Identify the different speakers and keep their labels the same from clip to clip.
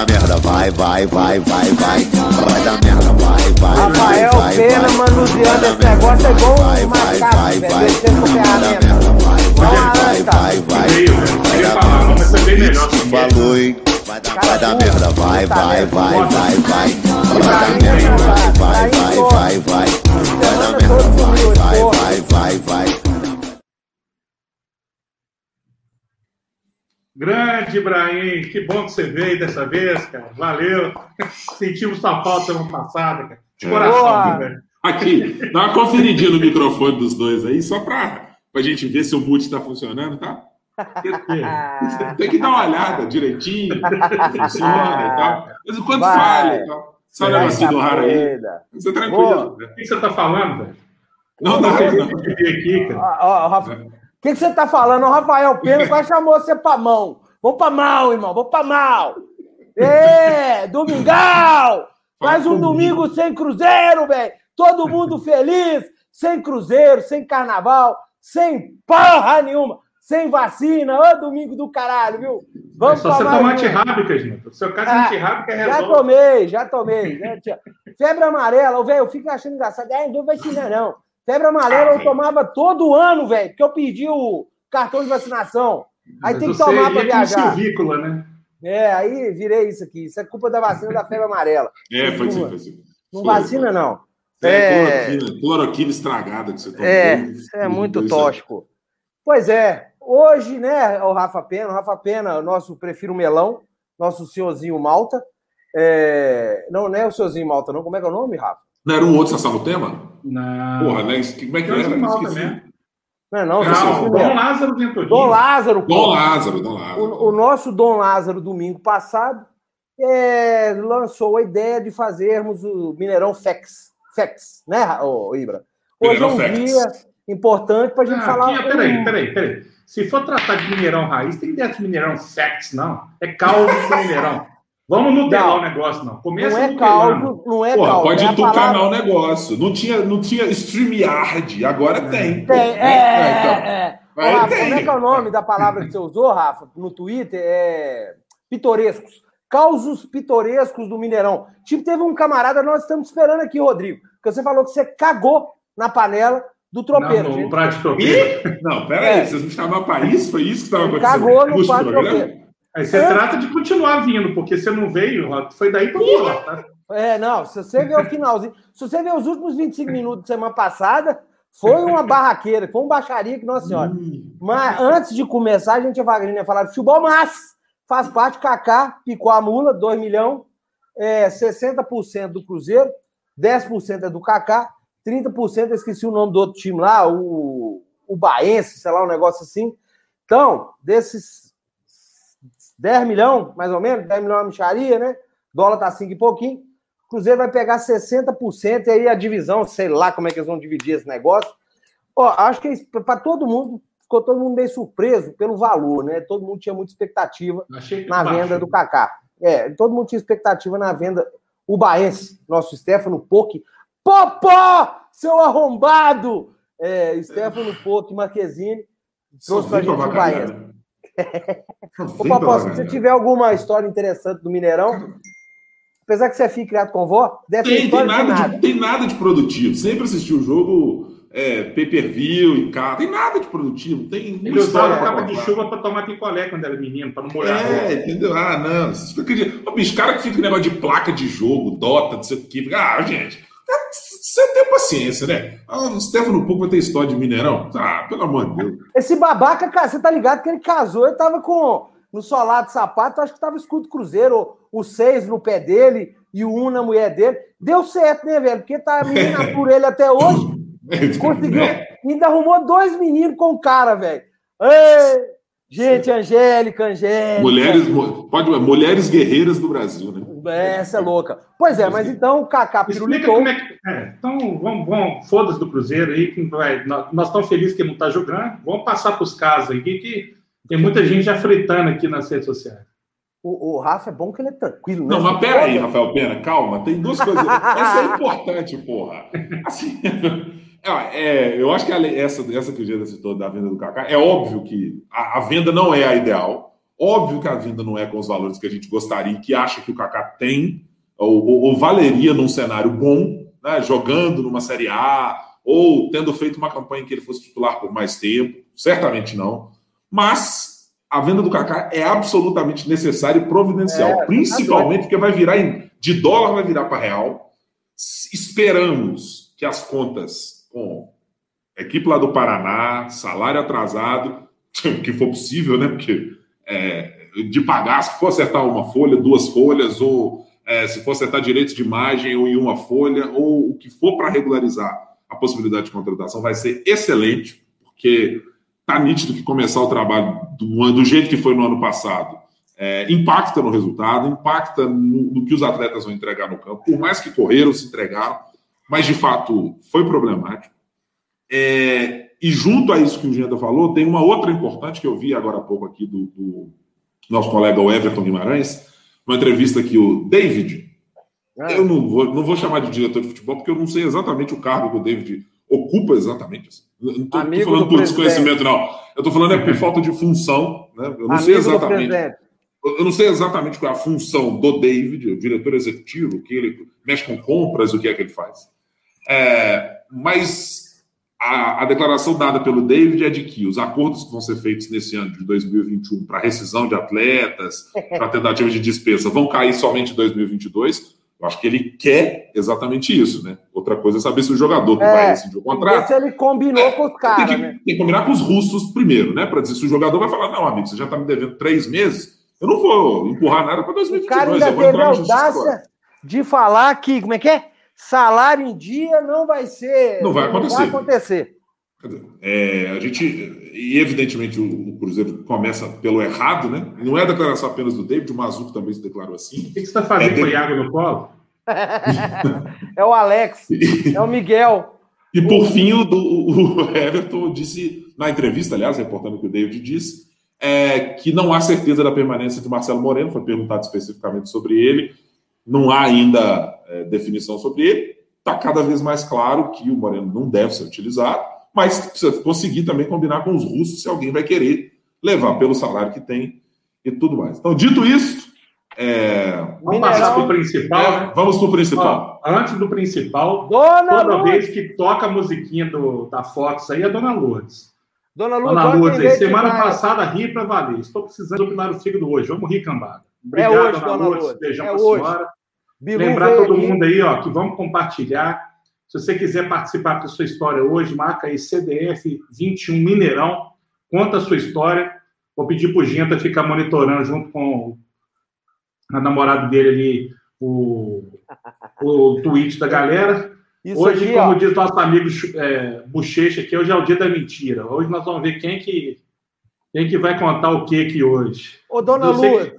Speaker 1: dar merda, vai, vai, vai, vai, vai. Vai dar merda, vai, vai,
Speaker 2: Rafael
Speaker 1: vai, vai.
Speaker 2: Pena
Speaker 1: vai.
Speaker 2: manuseando
Speaker 1: Vai
Speaker 2: esse negócio é igual
Speaker 1: vai,
Speaker 2: um
Speaker 1: vai,
Speaker 2: macaco,
Speaker 1: vai,
Speaker 2: velho,
Speaker 1: vai.
Speaker 2: descendo com
Speaker 1: Vai
Speaker 2: ferramenta.
Speaker 1: merda, vai, vai, vai,
Speaker 2: tá.
Speaker 1: vai, vai.
Speaker 3: Melhor. que eu.
Speaker 1: Falou, hein? Vai dar, vai dar merda, vai, vai, vai, vai, vai. Vai dar
Speaker 2: Vai,
Speaker 1: merda, vai,
Speaker 2: vai,
Speaker 1: vai, vai, vai, vai. Vai dar merda, vai, vai, vai, vai, vai.
Speaker 3: Grande Ibrahim, que bom que você veio dessa vez, cara. Valeu. Sentimos sua falta semana passada, cara. De coração,
Speaker 2: Boa.
Speaker 3: viu, velho.
Speaker 4: Aqui, dá uma conferidinha no microfone dos dois aí, só pra, pra gente ver se o mute está funcionando, tá? Tem que dar uma olhada direitinho, se funciona e tal. Mas enquanto
Speaker 2: Vai.
Speaker 4: falha e tal. Só o
Speaker 2: Vai,
Speaker 4: negocinho do raro aí. Você tranquilo.
Speaker 3: O que você tá falando, velho?
Speaker 4: Não, não, não.
Speaker 3: aqui, cara.
Speaker 2: Ó, ó, Rafa- O que, que você tá falando? O Rafael Pena quase chamou você pra mão. Vamos pra mal, irmão. Vamos pra mal. É, domingão! Mais um domingo sem cruzeiro, velho. Todo mundo feliz, sem cruzeiro, sem carnaval, sem porra nenhuma, sem vacina. Ô, domingo do caralho, viu?
Speaker 3: É
Speaker 2: Vamos
Speaker 3: só você tomar antirrábica, gente. O seu caso é
Speaker 2: Ah,
Speaker 3: antirrábica
Speaker 2: Já
Speaker 3: resolve.
Speaker 2: tomei, já tomei. Né? Febre amarela, velho, eu fico achando engraçado. É, não vou vacinar, não. Febre amarela eu tomava todo ano, velho, porque eu pedi o cartão de vacinação. Aí
Speaker 3: Mas
Speaker 2: tem que
Speaker 3: você
Speaker 2: tomar pra
Speaker 3: com
Speaker 2: viajar.
Speaker 3: silvícola, né?
Speaker 2: É, aí virei isso aqui. Isso é culpa da vacina da febre amarela.
Speaker 4: É, foi sim, foi sim.
Speaker 2: Não
Speaker 4: Foi,
Speaker 2: vacina, não.
Speaker 4: É,
Speaker 2: É.
Speaker 4: cloroquina, cloroquina estragada que você tomou.
Speaker 2: É, isso é muito tóxico. Pois é, hoje, né, o Rafa Pena, o Rafa Pena, o nosso prefiro melão, nosso senhorzinho Malta. É, Não, não é o senhorzinho Malta, não. Como é que é o nome, Rafa?
Speaker 4: Não era um outro Sassá no tema?
Speaker 3: Na...
Speaker 4: Porra, né? Como é que
Speaker 3: Tem
Speaker 4: era?
Speaker 3: um mal
Speaker 4: Esqueci.
Speaker 3: também.
Speaker 2: Não, é não,
Speaker 3: Não, Dom. Lázaro Venturini.
Speaker 2: Dom Lázaro, pô.
Speaker 4: Dom Lázaro, Dom Lázaro.
Speaker 2: O, o nosso Dom Lázaro, domingo passado, é, lançou a ideia de fazermos o Mineirão FEX. FEX, né, ô, Ibra? Hoje
Speaker 4: Mineirão
Speaker 2: é um
Speaker 4: FEX.
Speaker 2: dia importante para a gente
Speaker 3: Ah,
Speaker 2: falar.
Speaker 3: aqui, peraí, peraí, peraí. Se for tratar de Mineirão raiz, tem dentro de Mineirão facts, não. É caldo com Mineirão. Vamos nudelar
Speaker 2: Não.
Speaker 3: o negócio, não. Começa
Speaker 2: Não é caldo, não é
Speaker 4: Porra,
Speaker 2: caldo.
Speaker 4: pode
Speaker 2: é palavra-
Speaker 4: o negócio. Não tinha, não tinha StreamYard, agora tem. pô.
Speaker 2: Tem, é,
Speaker 4: É, então.
Speaker 2: é, é. Ô,
Speaker 4: Aí
Speaker 2: Rafa,
Speaker 4: tem.
Speaker 2: como é que é o nome da palavra que você usou, Rafa, no Twitter? É pitorescos. Causos pitorescos do Mineirão. Tipo, teve um camarada, nós estamos esperando aqui, Rodrigo, que você falou que você cagou na panela do tropeiro.
Speaker 3: Não, no prato de tropeiro.
Speaker 4: Ih! Não, pera
Speaker 2: É.
Speaker 4: vocês me chamaram pra isso? Foi isso que estava acontecendo?
Speaker 2: Cagou no prato
Speaker 4: programa?
Speaker 2: tropeiro.
Speaker 3: Aí você
Speaker 2: É.
Speaker 3: trata de continuar vindo, porque você não veio, foi daí pra lá, tá?
Speaker 2: É, não, se você ver o finalzinho, se você ver os últimos 25 minutos da semana passada, foi uma barraqueira, foi um baixaria que, nossa senhora. Mas antes de começar, a gente ia Wagner falar de futebol, mas faz parte, Kaká picou a mula, 2 milhões, é, 60% do Cruzeiro, 10% é do Kaká, 30% eu esqueci o nome do outro time lá, o, o Baense, sei lá, um negócio assim. Então, desses 10 milhões, mais ou menos, 10 milhões é uma micharia, né? dólar tá 5 e pouquinho. O Cruzeiro vai pegar 60% e aí a divisão, sei lá como é que eles vão dividir esse negócio. Ó, acho que para todo mundo, ficou todo mundo meio surpreso pelo valor, né? Todo mundo tinha muita expectativa na
Speaker 3: baixo.
Speaker 2: venda do Kaká. É, todo mundo tinha expectativa na venda. O Baense, nosso Stefano Poc. Popó, seu arrombado! É, Stefano Poc Marquezine trouxe pra gente o Baense. Ô, Popó, se você tiver alguma história interessante do Mineirão, apesar que você é filho criado com vó, deve ter
Speaker 4: Tem, tem,
Speaker 2: história de
Speaker 4: nada
Speaker 2: nada.
Speaker 4: de, tem nada de produtivo. Sempre assisti o jogo é, pay-per-view em casa. Tem nada de produtivo. Tem uma
Speaker 3: Ele usava
Speaker 4: história pra
Speaker 3: capa de chuva pra tomar picolé quando era menino, pra não molhar a
Speaker 4: É, entendeu? Ah, não. Vocês ficam acreditando. Ô, bicho, cara que fica com negócio de placa de jogo, Dota, não sei o que. Ah, gente, você tem paciência, né? Ah, o Stefano Pouco vai ter história de Mineirão? Ah, pelo amor de Deus.
Speaker 2: Esse babaca, cara, você tá ligado que ele casou, ele tava com no solar de sapato, acho que tava escudo cruzeiro, o seis no pé dele e o um na mulher dele. Deu certo, né, velho? Porque tá a menina por ele até hoje. Conseguiu.
Speaker 4: É.
Speaker 2: Ainda arrumou dois meninos com o cara, velho. Ei, Gente, Angélica, Angélica.
Speaker 4: Mulheres, mu- pode, mulheres guerreiras do Brasil, né?
Speaker 2: Essa é louca. Pois é, mas então o Kaká
Speaker 3: Explica
Speaker 2: pirulitou.
Speaker 3: como é que. É, então, vamos, vamos foda-se do Cruzeiro aí, que vai, nós, estamos felizes que ele não está jogando. Vamos passar para os casos aqui, que tem muita gente já fritando aqui nas redes sociais.
Speaker 2: O, o Rafa é bom que ele é tranquilo, né?
Speaker 4: Não, mas pera aí, Rafael Pena, calma. Tem duas coisas. Essa é importante, porra. Assim, é, é, eu acho que essa, essa que o Geda citou da venda do Kaká, é óbvio que a, a venda não é a ideal. Óbvio que a vinda não é com os valores que a gente gostaria e que acha que o Kaká tem, ou, ou, ou valeria num cenário bom, né, jogando numa Série A, ou tendo feito uma campanha em que ele fosse titular por mais tempo. Certamente não. Mas a venda do Kaká é absolutamente necessária e providencial,
Speaker 2: É,
Speaker 4: principalmente porque vai virar em, de dólar vai virar para real. Esperamos que as contas com equipe lá do Paraná, salário atrasado, que for possível, né? Porque é, de pagar, se for acertar uma folha, duas folhas, ou é, se for acertar direitos de imagem ou em uma folha, ou o que for para regularizar a possibilidade de contratação, vai ser excelente, porque tá nítido que começar o trabalho do, do jeito que foi no ano passado é, impacta no resultado, impacta no, no, que os atletas vão entregar no campo. Por mais que correram, se entregaram, mas de fato foi problemático. É, e junto a isso que o Genda falou, tem uma outra importante que eu vi agora há pouco aqui do, do nosso colega o Everton Guimarães, uma entrevista que o David, é. eu não vou, não vou chamar de diretor de futebol, porque eu não sei exatamente o cargo que o David ocupa exatamente. Assim. Não estou falando por desconhecimento, não. Eu estou falando é por falta de função. Né? Eu não Amigo sei exatamente. Eu não sei exatamente qual é a função do David, o diretor executivo, o que ele mexe com compras, o que é que ele faz. É, mas a, a, declaração dada pelo David é de que os acordos que vão ser feitos nesse ano de 2021 para rescisão de atletas, para tentativa de dispensa, vão cair somente em 2022. Eu acho que ele quer exatamente isso, né? Outra coisa é saber se o jogador que é, vai rescindir o contrato.
Speaker 2: Se ele combinou é, com os caras.
Speaker 4: Tem, né? tem que combinar com os russos primeiro, né? Para dizer se o jogador vai falar: não, amigo, você já está me devendo três meses, eu não vou empurrar nada para 2022. O
Speaker 2: cara ainda teve a audácia de falar que, como é que é? Salário em dia não vai ser.
Speaker 4: Não vai acontecer. Não
Speaker 2: vai acontecer.
Speaker 4: É, a gente, e evidentemente o, o, Cruzeiro começa pelo errado, né? Não é a declaração apenas do David, o Mazuco também se declarou assim.
Speaker 3: O que você está fazendo é com o Iago no colo?
Speaker 2: é o Alex, é o Miguel.
Speaker 4: E por fim, o, o, Everton disse, na entrevista, aliás, reportando o que o David disse, é, que não há certeza da permanência de Marcelo Moreno, foi perguntado especificamente sobre ele, não há ainda é, definição sobre ele. Está cada vez mais claro que o Moreno não deve ser utilizado mas precisa conseguir também combinar com os russos se alguém vai querer levar pelo salário que tem e tudo mais. Então, dito isso, é...
Speaker 3: vamos passar para o principal. É,
Speaker 4: né? Vamos para o principal.
Speaker 3: Ó, antes do principal,
Speaker 2: Dona
Speaker 3: toda
Speaker 2: Lourdes.
Speaker 3: vez que toca a musiquinha do, da Fox aí é Dona Lourdes.
Speaker 2: Dona Lourdes,
Speaker 3: Dona Lourdes aí, semana passada ri para valer. Estou precisando opinar o fígado hoje. Vamos rir, cambada.
Speaker 2: Obrigado, é hoje, Dona, Dona Lourdes.
Speaker 3: Lourdes. Beijão
Speaker 2: é
Speaker 3: para a senhora. Bilu Lembrar todo mundo aí, ó, que vamos compartilhar se você quiser participar da sua história hoje, marca aí CDF 21 Mineirão, conta a sua história. Vou pedir para o Genta ficar monitorando junto com a namorada dele ali o, o tweet da galera. Isso hoje, aqui, como ó. diz nosso amigo é, Bochecha aqui, hoje é o dia da mentira. Hoje nós vamos ver quem que, quem que vai contar o que aqui hoje.
Speaker 2: Ô, dona Lua, que...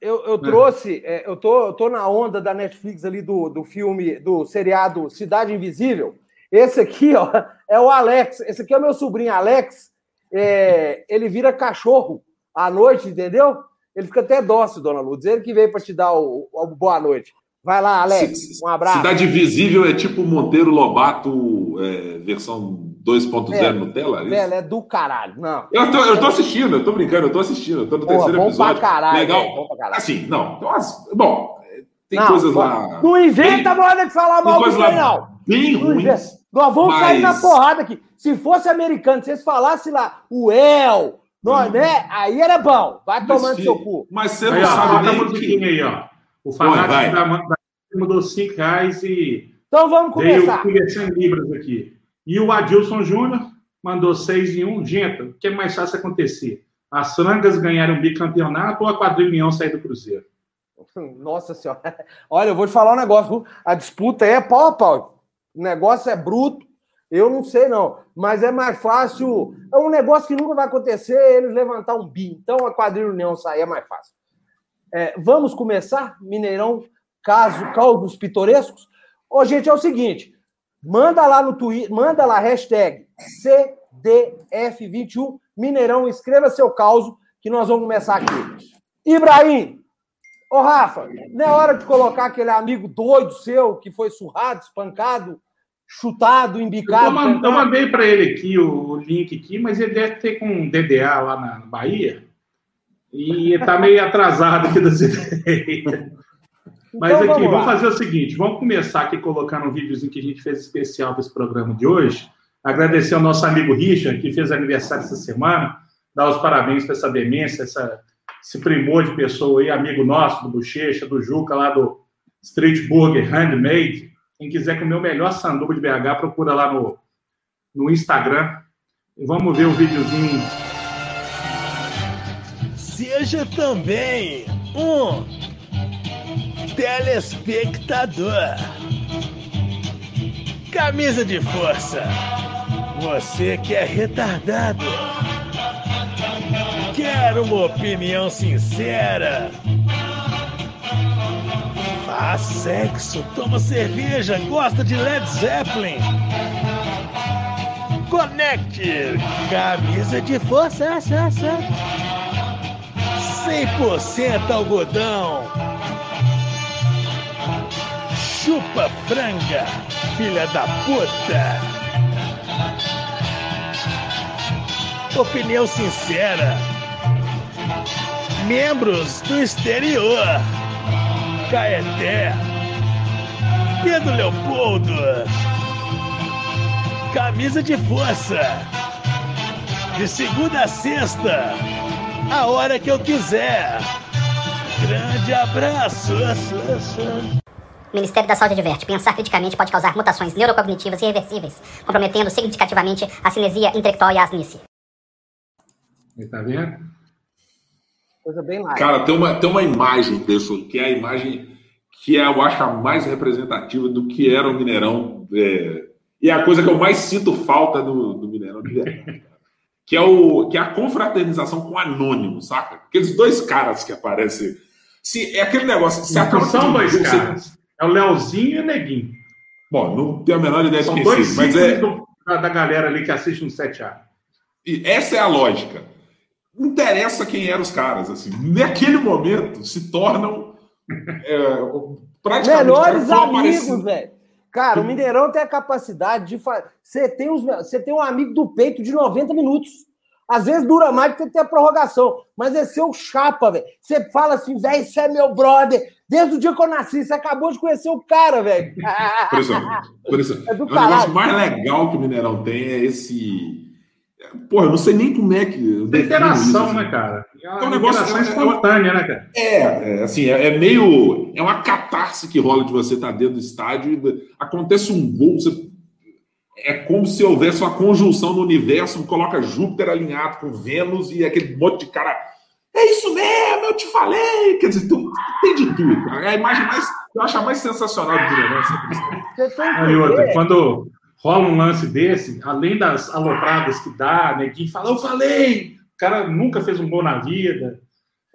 Speaker 2: Eu, eu trouxe, é, eu, tô, eu tô na onda da Netflix ali do, do filme, do seriado Cidade Invisível. Esse aqui, ó, é o Alex. Esse aqui é o meu sobrinho Alex. É, ele vira cachorro à noite, entendeu? Ele fica até dócil, dona Lourdes. Ele que veio para te dar o, o, boa noite. Vai lá, Alex. Um abraço.
Speaker 4: Cidade Invisível é tipo Monteiro Lobato, é, versão 2.0 é, Nutella?
Speaker 2: É velho, é do caralho. Não.
Speaker 4: Eu tô, eu tô assistindo, eu tô brincando, eu tô assistindo, eu tô no Porra, terceiro
Speaker 2: bom
Speaker 4: episódio.
Speaker 2: Pra caralho,
Speaker 4: Legal.
Speaker 2: Bom pra caralho.
Speaker 4: Assim, não. Então, bom, tem não, coisas lá.
Speaker 2: Não inventa bem, moda de falar mal do não.
Speaker 4: Bem ruins.
Speaker 2: Nós vamos mas... sair na porrada aqui. Se fosse americano, se eles falassem lá, o El, nós, né? Aí era bom. Vai tomando seu cu.
Speaker 4: Mas você não aí, sabe
Speaker 3: ó, nem que... aí, ó. O fanático da, da, mudou 5 reais e.
Speaker 2: Então vamos começar.
Speaker 3: Dei 100 libras aqui. E o Adilson Júnior mandou 6 em 1. Gente, o que é mais fácil acontecer? As frangas ganharem um bicampeonato ou a quadrilhão sair do Cruzeiro?
Speaker 2: Nossa senhora. Olha, eu vou te falar um negócio. A disputa é pau a pau. O negócio é bruto. Eu não sei, não. Mas é mais fácil. É um negócio que nunca vai acontecer eles levantar um bi. Então a quadrilha União sair é mais fácil. É, vamos começar? Mineirão, caso, causos pitorescos? Ô, gente, é o seguinte. Manda lá no Twitter, manda lá, hashtag CDF21 Mineirão, escreva seu caos que nós vamos começar aqui. Ibrahim, ô Rafa, não é hora de colocar aquele amigo doido seu que foi surrado, espancado, chutado, embicado.
Speaker 3: Eu, eu mandei para ele aqui o link aqui, mas ele deve ter com um DDA lá na Bahia. E tá meio atrasado aqui das ideias. Mas então, aqui, vamos, vamos, fazer o seguinte: vamos começar aqui colocando um videozinho que a gente fez especial para esse programa de hoje. Agradecer ao nosso amigo Richard, que fez aniversário essa semana, dar os parabéns para essa demência, essa, esse primor de pessoa aí, amigo nosso, do Bochecha, do Juca, lá do Street Burger Handmade. Quem quiser comer o melhor sanduba de BH, procura lá no, no Instagram. E vamos ver o videozinho.
Speaker 5: Seja também um telespectador. Camisa de força. Você que é retardado. Quer uma opinião sincera? Faz sexo, toma cerveja, gosta de Led Zeppelin. Conecte, camisa de força, 100% algodão. Chupa franga, filha da puta. Opinião sincera. Membros do exterior. Caeté. Pedro Leopoldo. Camisa de força. De segunda a sexta. A hora que eu quiser. Grande abraço.
Speaker 6: O Ministério da Saúde adverte: pensar criticamente pode causar mutações neurocognitivas irreversíveis, comprometendo significativamente a cinesia intelectual e a asnice.
Speaker 3: Tá vendo?
Speaker 2: Coisa bem lá.
Speaker 4: Cara, tem uma, tem uma imagem, pessoal, que é a imagem que é, eu acho a mais representativa do que era o Mineirão. É, e é a coisa que eu mais sinto falta do, do Mineirão de verdade. que é, o, que é a confraternização com o Anônimo, saca? Aqueles dois caras que aparecem. Se, é aquele negócio. Se
Speaker 3: não são dois caras. É o Leozinho e o Neguinho.
Speaker 4: Bom, não tenho a menor ideia
Speaker 3: São
Speaker 4: de
Speaker 3: quem seja, mas é do, da, da, galera ali que assiste no 7A.
Speaker 4: E essa é a lógica. Não interessa quem eram os caras, assim. Naquele momento se tornam é,
Speaker 2: praticamente melhores amigos, velho. Cara, o Mineirão tem a capacidade de fazer. Você tem. Você tem um amigo do peito de 90 minutos. Às vezes dura mais que ter a prorrogação. Mas é seu chapa, velho. Você fala assim, velho, você é meu brother. Desde o dia que eu nasci, você acabou de conhecer o cara, velho.
Speaker 4: Por isso, por isso. É do o negócio mais legal que o Mineirão tem é esse. Porra, eu não sei nem como é que.
Speaker 3: Interação, isso, né, cara? É um negócio é, espontânea, né, cara?
Speaker 4: É, é assim, é, é, meio. É uma catarse que rola de você estar tá dentro do estádio e acontece um gol, você é como se houvesse uma conjunção no universo, coloca Júpiter alinhado com Vênus e aquele monte de cara. É isso mesmo, eu te falei! Quer dizer, tem, tem de tudo, cara. É a imagem mais. Eu acho a mais sensacional do Mineirão.
Speaker 3: Aí outra, quando rola um lance desse, além das alopradas que dá, neguinho fala, eu falei! O cara nunca fez um gol na vida.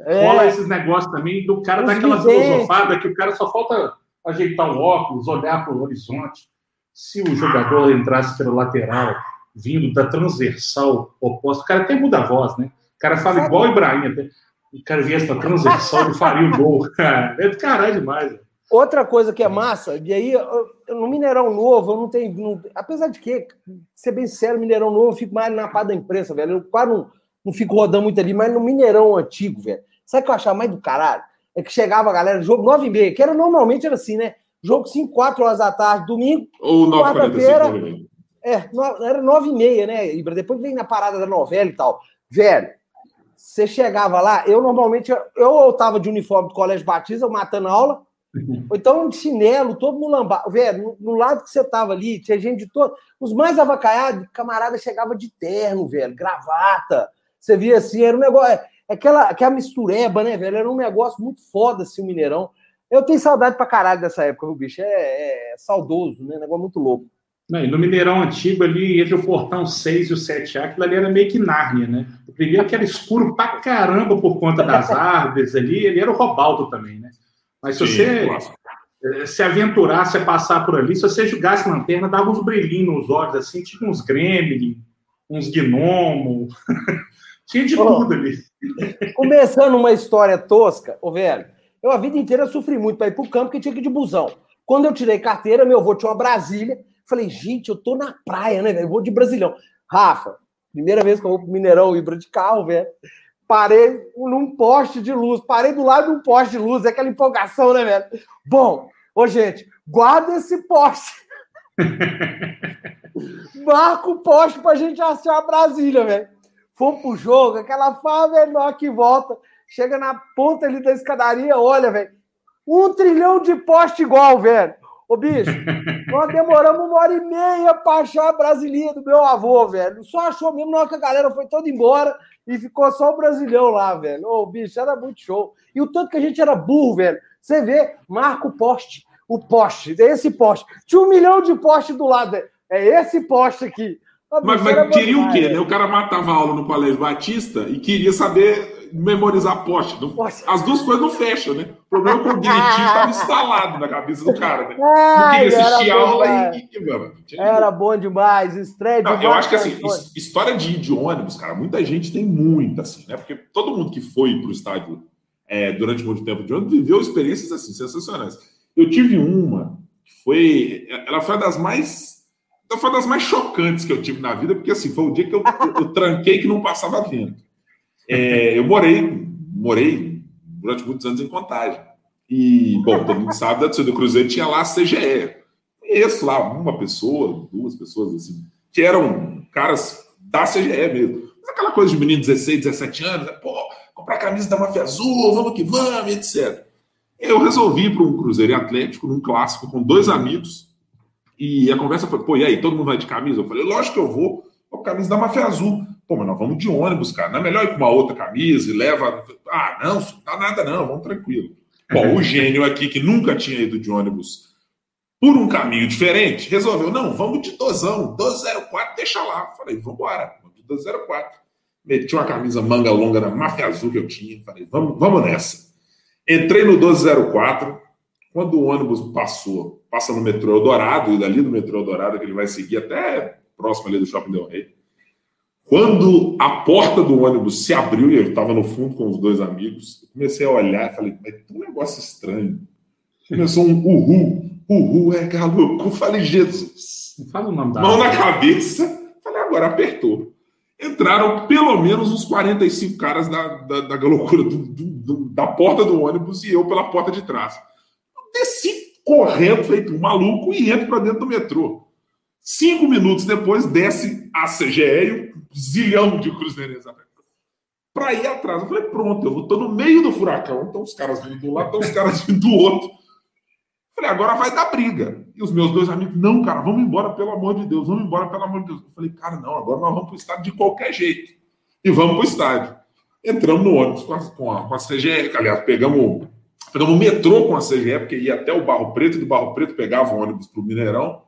Speaker 3: É. Rola esses negócios também do cara daquela filosofada que o cara só falta ajeitar o óculos, olhar para o horizonte se o jogador entrasse pelo lateral, vindo da transversal oposta, o cara até muda a voz, né? O cara fala Sabe? igual o Ibrahim, até. o cara viesse da transversal, e faria o gol. É do caralho demais.
Speaker 2: Outra coisa que é massa, e aí, no Mineirão Novo, eu não tenho. Não, apesar de que, ser bem sério, Mineirão Novo, eu fico mais na pá da imprensa, velho. Eu quase não, não fico rodando muito ali, mas no Mineirão antigo, velho. Sabe o que eu achava mais do caralho? É que chegava a galera, jogo 9 e meia, que era normalmente era assim, né? Jogo 5, 4 horas da tarde, domingo.
Speaker 4: Ou
Speaker 2: quarta-feira. É, era 9 e meia, né, Ibra? Depois vem na parada da novela e tal. Velho, você chegava lá, eu normalmente, eu ou tava de uniforme do Colégio Batista, matando aula, ou então de chinelo, todo mundo lambado. Velho, no, no, lado que você tava ali, tinha gente de todo. Os mais avacaiados, camarada chegava de terno, velho, gravata. Você via assim, era um negócio. É, aquela, aquela mistureba, né, velho? Era um negócio muito foda, assim, o Mineirão. Eu tenho saudade pra caralho dessa época, o bicho. É, é saudoso, né? Negócio muito louco.
Speaker 3: Não, no Mineirão Antigo, ali, entre o portão 6 e o 7A, aquilo ali era meio que Nárnia, né? O primeiro que era escuro pra caramba por conta das árvores ali, ele era o Robaldo também, né? Mas se Sim, você eh, se aventurasse a passar por ali, se você jogasse lanterna, dava uns brilhinhos nos olhos, assim, tipo uns gremlin, uns gnomos. Tinha de oh, tudo ali.
Speaker 2: Começando uma história tosca, ô velho, eu a vida inteira sofri muito para ir para o campo, porque tinha que ir de busão. Quando eu tirei carteira, meu avô tinha uma Brasília. Falei, gente, eu tô na praia, né, velho? Eu vou de Brasilhão. Rafa, primeira vez que eu vou pro Mineirão, Ibra de carro, velho. Parei num poste de luz. Parei do lado de um poste de luz. É aquela empolgação, né, velho? Bom, ô, gente, guarda esse poste. Marca o poste pra gente achar Brasília, velho. Fomos pro jogo, aquela fava que volta. Chega na ponta ali da escadaria, olha, velho. Um trilhão de poste igual, velho. Ô, bicho, nós demoramos uma hora e meia pra achar a brasileira do meu avô, velho. Só achou mesmo na hora que a galera foi toda embora e ficou só o brasileiro lá, velho. Ô, bicho, era muito show. E o tanto que a gente era burro, velho. Você vê, marca o poste. O poste, esse poste. Tinha um milhão de poste do lado. É esse poste aqui.
Speaker 4: Mas, mas queria o quê? Né? O cara matava aula no Colégio Batista e queria saber memorizar poste. As duas coisas não fecham, né? O problema é cognitivo estava instalado na cabeça do cara, né? Não queria assistir aula e,
Speaker 2: e, Era bom demais, estreia
Speaker 4: não, Eu acho que assim, história de ir de ônibus, cara, muita gente tem muita, assim, né? Porque todo mundo que foi para o estádio é, durante muito tempo de ônibus viveu experiências assim, sensacionais. Eu tive uma que foi. Ela foi uma das mais. Foi uma das mais chocantes que eu tive na vida, porque assim, foi o dia que eu, eu, eu tranquei que não passava vento. É, eu morei, morei durante muitos anos em Contagem. E, bom, todo mundo sabe, da do Cruzeiro tinha lá a CGE. Conheço lá uma pessoa, duas pessoas assim, que eram caras da CGE mesmo. Mas aquela coisa de menino de 16, 17 anos, né? pô, comprar camisa da Mafia Azul, vamos que vamos, etc. Eu resolvi para um Cruzeiro Atlético, num clássico, com dois amigos. E a conversa foi, pô, e aí, todo mundo vai de camisa? Eu falei, lógico que eu vou com camisa da Mafia Azul. Pô, mas nós vamos de ônibus, cara. Não é melhor ir com uma outra camisa e leva. Ah, não, não dá nada, não, vamos tranquilo. Bom, o gênio aqui, que nunca tinha ido de ônibus por um caminho diferente, resolveu: não, vamos de dosão, 204, deixa lá. Falei, vamos embora, vamos de 204. Meti uma camisa manga longa da máfia azul que eu tinha. Falei, vamos, vamos nessa. Entrei no 1204. Quando o ônibus passou, passa no metrô Eldorado, e dali do metrô Eldorado, que ele vai seguir até próximo ali do Shopping Del Rey. Quando a porta do ônibus se abriu e eu estava no fundo com os dois amigos, comecei a olhar e falei, mas tem um negócio estranho. Começou um uhul, uhul, é galo. Eu falei, Jesus.
Speaker 3: Fala o nome da
Speaker 4: Mão na cabeça. Falei, agora apertou. Entraram pelo menos uns 45 caras da, da, da loucura do, do, da porta do ônibus e eu pela porta de trás. Eu desci correndo, feito um maluco, e entro para dentro do metrô. Cinco minutos depois, desce a CGE e um zilhão de cruzeirenses para ir atrás. Eu falei, pronto, eu estou no meio do furacão. Então os caras vindo do lado, então os caras vindo do outro. Falei, agora vai dar briga. E os meus dois amigos, não, cara, vamos embora, pelo amor de Deus, vamos embora, pelo amor de Deus. Eu falei, cara, não, agora nós vamos para o estádio de qualquer jeito. E vamos para o estádio. Entramos no ônibus com a, com a, com a CGE, aliás, pegamos, pegamos o metrô com a CGE, porque ia até o Barro Preto, e do Barro Preto pegava o ônibus para o Mineirão.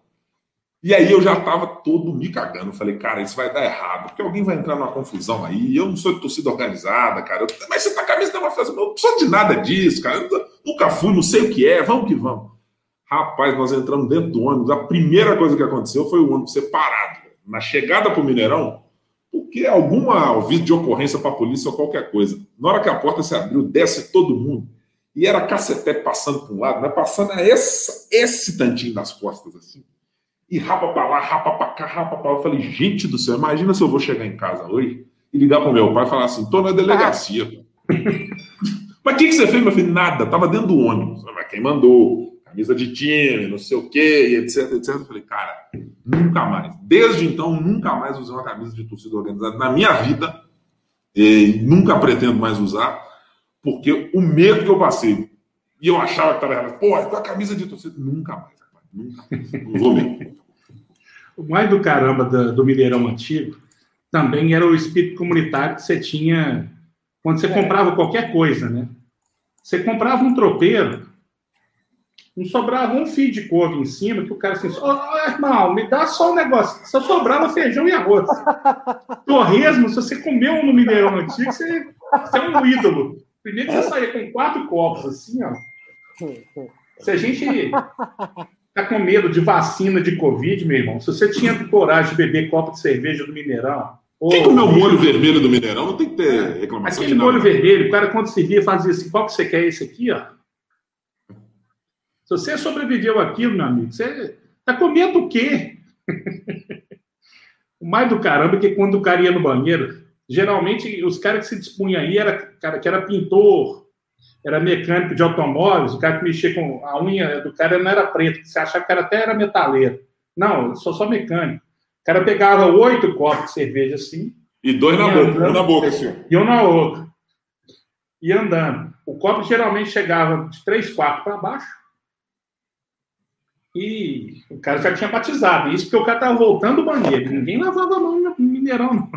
Speaker 4: E aí eu já estava todo me cagando. Falei, cara, isso vai dar errado, porque alguém vai entrar numa confusão aí. Eu não sou de torcida organizada, cara. Eu, mas você tá camisa da festa. Eu não sou de nada disso, cara. Eu nunca fui, não sei o que é. Vamos que vamos. Rapaz, nós entramos dentro do ônibus. A primeira coisa que aconteceu foi o ônibus ser parado. Na chegada para o Mineirão, porque alguma aviso de ocorrência para a polícia ou qualquer coisa. Na hora que a porta se abriu, desce todo mundo. E era cacete passando para um lado, né? passando essa, esse tantinho das costas assim e rapa pra lá, rapa pra cá, rapa pra lá. Eu falei, gente do céu, imagina se eu vou chegar em casa hoje e ligar pro meu pai e falar assim, tô na delegacia. Mas o que, que você fez, meu filho? Nada, tava dentro do ônibus. Mas quem mandou? Camisa de time, não sei o quê, etc, etc. Eu falei, cara, nunca mais. Desde então, nunca mais usei uma camisa de torcida organizada na minha vida. E nunca pretendo mais usar, porque o medo que eu passei, e eu achava que estava errado, pô, com a camisa de torcida, nunca mais. Mesmo.
Speaker 3: O mais do caramba do, do Mineirão antigo também era o espírito comunitário que você tinha quando você é. comprava qualquer coisa, né? Você comprava um tropeiro, não sobrava um fio de couve em cima, que o cara assim, oh, irmão, me dá só um negócio. Só sobrava feijão e arroz. Torresmo, se você comeu no Mineirão antigo, você, você é um ídolo. Primeiro que você saía com quatro copos, assim, ó. Se a gente tá com medo de vacina de Covid, meu irmão, se você tinha coragem de beber copo de cerveja do Mineirão.
Speaker 4: Quem comeu o molho vermelho do Mineirão não tem que ter reclamação.
Speaker 3: Aquele molho vermelho, o cara, quando servia, fazia assim: qual que você quer? Esse aqui, ó. Se você sobreviveu aquilo, meu amigo, você tá comendo o quê? o mais do caramba é que quando o cara ia no banheiro, geralmente os caras que se dispunham aí era cara que era pintor, era mecânico de automóveis, o cara que mexia com a unha do cara não era preto, você achava que era até era metaleiro. Não, eu sou só mecânico. O cara pegava oito copos de cerveja assim.
Speaker 4: E dois na boca, um na boca, assim.
Speaker 3: E um na outra. E andando. O copo geralmente chegava de três, quatro para baixo. E o cara já tinha batizado. Isso porque o cara estava voltando do banheiro. Ninguém lavava a mão no Mineirão, não.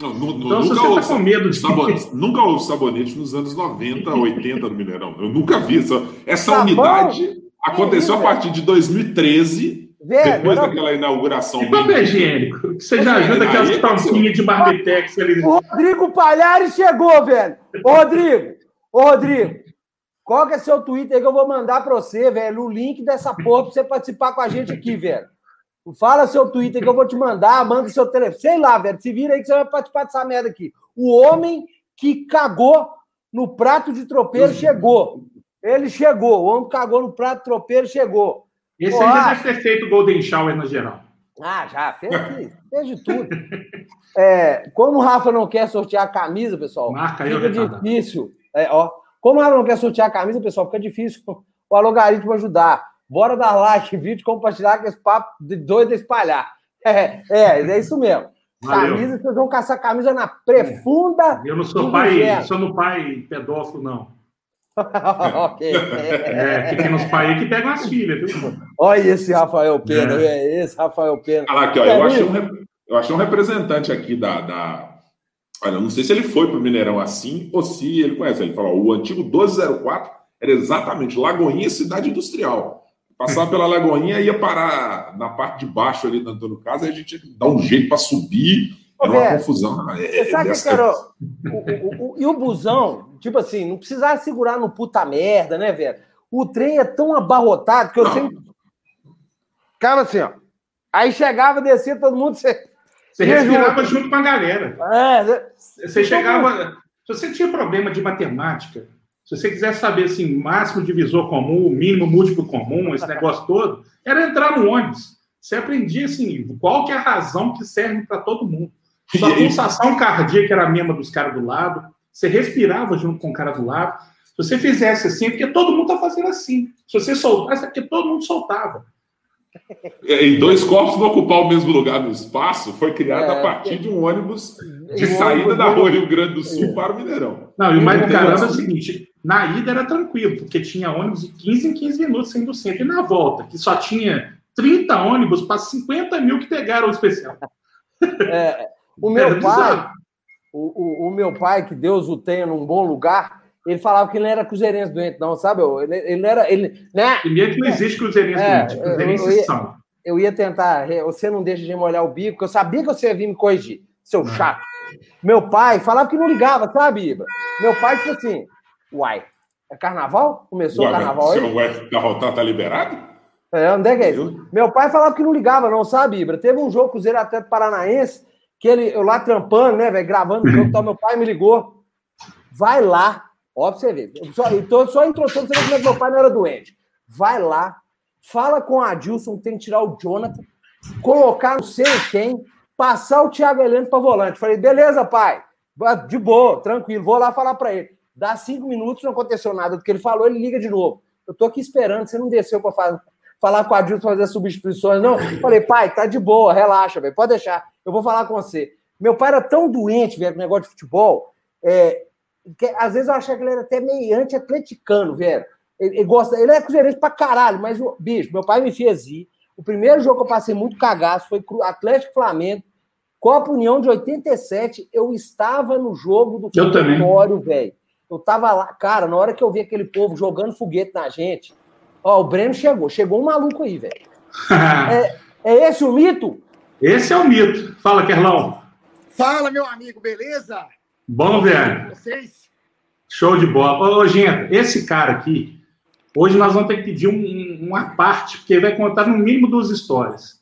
Speaker 4: Não,
Speaker 3: Então, se
Speaker 4: nunca,
Speaker 3: você
Speaker 4: houve,
Speaker 3: tá com medo de-
Speaker 4: sabonete, nunca houve sabonete nos anos 90, 80 no Mineirão. Eu nunca vi. Essa, essa
Speaker 2: Sabão?
Speaker 4: unidade aconteceu a
Speaker 2: isso,
Speaker 4: partir de 2013,
Speaker 2: Velho,
Speaker 4: depois
Speaker 2: não-
Speaker 4: daquela inauguração.
Speaker 3: E papel higiênico? Que Você já ajuda aquelas
Speaker 4: é
Speaker 3: tampinhas de barbitex ali.
Speaker 2: O Rodrigo Palhares chegou, velho. Ô, Rodrigo, ô, Rodrigo, qual que é seu Twitter que eu vou mandar pra você, velho? O link dessa porra pra você participar com a gente aqui, velho. Fala seu Twitter que eu vou te mandar, manda seu telefone. Sei lá, velho. Se vira aí que você vai participar dessa merda aqui. O homem que cagou no prato de tropeiro chegou. Ele chegou. O homem que cagou no prato de tropeiro chegou.
Speaker 3: Esse
Speaker 2: Pô,
Speaker 3: aí já
Speaker 2: ah.
Speaker 3: deve ter feito o Golden Shower na geral.
Speaker 2: Ah, já, fez, fez de tudo. É, como o Rafa não quer sortear a camisa, pessoal,
Speaker 3: Marca
Speaker 2: fica difícil. É, ó, como o Rafa não quer sortear a camisa, pessoal, fica difícil o algoritmo ajudar. Bora dar like, vídeo, compartilhar, que esse papo de doido é espalhar. É, é, é isso mesmo.
Speaker 3: Valeu.
Speaker 2: Camisa, vocês vão caçar camisa na profunda.
Speaker 3: Eu não sou pai,
Speaker 2: inferno.
Speaker 3: sou no pai pedófilo, não.
Speaker 2: ok.
Speaker 3: É, que tem uns pais aí que pegam as filhas, viu?
Speaker 2: Olha esse Rafael Pena, é. esse Rafael Pena.
Speaker 4: Ah, aqui, ó,
Speaker 2: É
Speaker 4: eu, achei um, eu achei um representante aqui da, da. Olha, eu não sei se ele foi para o Mineirão assim ou se ele conhece. Ele falou: ó, o antigo 1204 era exatamente Lagoinha Cidade Industrial. Passava pela Lagoinha ia parar na parte de baixo ali do Antônio Casa, aí a gente tinha que dar um jeito para subir.
Speaker 2: Ô,
Speaker 4: Era uma confusão. É,
Speaker 2: Você sabe
Speaker 4: dessa-
Speaker 2: que era? o- o- o- e o busão, tipo assim, não precisava segurar no puta merda, né, velho? O trem é tão abarrotado que eu
Speaker 4: Não.
Speaker 2: sempre. Ficava assim, ó. Aí chegava, descia todo mundo. Você...
Speaker 3: Você respirava junto com a galera.
Speaker 2: É, né?
Speaker 3: Você chegava. Se você tinha problema de matemática, se você quiser saber assim, máximo divisor comum, mínimo múltiplo comum, esse negócio todo, era entrar no ônibus. Você aprendia assim, qual que é a razão que serve para todo mundo. Sua pulsação cardíaca era a mesma dos caras do lado, você respirava junto com o cara do lado. Se você fizesse assim, é porque todo mundo está fazendo assim. Se você soltasse, é porque todo mundo soltava.
Speaker 4: E dois corpos vão ocupar o mesmo lugar no espaço foi criado
Speaker 2: É.
Speaker 4: a partir de um ônibus de
Speaker 2: Um
Speaker 4: saída
Speaker 2: ônibus
Speaker 4: da rua Rio Grande do Sul para o Mineirão.
Speaker 3: Não, e o mais do caramba é o seguinte: na ida era tranquilo, porque tinha ônibus de 15 em 15 minutos saindo do centro. E na volta, que só tinha 30 ônibus para 50 mil que pegaram o especial.
Speaker 2: É, o
Speaker 3: Era
Speaker 2: meu pai, o, o, o meu pai, que Deus o tenha num bom lugar, ele falava que ele não era cruzeirense doente, não, sabe? Ele, ele era. Ele, né?
Speaker 3: Primeiro que não existe cruzeirense
Speaker 2: É,
Speaker 3: doente,
Speaker 2: eu-
Speaker 3: cruzeirenses
Speaker 2: eu ia-
Speaker 3: são.
Speaker 2: eu ia tentar. Você não deixa de molhar o bico, porque eu sabia que você ia vir me corrigir, seu chato. Meu pai falava que não ligava, sabe, Iba? Meu pai, tipo assim, uai, é carnaval? Começou o
Speaker 4: Ué,
Speaker 2: carnaval
Speaker 4: se
Speaker 2: aí?
Speaker 4: não vai ficar tá liberado?
Speaker 2: É, onde é que é isso? Meu pai falava que não ligava, não, sabe, Ibra? Teve um jogo Cruzeiro Atlético Paranaense, que ele, eu lá trampando, né, velho, gravando o jogo, então meu pai me ligou. Vai lá, ó, pra você Só, então, só a introdução você como é que meu pai não era doente. Vai lá, fala com o Adilson, tem que tirar o Jonathan, colocar não sei quem, passar o Thiago Heleno pra volante. Falei, beleza, pai, de boa, tranquilo, vou lá falar pra ele. Dá cinco minutos, não aconteceu nada do que ele falou, ele liga de novo. Eu tô aqui esperando, você não desceu pra fazer falar com o Adilson fazer as substituições, não. Falei, pai, tá de boa, relaxa, velho, pode deixar. Eu vou falar com você. Meu pai era tão doente, velho, com negócio de futebol, é, que às vezes eu achava que ele era até meio anti-atleticano, velho. Ele, ele gosta, ele é cruzeirense pra caralho, mas, o bicho, meu pai me fez ir. O primeiro jogo que eu passei muito cagaço foi Atlético Flamengo, Copa União de 87. Eu estava no jogo do. Vitório, velho. Eu tava lá, cara, na hora que eu vi aquele povo jogando foguete na gente, ó, o Breno chegou, chegou um maluco aí, velho. É esse o mito?
Speaker 3: Esse é o mito. Fala, Kerlão.
Speaker 7: Fala, meu amigo, beleza?
Speaker 3: Bom, velho.
Speaker 7: Vocês?
Speaker 3: Show de bola. Ô, gente, esse cara aqui, hoje nós vamos ter que pedir um- um- uma parte, porque ele vai contar no mínimo duas histórias.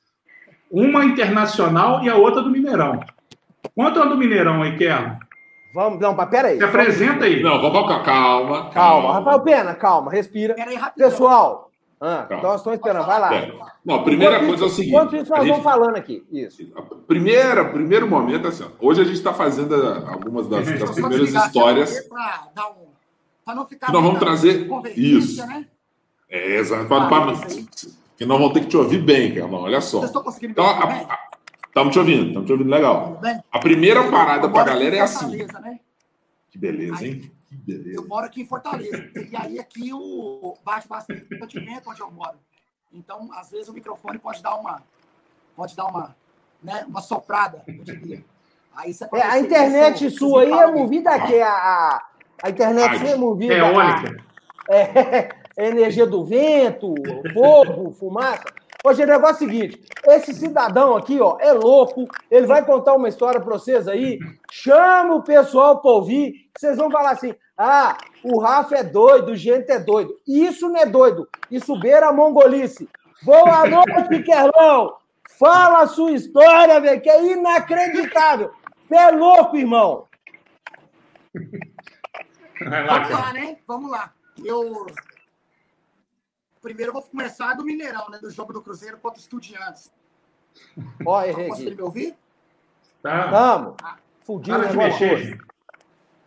Speaker 3: Uma internacional e a outra do Mineirão. Conta uma do Mineirão aí, Kerlon.
Speaker 2: Vamos, não, mas peraí.
Speaker 3: Se apresenta aí.
Speaker 4: Não, vamos com calma.
Speaker 2: Calma, Rafael Pena, calma, respira.
Speaker 7: Peraí, rapidão.
Speaker 2: Pessoal, Ah, então nós estamos esperando. Vai lá.
Speaker 4: É. Não, a primeira
Speaker 2: Enquanto
Speaker 4: coisa é o
Speaker 2: isso-
Speaker 4: seguinte.
Speaker 2: Enquanto isso, nós
Speaker 4: a gente-
Speaker 2: vamos falando aqui. Isso.
Speaker 4: Primeira, primeiro momento, assim, ó, hoje a gente está fazendo a- algumas das, das primeiras histórias
Speaker 7: Pra, dar um, não ficar
Speaker 4: que nós vamos trazer. Isso.
Speaker 7: Né?
Speaker 4: É, exato. pra- pra- Que nós vamos ter que te ouvir bem, Carlão. Olha só.
Speaker 7: Vocês estão conseguindo
Speaker 4: Então,
Speaker 7: me ouvir
Speaker 4: Estamos te ouvindo, estamos te ouvindo legal. A primeira parada para a galera é assim.
Speaker 7: Né?
Speaker 4: Que beleza, hein? Que beleza.
Speaker 7: Eu moro aqui em Fortaleza. E aí aqui o bate bastante vento onde eu moro. Então, às vezes o microfone pode dar uma pode dar uma, né, uma soprada, eu diria. Aí você
Speaker 2: É, a internet sua aí é movida a quê? A, a, a internet sua é movida
Speaker 3: É
Speaker 2: a,
Speaker 3: Eólica.
Speaker 2: é, a energia do vento, fogo, fumaça. Hoje, o negócio é o seguinte: esse cidadão aqui, ó, é louco. Ele vai contar uma história para vocês aí. Chama o pessoal para ouvir. Vocês vão falar assim: ah, o Rafa é doido, o gente é doido. Isso não é doido. Isso beira a mongolice. Boa noite, Kerlão. Fala a sua história, velho, que é inacreditável. Você é louco, irmão.
Speaker 7: Vamos lá, né? Vamos lá. Eu primeiro eu vou começar do Mineirão, né, do jogo do Cruzeiro contra o Estudiantes.
Speaker 2: Ó, errei aqui.
Speaker 7: me ouvir?
Speaker 3: Tá.
Speaker 2: Vamos. Fudindo o
Speaker 3: Para de mexer.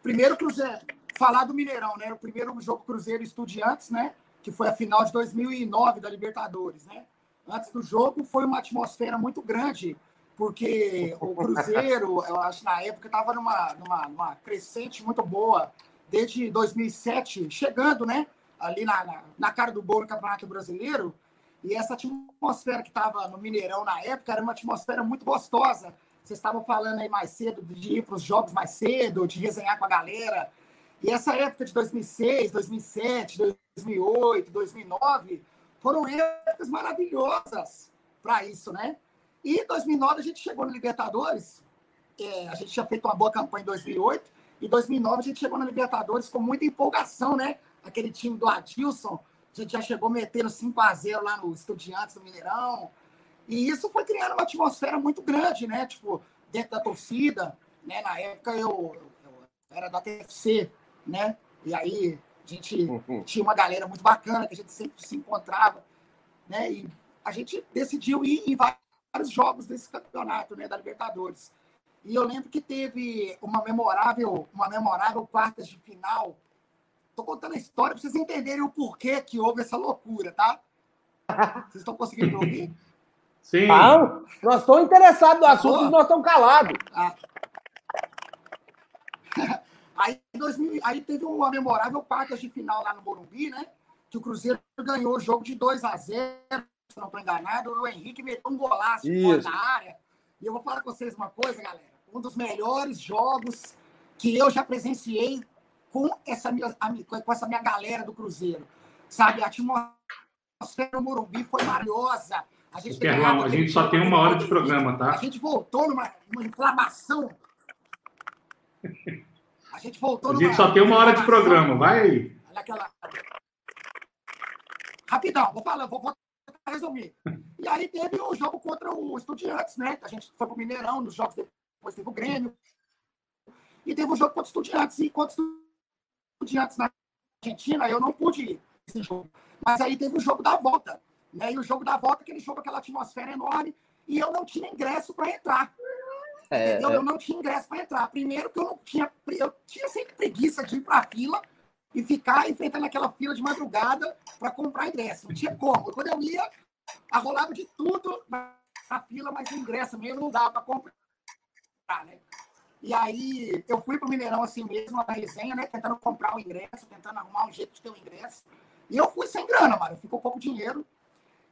Speaker 7: Primeiro Cruzeiro, falar do Mineirão, né? O primeiro jogo Cruzeiro e Estudiantes, né? Que foi a final de 2009 da Libertadores, né? Antes do jogo foi uma atmosfera muito grande, porque o Cruzeiro, eu acho na época estava numa, numa, numa crescente muito boa, desde 2007, chegando, né? Ali na, na, na cara do gol no Campeonato Brasileiro. E essa atmosfera que estava no Mineirão na época era uma atmosfera muito gostosa. Vocês estavam falando aí mais cedo de ir para os jogos mais cedo, de resenhar com a galera. E essa época de 2006, 2007, 2008, 2009 foram épocas maravilhosas para isso, né? E em 2009 a gente chegou na Libertadores. É, a gente tinha feito uma boa campanha em 2008. E em 2009 a gente chegou na Libertadores com muita empolgação, né? Aquele time do Adilson. A gente já chegou metendo 5 a 0 lá no Estudiantes do Mineirão. E isso foi criando uma atmosfera muito grande, né? Tipo, dentro da torcida, né? Na época eu, eu era da TFC, né? E aí a gente tinha uma galera muito bacana que a gente sempre se encontrava, né? E a gente decidiu ir em vários jogos desse campeonato, né? Da Libertadores. E eu lembro que teve uma memorável, uma memorável quartas de final. Tô contando a história para vocês entenderem o porquê que houve essa loucura, tá? Vocês estão conseguindo me ouvir?
Speaker 3: Sim.
Speaker 2: Não, nós estamos interessados no assunto, nós estamos calados.
Speaker 7: Ah. Aí, em 2000, aí teve uma memorável quartas de final lá no Morumbi, né? Que o Cruzeiro ganhou o jogo de 2 a 0 se não estou enganado. O Henrique meteu um golaço fora da área. E eu vou falar com vocês uma coisa, galera. Um dos melhores jogos que eu já presenciei com essa minha, com essa minha galera do Cruzeiro. Sabe, a atmosfera no Morumbi foi maravilhosa. A gente água
Speaker 3: a gente só tem uma hora de programa,
Speaker 7: a
Speaker 3: tá?
Speaker 7: gente voltou numa, numa inflamação. A gente voltou
Speaker 3: A
Speaker 7: numa.
Speaker 3: gente só tem uma hora de programa. Vai.
Speaker 7: Naquela... Rapidão, vou falar, vou, vou resumir. E aí teve o jogo contra o Estudiantes, né? A gente foi pro Mineirão, nos jogos depois teve o Grêmio. E teve o jogo contra o Estudiantes. E contra o Estudiantes na Argentina, eu não pude ir nesse jogo. Mas aí teve o jogo da volta. Né? E o jogo da volta, aquele jogo, aquela atmosfera enorme. E eu não tinha ingresso para entrar.
Speaker 2: É,
Speaker 7: entendeu? Eu não tinha ingresso para entrar. Primeiro que eu não tinha, eu tinha sempre preguiça de ir para a fila e ficar enfrentando aquela fila de madrugada para comprar ingresso. Não tinha como. Quando eu ia, arrolava de tudo na na fila, mas o ingresso mesmo não dava para comprar. Né? E aí eu fui pro Mineirão assim mesmo, na resenha, né? Tentando comprar o ingresso, tentando arrumar um jeito de ter o ingresso. E eu fui sem grana, mano. Ficou pouco dinheiro.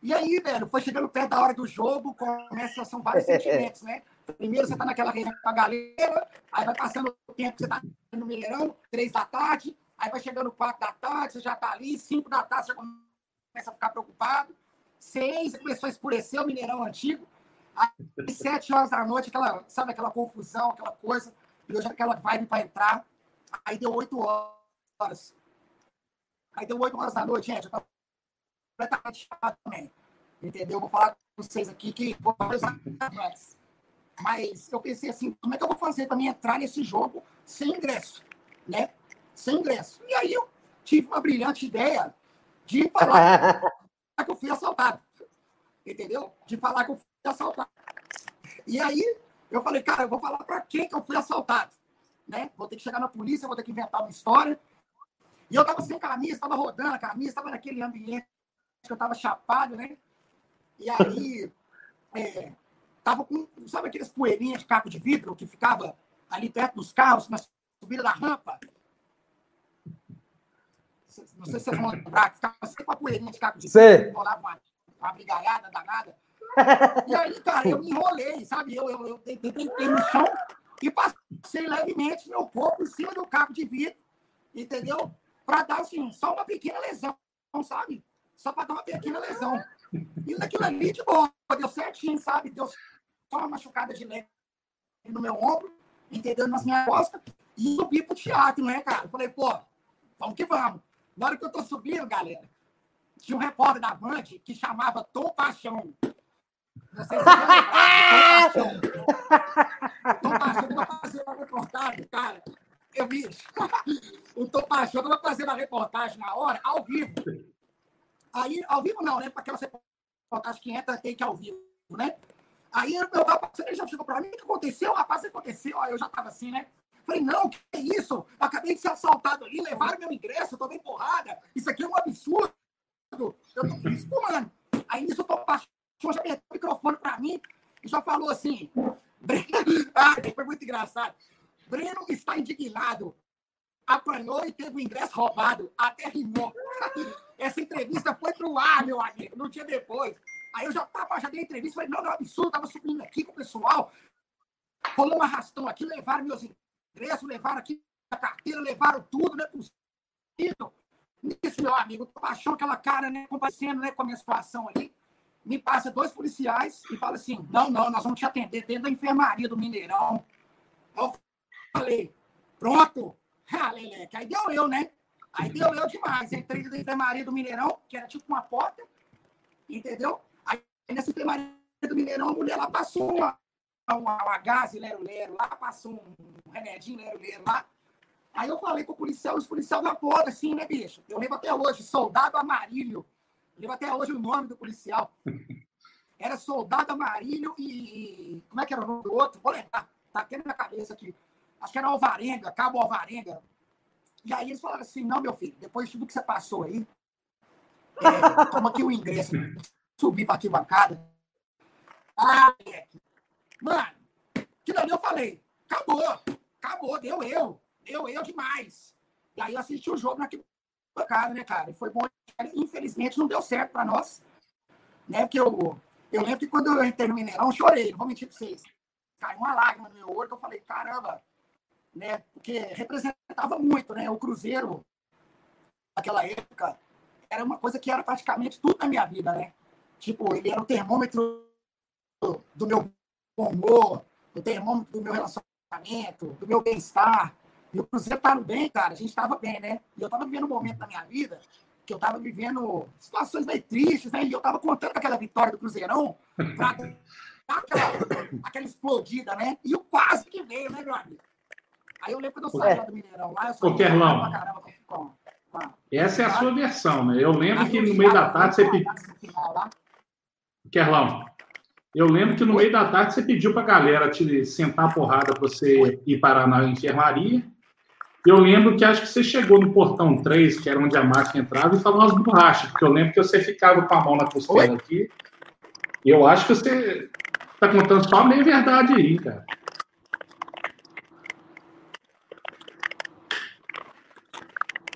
Speaker 7: E aí, velho, foi chegando perto da hora do jogo, começa, são vários sentimentos, né? Primeiro você tá naquela resenha com a galera, aí vai passando o tempo que você tá no Mineirão, três da tarde, aí vai chegando quatro da tarde, você já tá ali, cinco da tarde, você já começa a ficar preocupado. Seis, começou a escurecer o Mineirão antigo. Aí, sete horas da noite, aquela, sabe, aquela confusão, aquela coisa, e eu já aquela vibe para entrar. Aí deu oito horas. Aí deu oito horas da noite, gente, eu tava completamente chato também. Entendeu? Vou falar com vocês aqui que vou antes. Mas eu pensei assim, como é que eu vou fazer para mim entrar nesse jogo sem ingresso? Né? Sem ingresso. E aí eu tive uma brilhante ideia de falar entendeu? De falar que eu fui assaltado. E aí, eu falei, cara, eu vou falar para quem que eu fui assaltado, né? Vou ter que chegar na polícia, vou ter que inventar uma história. E eu tava sem camisa, tava rodando a camisa, tava naquele ambiente que eu tava chapado, né? E aí, é, tava com, sabe aqueles poeirinhas de caco de vidro que ficava ali perto dos carros, na subida da rampa? Não sei se vocês vão lembrar, que ficava sempre com a poeirinha de caco de vidro, rolava uma, uma brigalhada danada. E aí, cara, eu me enrolei, sabe? Eu, eu, eu tentei no chão e passei levemente meu corpo em cima do caco de vidro, entendeu? Para dar, assim, só uma pequena lesão, sabe? Só para dar uma pequena lesão. E naquilo ali, de boa, deu certinho, sabe? Deu só uma machucada de leve no meu ombro, entendeu? Nas minhas costas. E subi pro teatro, né, cara? Falei, pô, vamos que vamos. Na hora que eu tô subindo, galera, tinha um repórter da Band que chamava Tom Paixão. Não sei se você Tom Paixão vai fazer uma reportagem, cara. Eu vi. o Tom Paixão vai fazer uma reportagem na hora, ao vivo. Aí, ao vivo não, né? Para aquela reportagem que entra, tem que ao vivo, né? Aí eu tava passando, ele já chegou para mim, o que aconteceu? Rapaz, o que aconteceu? Aí eu já tava assim, né? Falei, não, que é isso? Acabei de ser assaltado ali, levaram meu ingresso, eu tomei porrada. Isso aqui é um absurdo. Eu tô espumando. Aí nisso eu tô Paixão já meteu o microfone para mim e já falou assim. ah, foi muito engraçado. Breno está indignado. Apanhou e teve o ingresso roubado. Até rimou. Essa entrevista foi pro ar, meu amigo, no dia depois. Aí eu já tava, já dei entrevista, falei, não, absurdo, tava subindo aqui com o pessoal. Rolou um arrastão aqui, levaram meus ingressos, levaram aqui a carteira, levaram tudo, não é possível. Isso, meu amigo, achou aquela cara, né, comparecendo, né, com a minha situação ali me passa dois policiais e fala assim: não, não, nós vamos te atender dentro da enfermaria do Mineirão. Eu falei: pronto. Ah, Leleque. Aí deu eu, né? Aí deu eu demais. Entrei da enfermaria do Mineirão, que era tipo uma porta, entendeu? Aí nessa enfermaria do Mineirão, a mulher lá passou uma, uma, uma gás lero-lero, lá passou um remedinho lero-lero lá. Aí eu falei com o policial, os policiais da porta, assim, né, bicho? Eu lembro até hoje, soldado amarilho. Lembro até hoje o nome do policial. Era soldado Amarilho e. Como é que era o nome do outro? Vou lembrar. Tá aqui na cabeça aqui. Acho que era Alvarenga, Cabo Alvarenga. E aí eles falaram assim: não, meu filho, depois de tudo que você passou aí, é, toma aqui o ingresso. Subi para bancada. Ah, moleque. Mano, que daí eu falei: acabou, acabou, deu eu. Deu eu demais. E aí eu assisti o jogo naquele bancada, né, cara? Foi bom. Infelizmente não deu certo para nós. Né? Porque eu, eu lembro que quando eu entrei no Mineirão, chorei, não vou mentir para vocês. Caiu uma lágrima no meu olho, que eu falei, caramba, né? Porque representava muito, né? O Cruzeiro, naquela época, era uma coisa que era praticamente tudo na minha vida, né? Tipo, ele era o termômetro do meu bom humor, o termômetro do meu relacionamento, do meu bem-estar, e o Cruzeiro estava bem, cara, a gente estava bem, né? E eu estava vivendo um momento da minha vida que eu estava vivendo situações meio tristes, né? E eu estava contando aquela vitória do Cruzeirão para dar aquela, aquela explodida, né? E o quase que veio, né, meu amigo? Aí eu lembro quando eu saí é. do Mineirão lá, eu
Speaker 3: saí Kerlão, caramba com, com, Essa é a sua versão, né? Eu lembro que no meio da tarde você pediu. Kerlão, eu lembro que no meio da tarde você pediu para a galera te sentar a porrada para você ir parar na enfermaria. Eu lembro que acho que você chegou no portão 3, que era onde a máquina entrava, e falou umas borrachas, porque eu lembro que você ficava com a mão na costela aqui. E eu acho que você está contando só a meia verdade aí, cara.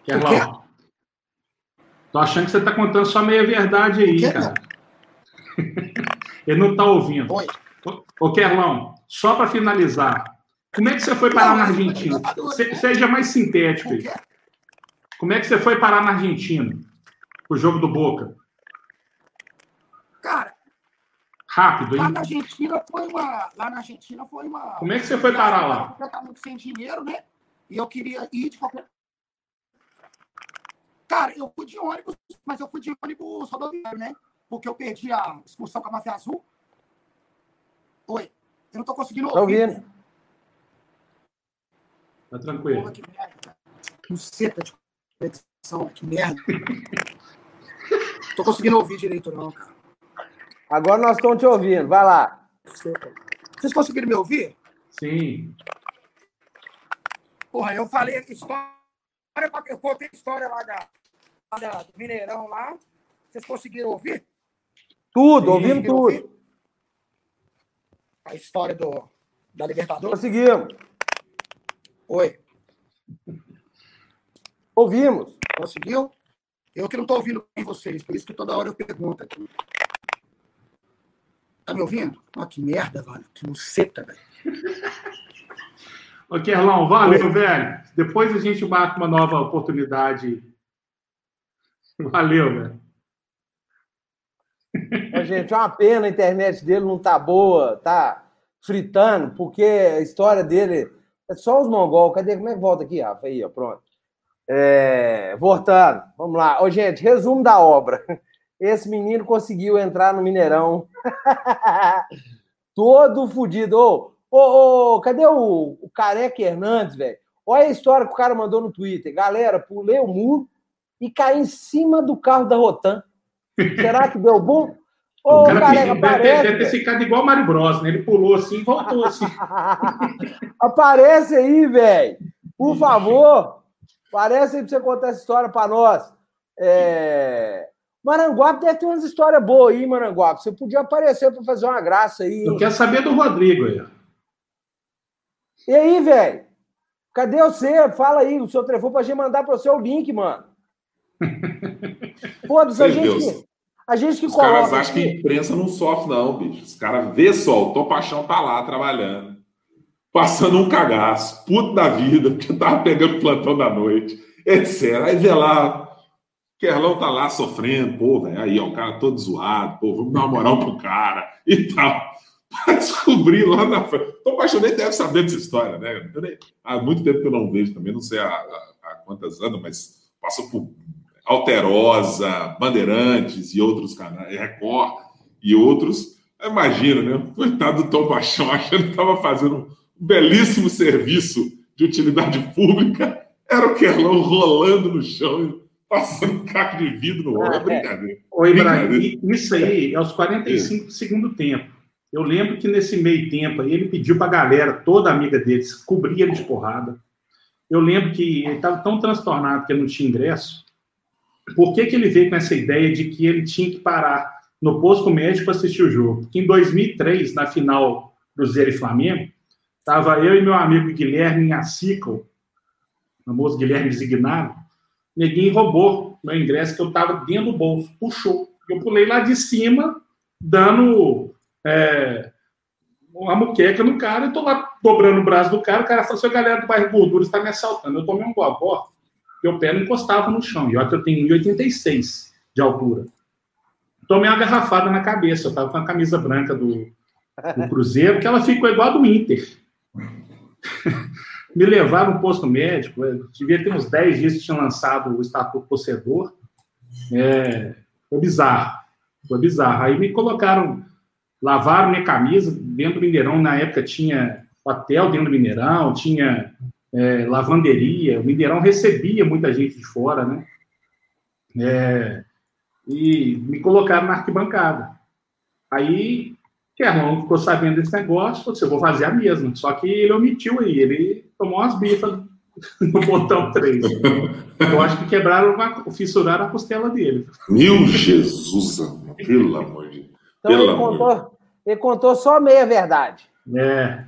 Speaker 3: Kerlão. Tô achando que você está contando só a meia verdade aí, cara. Ele não está ouvindo. Oi. Ô, Kerlão, só para finalizar, como é que você foi parar na Argentina? Seja mais sintético aí. Como é que você foi parar na Argentina? O jogo do Boca?
Speaker 7: Cara.
Speaker 3: Rápido, hein?
Speaker 7: Lá na Argentina foi uma. Lá na Argentina foi uma.
Speaker 3: Como é que você foi parar lá?
Speaker 7: Completamente sem dinheiro, né? E eu queria ir de qualquer. Cara, eu fui de ônibus, mas eu fui de ônibus rodoviário, né? Porque eu perdi a expulsão com a Mafia Azul. Oi. Eu não tô conseguindo
Speaker 2: ouvir. Tô ouvindo.
Speaker 3: Tá tranquilo. Porra, que merda.
Speaker 7: Buceta de competição, que merda. Tô conseguindo ouvir direito, não, cara.
Speaker 2: Agora nós estamos te ouvindo. Vai lá.
Speaker 7: Vocês conseguiram me ouvir?
Speaker 3: Sim.
Speaker 7: Porra, eu falei história. Eu contei história lá da, da, do Mineirão lá. Vocês conseguiram ouvir?
Speaker 2: Tudo, ouvimos tudo. Ouvir?
Speaker 7: A história do, da Libertadores?
Speaker 2: Conseguimos.
Speaker 7: Oi.
Speaker 2: Ouvimos.
Speaker 7: Conseguiu? Eu que não estou ouvindo vocês, por isso que toda hora eu pergunto aqui. Tá me ouvindo? Ah, que merda, velho. Que muceta, velho.
Speaker 3: Ô, Kerlão, valeu, Oi. velho. Depois a gente marca uma nova oportunidade. Valeu, velho.
Speaker 2: gente, é uma pena a internet dele não tá boa, tá fritando, porque a história dele é só os mongol. Cadê? Como é que volta aqui, Rafa? Aí, ó, pronto. É, voltando, vamos lá. Ô, gente, resumo da obra. Esse menino conseguiu entrar no Mineirão. Todo fodido. Ô, ô, ô, cadê o, o Careca Hernandes, velho? Olha a história que o cara mandou no Twitter. Galera, pulei o muro e caí em cima do carro da Rotan. Será que deu bom?
Speaker 3: Ô, o cara careca, deve, aparece, deve ter ficado igual o Mario Bros, né? Ele pulou assim e voltou assim.
Speaker 2: aparece aí, velho. Por favor. Aparece aí pra você contar essa história pra nós. É... Maranguape deve ter umas histórias boas aí, Maranguape. Você podia aparecer para fazer uma graça aí.
Speaker 3: Hein? Eu quero saber do Rodrigo aí.
Speaker 2: E aí, velho? Cadê você? Fala aí o seu telefone pra gente mandar para você o link, mano. Foda-se, a gente, a gente que
Speaker 4: Os coloca. Os caras acham que a imprensa não sofre, não, bicho. Os caras vê só, o Tom Paixão tá lá trabalhando, passando um cagaço, puto da vida, porque tava pegando plantão da noite, etc. Aí vê lá, Kerlão tá lá sofrendo, pô, velho, aí, ó, o cara todo zoado, pô, vamos dar uma moral pro cara e tal. Para descobrir lá na frente. Tom Paixão nem deve saber dessa história, né? Nem... Há muito tempo que eu não vejo também, não sei há, há, há quantas anos, mas passou por Alterosa, Bandeirantes e outros canais, Record e outros. Imagina, né? Coitado do Tom Paixão, achando que estava fazendo um belíssimo serviço de utilidade pública. Era o Kerlão rolando no chão passando um caco de vidro no olho. É, brincadeira.
Speaker 3: Oi, Ibrahim, isso aí é os 45 é. do segundo tempo. Eu lembro que nesse meio tempo aí ele pediu para a galera, toda amiga deles, cobrir ele de porrada. Eu lembro que ele estava tão transtornado que ele não tinha ingresso. Por que, que ele veio com essa ideia de que ele tinha que parar no posto médico para assistir o jogo? Porque em 2003, na final Cruzeiro e Flamengo, estava eu e meu amigo Guilherme em Acicle, o famoso Guilherme Designado, Neguinho roubou meu ingresso que eu estava dentro do bolso, puxou. Eu pulei lá de cima, dando é, uma muqueca no cara, eu tô lá dobrando o braço do cara, o cara falou, seu galera do bairro Gordura está me assaltando. Eu tomei um boa meu pé não encostava no chão, e olha que eu tenho 1,86 de altura. Tomei uma garrafada na cabeça, eu estava com a camisa branca do, do Cruzeiro, que ela ficou igual a do Inter me levaram no posto médico, devia ter uns 10 dias que tinham lançado o Estatuto Torcedor. É, foi bizarro, foi bizarro. Aí me colocaram, lavaram minha camisa dentro do Mineirão, na época tinha hotel dentro do Mineirão, tinha é, lavanderia, o Mineirão recebia muita gente de fora, né? É, e me colocaram na arquibancada. Aí Kerlon ficou sabendo desse negócio, falou assim, eu vou fazer a mesma. Só que ele omitiu aí, ele tomou umas bifas no botão 3. Eu acho que quebraram, fissuraram a costela dele.
Speaker 4: Meu Jesus, pelo amor de Deus.
Speaker 2: Então ele contou, ele contou só meia verdade.
Speaker 3: É.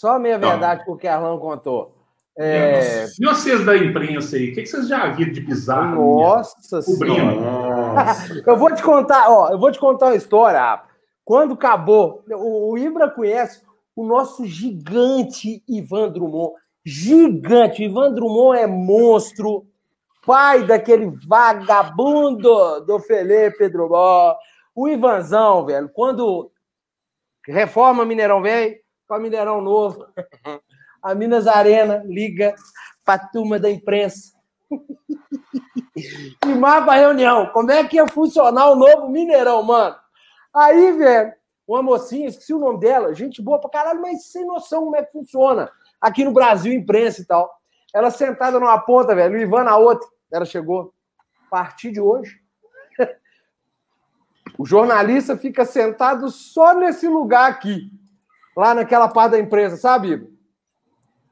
Speaker 2: Só meia verdade que o Carlão contou.
Speaker 3: É... E vocês da imprensa aí, o que, vocês já viram de bizarro?
Speaker 2: Nossa senhora. eu vou te contar, ó, eu vou te contar uma história. Quando acabou, o Ibra conhece o nosso gigante Ivan Drummond. Gigante. O Ivan Drummond é monstro. Pai daquele vagabundo do Felipe Drummond. O Ivanzão, velho, quando reforma Mineirão velho, para Mineirão novo, a Minas Arena liga para a turma da imprensa. e marca a reunião. Como é que ia funcionar o novo Mineirão, mano? Aí, velho, uma mocinha, esqueci o nome dela, gente boa pra caralho, mas sem noção como é que funciona. Aqui no Brasil, imprensa e tal. Ela sentada numa ponta, velho, o Ivan na outra. Ela chegou. A partir de hoje, O jornalista fica sentado só nesse lugar aqui, lá naquela parte da empresa, sabe? O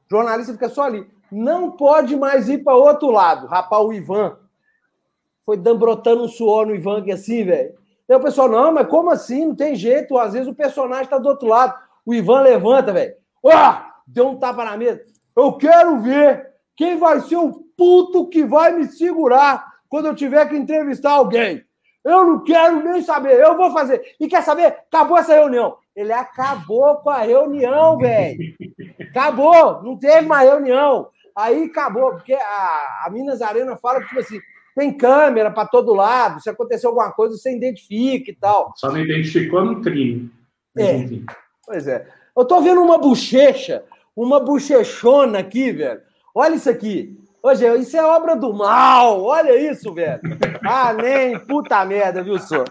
Speaker 2: jornalista fica só ali. Não pode mais ir para outro lado. Rapaz, o Ivan foi brotando um suor no Ivan aqui assim, velho. Aí o pessoal, não, mas como assim? Não tem jeito. Às vezes o personagem está do outro lado. O Ivan levanta, velho. Ó, deu um tapa na mesa. Eu quero ver quem vai ser o puto que vai me segurar quando eu tiver que entrevistar alguém. Eu não quero nem saber, eu vou fazer. E quer saber? Acabou essa reunião. Ele acabou com a reunião, velho. Acabou, não teve mais reunião. Aí acabou, porque a, a Minas Arena fala que, tipo assim, tem câmera para todo lado, se acontecer alguma coisa, você identifica e tal.
Speaker 3: Só não identificou no crime.
Speaker 2: É. Pois é. Eu tô vendo uma bochecha, uma bochechona aqui, velho. Olha isso aqui. Hoje, isso é obra do mal. Olha isso, velho. Ah, nem puta merda, viu, senhor?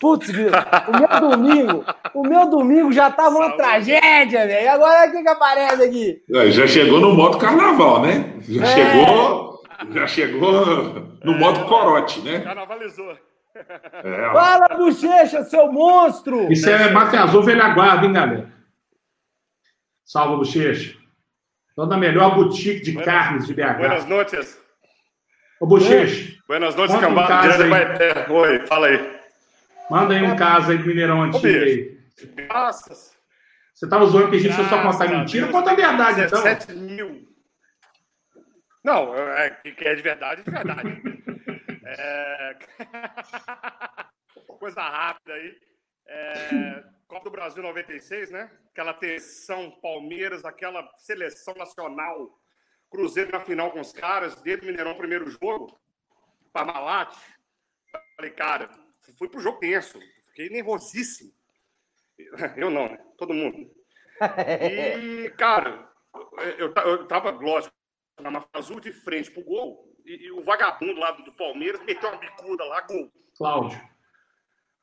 Speaker 2: Putz, o meu domingo, o meu domingo já tava uma tragédia, velho. E agora o que que aparece aqui?
Speaker 4: É, já chegou no modo carnaval, né? Já é. chegou, já chegou no é. modo corote, né?
Speaker 8: Carnavalizou.
Speaker 2: É, Fala, bochecha, seu monstro!
Speaker 3: Isso é mate azul velha guarda, hein, galera? Salve, bochecha. Toda a melhor boutique de buenas, carnes de BH.
Speaker 8: Buenas noites.
Speaker 3: Ô, Bochecha.
Speaker 8: Buenas noites, cambada. Oi, fala aí.
Speaker 3: Manda aí um caso aí do Mineirão Antigo aí. Graças. Você tava zoando que a gente Graças só contar mentira? Conta a verdade, 17 então. mil.
Speaker 8: Não, é, que é de verdade, de verdade. é... Coisa rápida aí. É... Copa do Brasil 96, né? Aquela tensão, Palmeiras, aquela seleção nacional, Cruzeiro na final com os caras, dentro do Mineirão, primeiro jogo, Parmalat. Falei, cara, fui pro jogo tenso, fiquei nervosíssimo. Eu não, né? Todo mundo. E, cara, eu, eu tava, lógico, na azul de frente pro gol, e, e, o vagabundo lá do Palmeiras meteu uma bicuda lá, gol.
Speaker 3: Cláudio.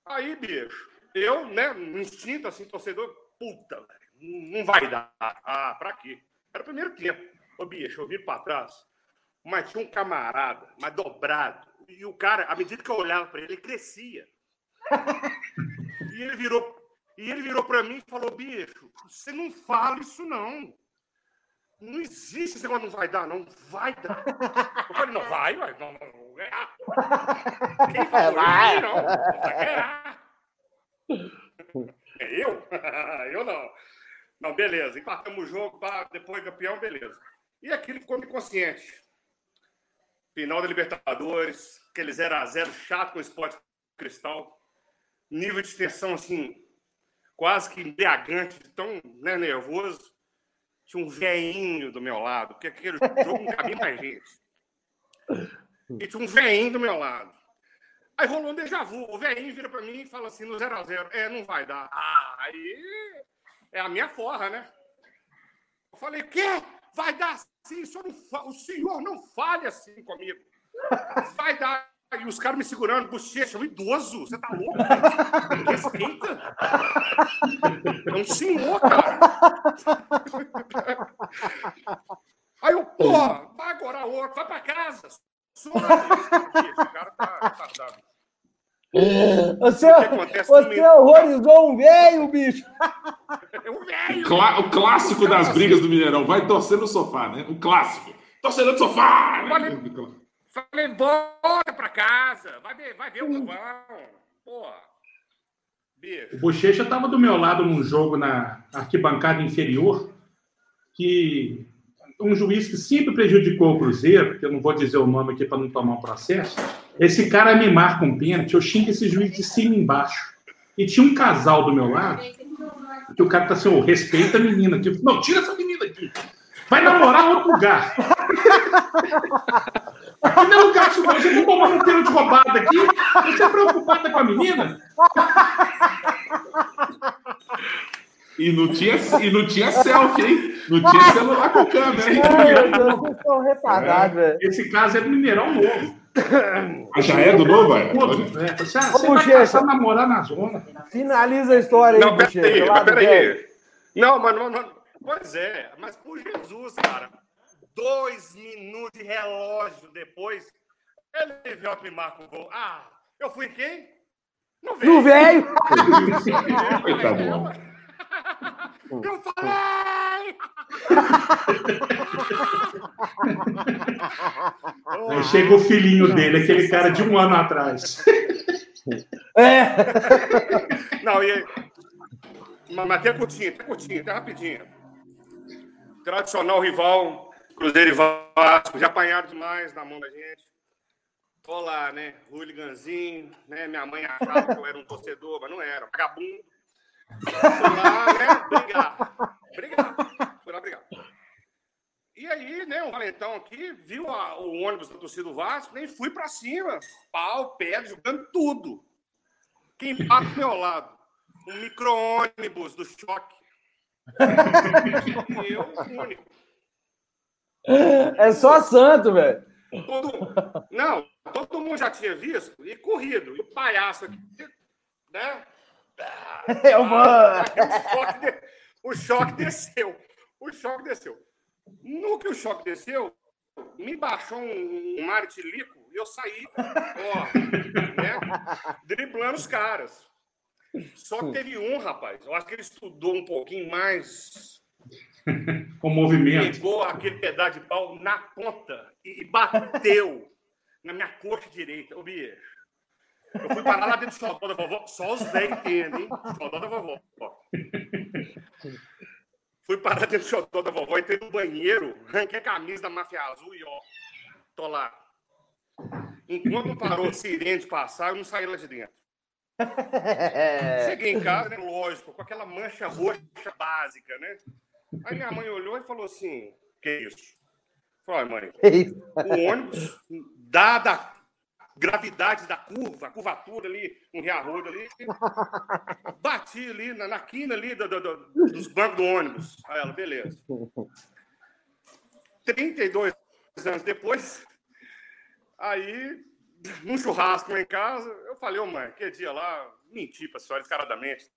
Speaker 8: Aí, bicho, eu, né, no instinto, assim, torcedor, puta, não vai dar. Ah, pra quê? Era o primeiro tempo. Ô, bicho, eu viro pra trás, mas tinha um camarada, mas dobrado. E o cara, à medida que eu olhava pra ele, ele crescia. e ele virou, e ele virou pra mim e falou, bicho, você não fala isso não. Não existe esse negócio, não vai dar, não vai dar. Eu falei, não vai, vai, não, não, não. Quem falou? Vai. Não, não vai. É eu? eu não. Não, beleza. Empatamos o jogo, depois campeão, beleza. E aquilo ficou inconsciente. Final da Libertadores, aquele 0x0 chato com o esporte cristal. Nível de tensão, assim, quase que embriagante, tão né, nervoso. Tinha um veinho do meu lado, porque aquele jogo não cabia mais gente. E tinha um veinho do meu lado. Aí rolou um déjà vu. O velhinho vira pra mim e fala assim, no 0x0, é, não vai dar. Ah, aí é a minha forra, né? Eu falei, quê? Vai dar sim, o senhor não, o fale assim comigo. Vai dar. E os caras me segurando, bochecha, um idoso, você tá louco? Respeita. É um senhor, cara. Aí eu, porra, vai agora outro, vai pra casa. Esse cara tá retardado.
Speaker 2: Você, você horrorizou um velho, bicho.
Speaker 8: É um velho.
Speaker 4: O clássico das brigas do Mineirão. Vai torcer no sofá, né? O clássico. Torcedor no sofá. Né?
Speaker 8: Falei, falei, bora pra casa. Vai ver, vai ver o povão. Porra.
Speaker 3: Bicho. O Bochecha tava do meu lado num jogo na arquibancada inferior que um juiz que sempre prejudicou o Cruzeiro, que eu não vou dizer o nome aqui para não tomar um processo, esse cara me marca um pênalti, eu xingo esse juiz de cima e embaixo. E tinha um casal do meu lado, que o cara tá assim, oh, respeita a menina aqui. Não, tira essa menina aqui. Vai namorar em outro lugar. Aqui não é lugar que você não tomar um pênalti roubado aqui. Você é preocupada com a menina?
Speaker 4: E não tinha, e não tinha selfie, hein? Não tinha celular com câmera, hein?
Speaker 3: é. Esse caso é do Mineirão Novo.
Speaker 4: Ah, já é do novo, velho?
Speaker 3: É. Você, você vai começar a namorar na zona.
Speaker 2: Finaliza a história aí,
Speaker 8: Não, peraí, peraí. Não, mas não, não, Pois é, mas por Jesus, cara. Dois minutos de relógio depois, ele veio a primar com o gol. Ah, eu fui quem?
Speaker 2: No velho.
Speaker 4: Coitado.
Speaker 8: Eu falei!
Speaker 3: Aí chega o filhinho dele, aquele cara de um ano atrás.
Speaker 2: É.
Speaker 8: Não, e aí? Mas, até curtinho, até curtinho, até rapidinho. Tradicional rival, Cruzeiro e Vasco, já apanharam demais na mão da gente. Tô lá, né? Hooliganzinho, né? Minha mãe achava que eu era um torcedor, mas não era, vagabundo. Fui lá, né? Brigar. Brigar. Fui lá brigar. E aí, né, um valentão aqui, viu a- o ônibus da torcida do Vasco, nem fui pra cima. Pau, pedra, jogando tudo. Quem passa do meu lado? Um micro-ônibus do choque. E eu, único.
Speaker 2: É só santo, velho.
Speaker 8: Todo, não, todo mundo já tinha visto e corrido. E o palhaço aqui, né?
Speaker 2: Eu vou.
Speaker 8: O o choque desceu. O choque desceu. No que o choque desceu, me baixou um, um mar de lico e eu saí, ó, né? Driblando os caras. Só que teve um, rapaz, eu acho que ele estudou um pouquinho mais
Speaker 3: Com movimento.
Speaker 8: pegou aquele pedaço de pau na ponta e e bateu na minha coxa direita. Ô, bicho. Eu fui parar lá dentro do xodó da vovó. Só os velhos entendem, hein? Xodó da vovó. Fui parar dentro do xodó da vovó, entrei no banheiro, arranquei a camisa da máfia azul e ó, tô lá. Enquanto parou de sirene de passar, eu não saí lá de dentro. Cheguei em casa, né, lógico, com aquela mancha roxa básica, né? Aí minha mãe olhou e falou assim: Que isso? Falei, "Ai, mãe, o ônibus, dada a gravidade da curva, a curvatura ali, um rearrodo ali, bati ali na, na quina ali do- do- do- dos bancos do ônibus. Aí ela, beleza. 32 anos depois, aí, num churrasco lá em casa, eu falei, ô mãe, que dia lá, menti pra senhora descaradamente.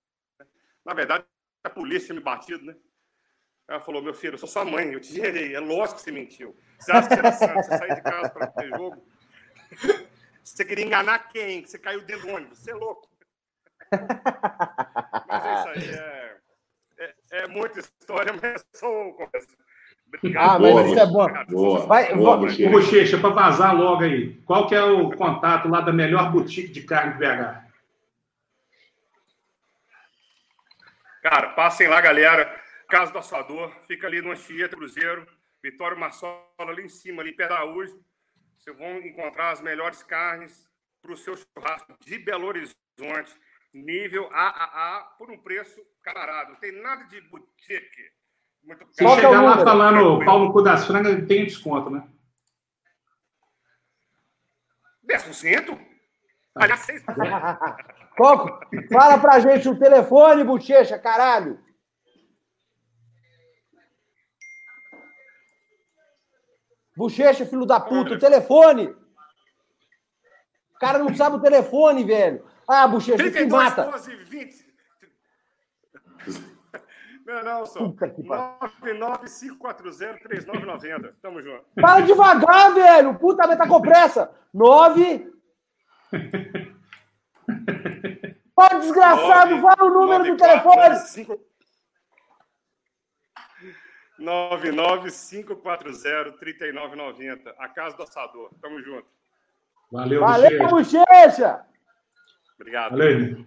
Speaker 8: Na verdade, a polícia tinha me batido, né? Ela falou, meu filho, eu sou sua mãe, eu te gerei, é lógico que você mentiu. Você acha que você era santo, você saiu de casa para ter jogo? Você queria enganar quem? Que você caiu dentro do ônibus? Você é louco. Mas é isso aí, é, é, é muita história, mas é só começo. Obrigado.
Speaker 2: Ah, mas
Speaker 4: Boa,
Speaker 2: isso é bom.
Speaker 4: Boa.
Speaker 2: Vai-
Speaker 4: boa,
Speaker 2: vai-
Speaker 4: Bochecha.
Speaker 3: Para vazar logo aí, qual que é o contato lá da melhor boutique de carne de BH?
Speaker 8: Cara, passem lá, galera. Casa do Assador, fica ali no Anchieta, Cruzeiro. Vitório Massola, ali em cima, ali perto da USP. Vocês vão encontrar as melhores carnes para o seu churrasco de Belo Horizonte, nível AAA, por um preço camarada. Não tem nada de boutique. Muito
Speaker 2: que é
Speaker 3: chegar lá
Speaker 2: número?
Speaker 3: falando pau no cu das frangas, tem desconto, né?
Speaker 8: 10%? Aliás, 6%.
Speaker 2: Coco, fala pra gente o telefone, bochecha, caralho. Bochecha, filho da puta, o telefone. O cara não sabe o telefone, velho. Ah, bochecha, se
Speaker 8: 32,
Speaker 2: mata.
Speaker 8: 12, 20. Não, não, só.
Speaker 2: Puta que pariu.
Speaker 8: 995403990. Tamo junto.
Speaker 2: Fala devagar, velho. Puta, mas tá com pressa. Nove. Ô, desgraçado, fala o número do telefone.
Speaker 8: 995403990. A Casa do Assador. Tamo junto.
Speaker 3: Valeu,
Speaker 2: Valeu,
Speaker 3: Bochecha.
Speaker 2: bochecha.
Speaker 8: Obrigado.
Speaker 3: Valeu.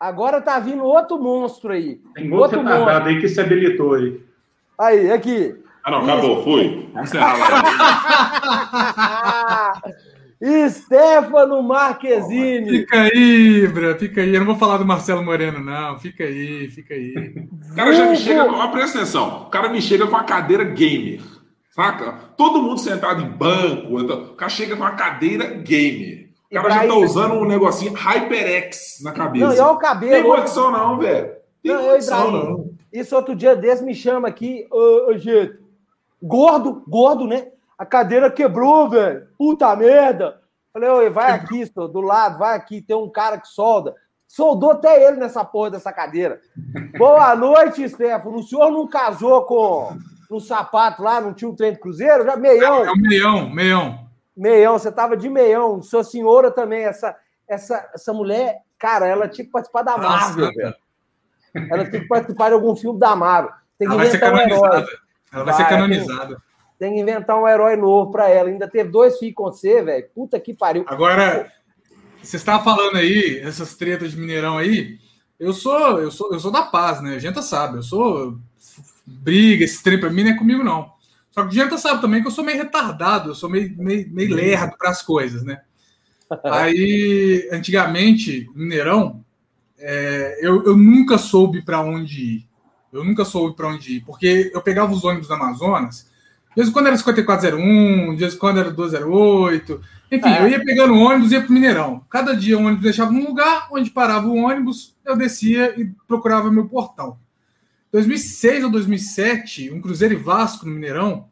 Speaker 2: Agora tá vindo outro monstro aí.
Speaker 3: Tem outro retardado aí que se habilitou aí.
Speaker 2: Aí, aqui.
Speaker 4: Ah, não, acabou, fui. Vamos encerrar lá.
Speaker 2: Stefano Marquezine.
Speaker 9: Fica aí, Bra, fica aí. Eu não vou falar do Marcelo Moreno, não. Fica aí, fica aí.
Speaker 4: O cara já me chega. Ó, presta atenção. O cara me chega com a cadeira gamer. Saca? Todo mundo sentado em banco. então, o cara chega com a cadeira gamer. O cara já tá usando um negocinho HyperX na cabeça.
Speaker 2: Não, e olha o
Speaker 4: Tem
Speaker 2: cabelo.
Speaker 4: condição, não, velho. Tem
Speaker 2: Não, eu,
Speaker 4: condição, não.
Speaker 2: Isso outro dia desse me chama aqui, ô, ô, gente. Gordo, gordo, né? A cadeira quebrou, velho. Puta merda. Falei, oi, vai aqui, só, do lado, vai aqui, tem um cara que solda. Soldou até ele nessa porra dessa cadeira. Boa noite, Stefano. O senhor não casou com no sapato lá, não tinha um trem de cruzeiro? Já meião.
Speaker 9: É um meião, meião.
Speaker 2: Meião, você tava de meião. Sua senhora também, essa, essa, essa mulher cara, ela tinha que participar da Marvel, Nossa, velho. Ela tinha que participar de algum filme da Marvel. Tem que
Speaker 9: ela inventar um herói. Ela vai, vai ser canonizada.
Speaker 2: Tem, que inventar um herói novo pra ela. Ainda teve dois filhos com você, velho. Puta que pariu.
Speaker 9: Agora, você estava falando aí, essas tretas de Mineirão aí. Eu sou, eu sou, eu sou da paz, né? A gente sabe, eu sou briga, esse trem pra mim não é comigo, não. Só que o gente sabe também que eu sou meio retardado, eu sou meio, meio, meio lerdo para as coisas, né? Aí, antigamente, Mineirão, é, eu, eu nunca soube para onde ir. Eu nunca soube para onde ir, porque eu pegava os ônibus da Amazonas, de vez em quando era 5401, de vez em quando era 208, enfim, é. eu ia pegando o ônibus e ia para Mineirão. Cada dia o ônibus deixava num lugar, onde parava o ônibus, eu descia e procurava meu portão. 2006 ou 2007, um Cruzeiro e Vasco no Mineirão,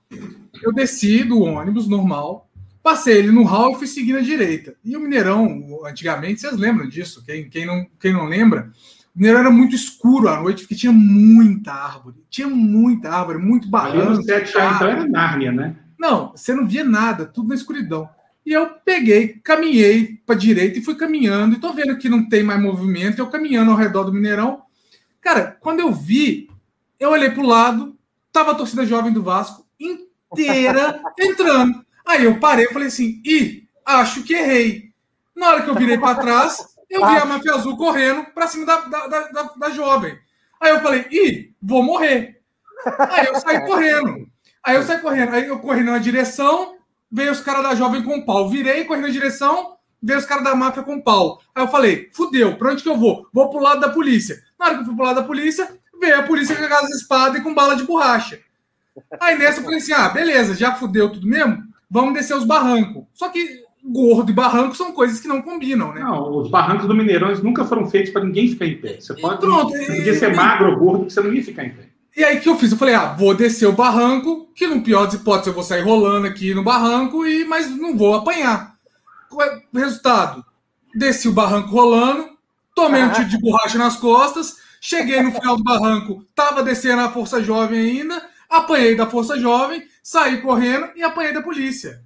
Speaker 9: eu desci do ônibus normal, passei ele no hall e fui seguir na direita. E o Mineirão, antigamente, vocês lembram disso? Quem, quem, não, quem não lembra, Mineirão era muito escuro à noite, porque tinha muita árvore. Tinha muita árvore, muito barranco.
Speaker 3: então era Nárnia, né?
Speaker 9: Não, você não via nada, tudo na escuridão. E eu peguei, caminhei para direita e fui caminhando. E tô vendo que não tem mais movimento. Eu caminhando ao redor do Mineirão. Cara, quando eu vi, eu olhei para o lado, tava a torcida jovem do Vasco inteira entrando. Aí eu parei e falei assim: ih, acho que errei. Na hora que eu virei para trás, eu vi a Mafia Azul correndo para cima da, da, da, da, jovem. Aí eu falei: ih, vou morrer. Aí eu saí correndo. Aí eu saí correndo. Aí eu corri na direção, veio os caras da jovem com pau. Virei, corri na direção, veio os caras da máfia com pau. Aí eu falei: fudeu, pra onde que eu vou? Vou pro lado da polícia. Na hora que eu fui pro lado da polícia, veio a polícia com as espadas e com bala de borracha. Aí nessa eu falei assim: ah, beleza, já fudeu tudo mesmo, vamos descer os barrancos. Só que gordo e barranco são coisas que não combinam, né?
Speaker 3: Não, os barrancos do Mineirão nunca foram feitos para ninguém ficar em pé. Você pode pronto, você ser magro ou gordo, que você não ia ficar em pé.
Speaker 9: E aí que eu fiz? Eu falei, ah, vou descer o barranco, que no pior das hipóteses eu vou sair rolando aqui no barranco, e mas não vou apanhar. É resultado? Desci o barranco rolando, tomei um tiro de borracha nas costas, Cheguei no final do barranco, tava descendo a Força Jovem ainda, apanhei da Força Jovem, saí correndo e apanhei da polícia.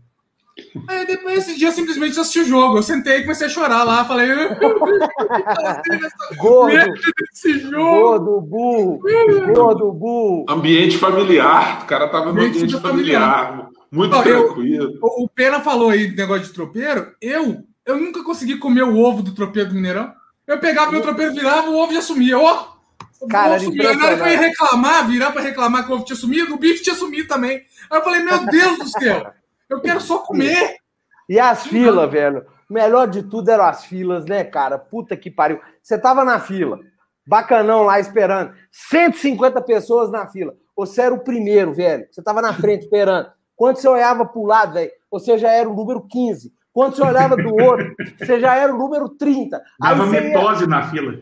Speaker 9: Aí depois, esse dia, simplesmente assisti o jogo. Eu sentei e comecei a chorar lá. Falei.
Speaker 2: gordo! Gordo, burro! Gordo, burro!
Speaker 4: Ambiente familiar. O cara tava no ambiente, ambiente familiar. familiar. Muito tranquilo.
Speaker 9: Eu, o Pena falou aí do negócio de tropeiro. Eu, eu nunca consegui comer o ovo do tropeiro do Mineirão. Eu pegava meu tropeiro, virava, o ovo já sumia. Ó,
Speaker 2: Cara,
Speaker 9: sumia. Na hora que eu ia reclamar, virar para reclamar que o ovo tinha sumido, o bife tinha sumido também. Aí eu falei, meu Deus do céu, eu quero só comer.
Speaker 2: E as filas, velho? O melhor de tudo eram as filas, né, cara? Puta que pariu. Você tava na fila, bacanão lá esperando, 150 pessoas na fila. Você era o primeiro, velho. Você tava na frente esperando. Quando você olhava pro lado, velho, você já era o número 15. Quando você olhava do outro, você já era o número 30.
Speaker 3: Dava metose ia... na fila.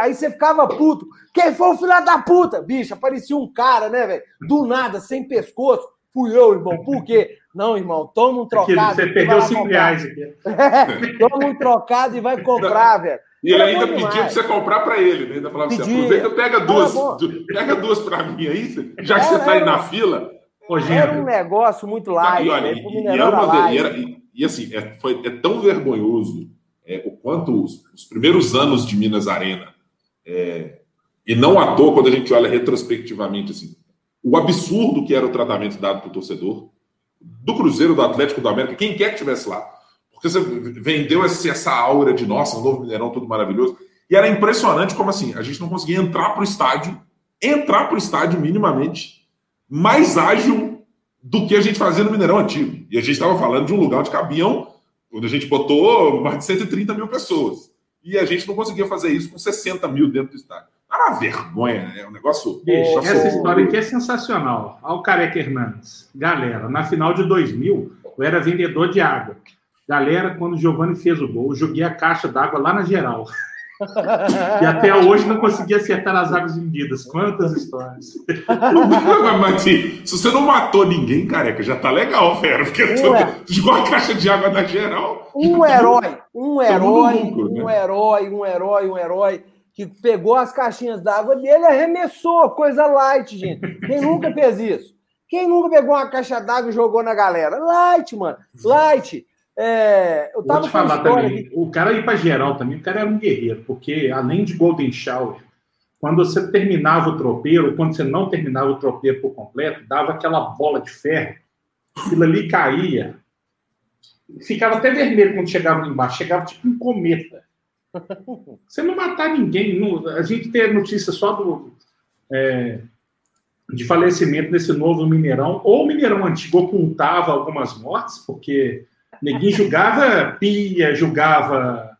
Speaker 2: Aí você ficava puto. Quem foi o filho da puta? Bicho, aparecia um cara, né, velho? Do nada, sem pescoço. Fui eu, irmão. Por quê? Não, irmão, toma um trocado.
Speaker 3: Você perdeu 5 reais aqui.
Speaker 2: É, toma um trocado e vai comprar, velho.
Speaker 4: E ele ainda pediu pra você comprar para ele, né? Ainda falava assim: aproveita e pega duas. pega duas para mim aí, já que é, você tá aí na fila.
Speaker 2: Era um negócio muito light. E,
Speaker 4: e, e, era e, e assim, é, foi, é tão vergonhoso é, o quanto os, os, primeiros anos de Minas Arena, é, e não à toa quando a gente olha retrospectivamente, assim, o absurdo que era o tratamento dado para o torcedor, do Cruzeiro, do Atlético, do América, quem quer que estivesse lá. Porque você vendeu essa, aura de, nossa, um novo Mineirão, tudo maravilhoso. E era impressionante como assim, a gente não conseguia entrar para o estádio, entrar para o estádio minimamente mais ágil do que a gente fazia no Mineirão Antigo. E a gente estava falando de um lugar onde cabiam, quando a gente botou mais de 130 mil pessoas. E a gente não conseguia fazer isso com 60 mil dentro do estádio. Era uma vergonha, é um negócio.
Speaker 3: Bicho, essa história aqui é sensacional. Olha o Careca Hernandes. Galera, na final de 2000, eu era vendedor de água. Galera, quando o Giovanni fez o gol, eu joguei a caixa d'água lá na geral. E até hoje não consegui acertar as águas vendidas. Quantas histórias.
Speaker 4: Mas, se você não matou ninguém, careca, já tá legal, velho. Porque um é... jogou a caixa de água da geral.
Speaker 2: Um herói, um herói, um né? herói, um herói, um herói que pegou as caixinhas d'água dele e arremessou, coisa light, gente. Quem nunca fez isso? Quem nunca pegou uma caixa d'água e jogou na galera? Light, mano. Light. É, eu tava
Speaker 3: Vou te falar também,
Speaker 2: aqui-
Speaker 3: o cara ir para geral também, o cara era um guerreiro, porque além de Golden Shower, quando você terminava o tropeiro, quando você não terminava o tropeiro por completo, dava aquela bola de ferro, aquilo ali caía, ficava até vermelho quando chegava lá embaixo, chegava tipo um cometa. Você não matar ninguém, não- a gente tem a notícia só do é, de falecimento nesse novo Mineirão, ou o Mineirão antigo ocultava algumas mortes, porque ninguém julgava pia, julgava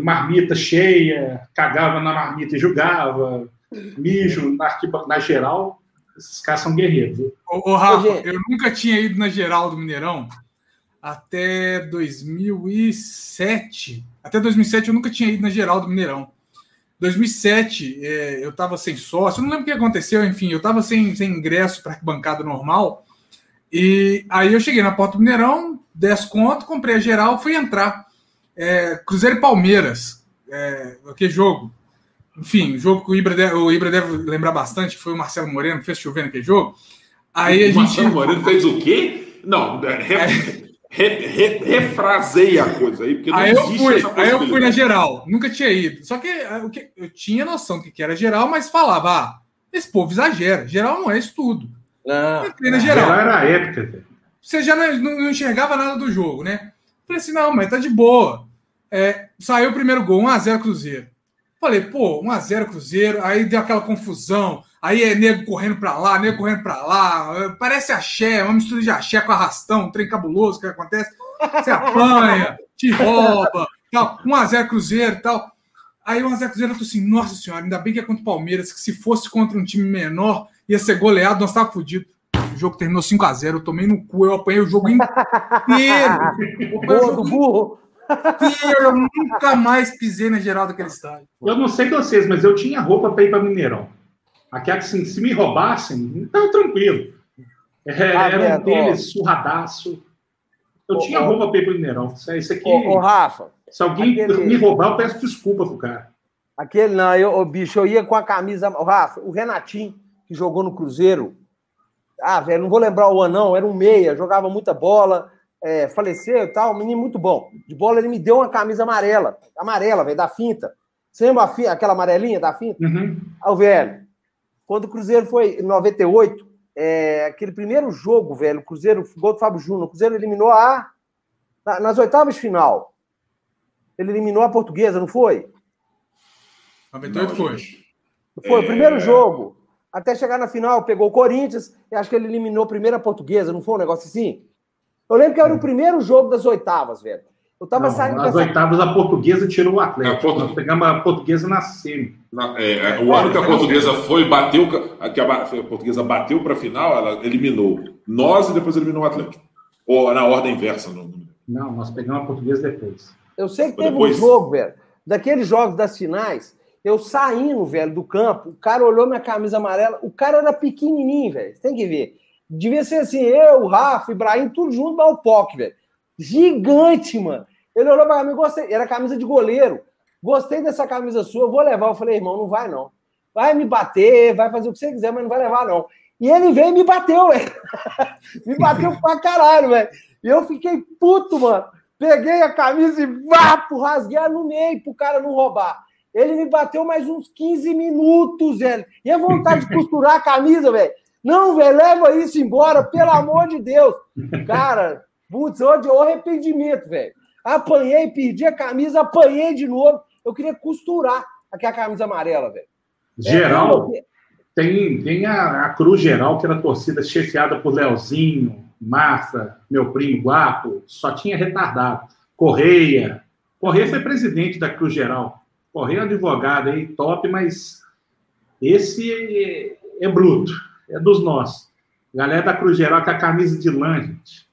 Speaker 3: marmita cheia, cagava na marmita e julgava, mijo na, na geral. Esses caras são guerreiros.
Speaker 9: Ô, ô, Rafa, eu nunca tinha ido na geral do Mineirão até 2007. Até 2007 eu nunca tinha ido na geral do Mineirão. 2007 é, eu estava sem sócio, não lembro o que aconteceu, enfim, eu estava sem, sem ingresso para arquibancada normal. E aí eu cheguei na porta do Mineirão, 10 conto, comprei a geral, fui entrar. É, Cruzeiro e Palmeiras, é, que jogo. Enfim, o jogo que o Ibra, deve, o Ibra deve lembrar bastante, que foi o Marcelo Moreno fez chover naquele jogo. Aí a
Speaker 4: o
Speaker 9: gente.
Speaker 4: Marcelo Moreno fez o quê? Não, re, re, re, refrasei a coisa aí, porque não
Speaker 9: Aí eu
Speaker 4: existe
Speaker 9: fui,
Speaker 4: essa
Speaker 9: aí eu fui na geral, nunca tinha ido. Só que ah, que- eu tinha noção do que era geral, mas falava, ah, esse povo exagera. Geral não é isso tudo.
Speaker 2: Não.
Speaker 9: Entrei na
Speaker 3: Geral
Speaker 9: geral.
Speaker 3: era épica.
Speaker 9: Você já não, não- não enxergava nada do jogo, né? Falei assim, não, mas tá de boa. É, saiu o primeiro gol, 1x0 Cruzeiro. Falei, pô, 1x0 Cruzeiro, aí deu aquela confusão. Aí é nego correndo pra lá, nego correndo pra lá. Parece axé, uma mistura de axé com arrastão, um trem cabuloso que acontece. Você apanha, te rouba, tal. 1x0 Cruzeiro e tal. Aí 1x0 Cruzeiro, eu tô assim, nossa senhora, ainda bem que é contra o Palmeiras, que se fosse contra um time menor, ia ser goleado, nós tava fudido. O jogo terminou 5x0, eu tomei no cu, eu apanhei o jogo inteiro. Apanhei o
Speaker 2: Boa
Speaker 9: jogo
Speaker 2: burro.
Speaker 9: Eu nunca mais pisei na geral daquele estádio.
Speaker 3: Eu não sei de vocês, mas eu tinha roupa para ir para Mineirão. Aquela que assim, se me roubassem, estava tranquilo. É,
Speaker 2: Ah,
Speaker 3: era um tênis surradaço. Eu
Speaker 2: Ô,
Speaker 3: tinha roupa para ir para Mineirão. Isso aqui,
Speaker 2: Ô, ô, Rafa,
Speaker 3: se alguém
Speaker 2: aquele-
Speaker 3: me roubar, eu peço desculpa pro cara.
Speaker 2: aquele não, eu, ô, bicho, eu ia com a camisa. Ô, Rafa, o Renatinho, que jogou no Cruzeiro. Ah, velho, não vou lembrar o ano, não. Era um meia, jogava muita bola, é, faleceu e tal. Um menino muito bom. De bola, ele me deu uma camisa amarela. Amarela, velho, da finta. Você lembra a fi- aquela amarelinha da finta?
Speaker 3: Uhum.
Speaker 2: Ao velho, quando o Cruzeiro foi em 98, é, aquele primeiro jogo, velho, o Cruzeiro, gol do Fábio Júnior, o Cruzeiro eliminou a. na- nas oitavas de final. Ele eliminou a portuguesa, não foi?
Speaker 9: 98 foi.
Speaker 2: Foi o primeiro
Speaker 4: É.
Speaker 2: jogo. Até chegar na final, pegou o Corinthians, e acho que ele eliminou a primeira portuguesa, não foi um negócio assim? Eu lembro que era o primeiro jogo das oitavas, velho. Eu tava
Speaker 3: Não,
Speaker 2: saindo
Speaker 3: nas
Speaker 2: dessa.
Speaker 3: oitavas, a portuguesa tirou o
Speaker 4: É, a
Speaker 3: Atlético.
Speaker 4: portu-
Speaker 3: Nós pegamos a portuguesa na semi.
Speaker 4: Na- é, é, o ano que a portuguesa foi, bateu, a, que a, portuguesa bateu para a final, ela eliminou nós e depois eliminou o Atlético. Ou na ordem inversa. No-
Speaker 3: Não, nós pegamos a portuguesa depois.
Speaker 2: Eu sei que teve
Speaker 4: depois?
Speaker 2: um jogo, velho. Daqueles jogos das finais, eu saindo, velho, do campo, o cara olhou minha camisa amarela, o cara era pequenininho, velho. Você Tem que ver. Devia ser assim, eu, Rafa, Ibrahim, tudo junto, o POC, velho. Gigante, mano. Ele olhou pra mim, gostei. Era camisa de goleiro. Gostei dessa camisa sua, vou levar. Eu falei, irmão, não vai não. Vai me bater, vai fazer o que você quiser, mas não vai levar, não. E ele veio e me bateu, velho. me bateu pra caralho, velho. E eu fiquei puto, mano. Peguei a camisa e vapo, rasguei no meio pro cara não roubar. Ele me bateu mais uns 15 minutos, velho. E a vontade de costurar a camisa, velho. Não, velho, leva isso embora, pelo amor de Deus. Cara, putz, hoje o arrependimento, velho. Apanhei, perdi a camisa, apanhei de novo. Eu queria costurar aquela camisa amarela, velho.
Speaker 3: Geral,
Speaker 2: É,
Speaker 3: tem, tem a, a Cruz Geral, que era a torcida chefiada por Leozinho, Marfa, meu primo Guapo, só tinha retardado. Correia. Correia foi presidente da Cruz Geral. Correia é advogado aí, top, mas esse é, é bruto, é dos nossos. Galera da Cruz Geral com a camisa de lã, gente.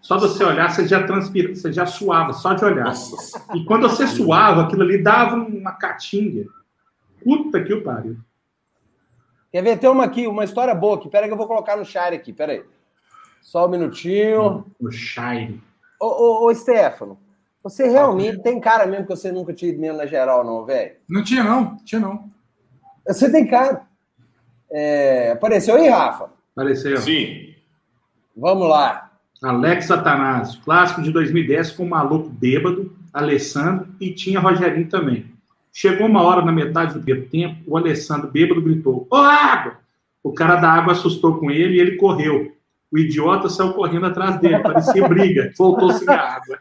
Speaker 3: Só você olhar, você já transpira, você já suava, só de olhar.
Speaker 4: Nossa.
Speaker 3: E quando você suava, aquilo ali dava uma catinga. Puta que o pariu.
Speaker 2: Quer ver? Tem uma aqui, uma história boa aqui. Pera aí que eu vou colocar no share aqui, pera aí. Só um minutinho.
Speaker 3: O Shine.
Speaker 2: Ô, ô, ô, Stefano, você realmente tem cara mesmo que você nunca tinha ido mesmo na geral, não, velho?
Speaker 9: Não tinha, não. Tinha, não.
Speaker 2: Você tem cara. É, apareceu aí, Rafa?
Speaker 3: Apareceu.
Speaker 4: Sim.
Speaker 2: Vamos lá.
Speaker 3: Alex Atanásio, clássico de 2010 com o maluco bêbado, Alessandro e tinha Rogerinho também. Chegou uma hora na metade do primeiro tempo, o Alessandro bêbado gritou: Ô água! O cara da água assustou com ele e ele correu. O idiota saiu correndo atrás dele, parecia briga, na água.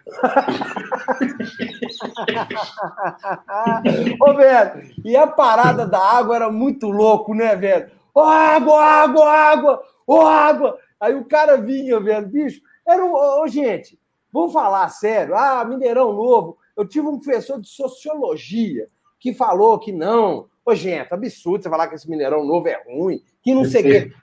Speaker 2: Ô, velho, e a parada da água era muito louco, né, velho? Ô, água, água, água, ô, água. Aí o cara vinha, velho, bicho. Era um. Ô, gente, vamos falar sério. Ah, Mineirão Novo. Eu tive um professor de sociologia que falou que não. Ô, gente, absurdo você falar que esse Mineirão Novo é ruim, que não sei o quê.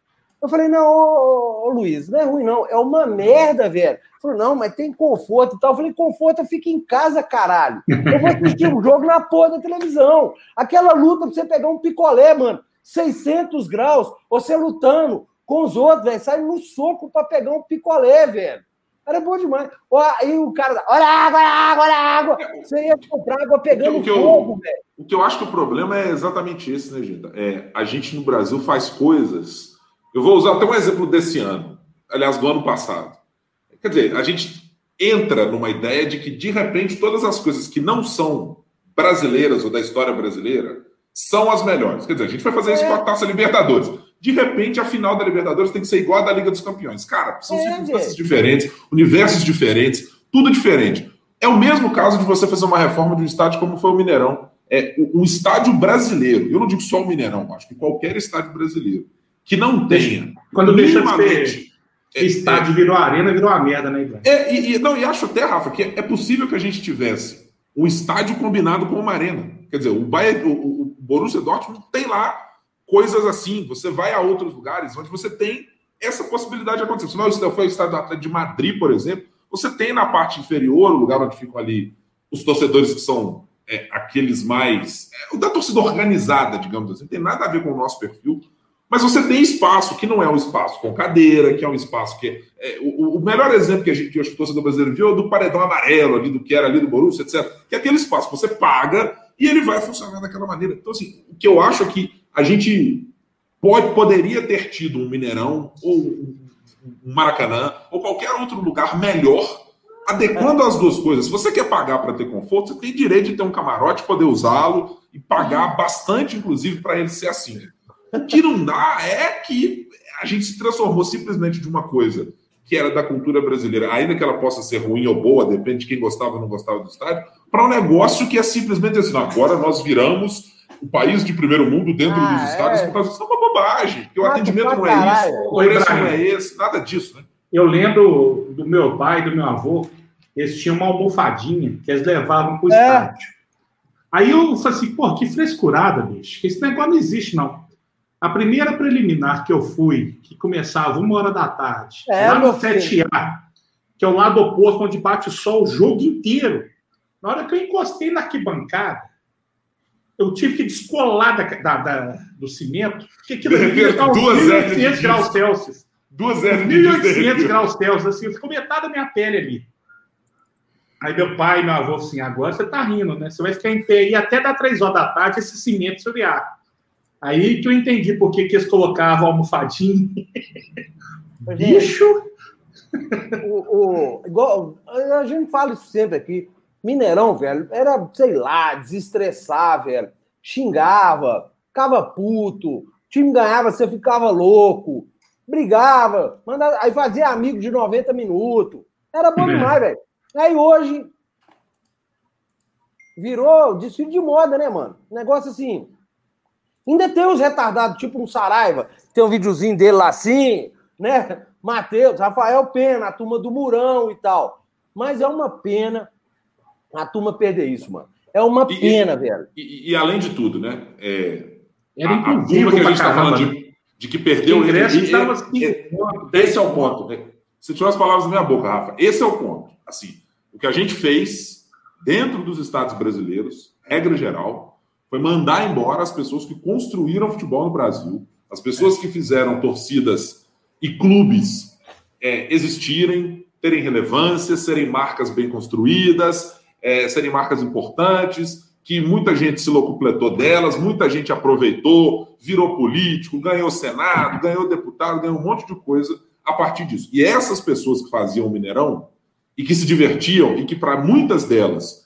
Speaker 2: Eu falei, não, ô, ô, Luiz, não é ruim, não. É uma merda, velho. Ele falou, não, mas tem conforto e tal. Eu falei, conforto, fica em casa, caralho. Eu vou assistir um jogo na porra da televisão. Aquela luta pra você pegar um picolé, mano, 600 graus, você lutando com os outros, velho, sai no soco pra pegar um picolé, velho. Era bom demais. Aí o cara, olha a água, olha a água, olha a água. Você ia comprar água pegando
Speaker 4: eu-
Speaker 2: fogo, velho.
Speaker 4: O que eu acho que o problema é exatamente esse, né, gente? É, a gente no Brasil faz coisas. Eu vou usar até um exemplo desse ano, aliás, do ano passado. Quer dizer, a gente entra numa ideia de que, de repente, todas as coisas que não são brasileiras ou da história brasileira são as melhores. Quer dizer, a gente vai fazer isso com a Taça Libertadores. De repente, a final da Libertadores tem que ser igual a da Liga dos Campeões. Cara, são
Speaker 2: É,
Speaker 4: circunstâncias diferentes, universos diferentes, tudo diferente. É o mesmo caso de você fazer uma reforma de um estádio como foi o Mineirão. É um estádio brasileiro. Eu não digo só o Mineirão, acho que qualquer estádio brasileiro que não tenha
Speaker 3: Quando deixa de ser estádio, virou arena, virou uma merda, né, Ivan?
Speaker 4: é, e, e- não, e acho até, Rafa, que é possível que a gente tivesse um estádio combinado com uma arena. Quer dizer, o, Bayern, o, o- Borussia Dortmund tem lá coisas assim. Você vai a outros lugares onde você tem essa possibilidade de acontecer. Se não, isso foi o estádio de Madrid, por exemplo, você tem na parte inferior, o lugar onde ficam ali os torcedores que são é, aqueles mais. É, o da torcida organizada, digamos assim, não tem nada a ver com o nosso perfil. Mas você tem espaço que não é um espaço com cadeira, que é um espaço que. É, o, o melhor exemplo que a gente que acho que o torcedor brasileiro viu é do paredão amarelo ali, do que era ali do Borussia, etc. Que é aquele espaço que você paga e ele vai funcionar daquela maneira. Então, assim, o que eu acho é que a gente pode, poderia ter tido um Mineirão ou um Maracanã ou qualquer outro lugar melhor, adequando as duas coisas. Se você quer pagar para ter conforto, você tem direito de ter um camarote, poder usá-lo e pagar bastante, inclusive, para ele ser assim. O que não dá é que a gente se transformou simplesmente de uma coisa que era da cultura brasileira, ainda que ela possa ser ruim ou boa, depende de quem gostava ou não gostava do estádio, para um negócio que é simplesmente assim, agora nós viramos o país de primeiro mundo dentro
Speaker 2: Ah,
Speaker 4: dos estádios
Speaker 2: é.
Speaker 4: por causa disso. É uma bobagem, porque o atendimento não é
Speaker 2: caralho.
Speaker 4: isso, o preço não é esse, nada disso, né?
Speaker 3: Eu lembro do meu pai e do meu avô, eles tinham uma almofadinha que eles levavam pro
Speaker 2: É.
Speaker 3: estádio. Aí eu falei assim, pô, que frescurada, bicho, que esse negócio não existe, não. A primeira preliminar que eu fui, que começava uma hora da tarde,
Speaker 2: É,
Speaker 3: lá no 7A, que é o lado oposto, onde bate o sol o jogo inteiro. Na hora que eu encostei na arquibancada, eu tive que descolar da, da- da- do cimento, porque aquilo ali estava
Speaker 4: Duas horas de
Speaker 3: 1.800 graus Celsius.
Speaker 4: Duas horas de
Speaker 3: 1.800 graus Celsius, assim, ficou metade da minha pele ali. Aí meu pai e meu avô assim, agora você tá rindo, né? Você vai ficar em pé aí até dar três horas da tarde esse cimento esfriar. Aí que eu entendi por que, que eles colocavam
Speaker 2: gente,
Speaker 3: Bicho!
Speaker 2: o, o- igual, a gente fala isso sempre aqui. Mineirão, velho, era, sei lá, desestressar, velho. Xingava, ficava puto, o time ganhava, você ficava louco, brigava, mandava, aí fazia amigo de 90 minutos. Era bom
Speaker 3: É.
Speaker 2: demais, velho. Aí hoje virou desfile de moda, né, mano? Negócio assim. Ainda tem os retardados, tipo um Saraiva, tem um videozinho dele lá assim, né? Matheus, Rafael Pena, a turma do Murão e tal. Mas é uma pena a turma perder isso, mano. É uma
Speaker 4: E-
Speaker 2: pena, velho.
Speaker 4: E, e além de tudo, né? É,
Speaker 3: Era
Speaker 4: a, a que a gente está
Speaker 3: caramba,
Speaker 4: falando
Speaker 3: né?
Speaker 4: de, de que perdeu.
Speaker 3: O ingresso
Speaker 4: e- e-
Speaker 3: estava
Speaker 4: e-
Speaker 3: assim,
Speaker 4: Esse é o ponto. né? Você tirou as palavras da minha boca, Rafa. Esse é o ponto. Assim, o que a gente fez dentro dos estados brasileiros, regra geral, foi mandar embora as pessoas que construíram futebol no Brasil, as pessoas que fizeram torcidas e clubes é, existirem, terem relevância, serem marcas bem construídas, é, serem marcas importantes, que muita gente se locupletou delas, muita gente aproveitou, virou político, ganhou Senado, ganhou deputado, ganhou um monte de coisa a partir disso. E essas pessoas que faziam o Mineirão e que se divertiam e que para muitas delas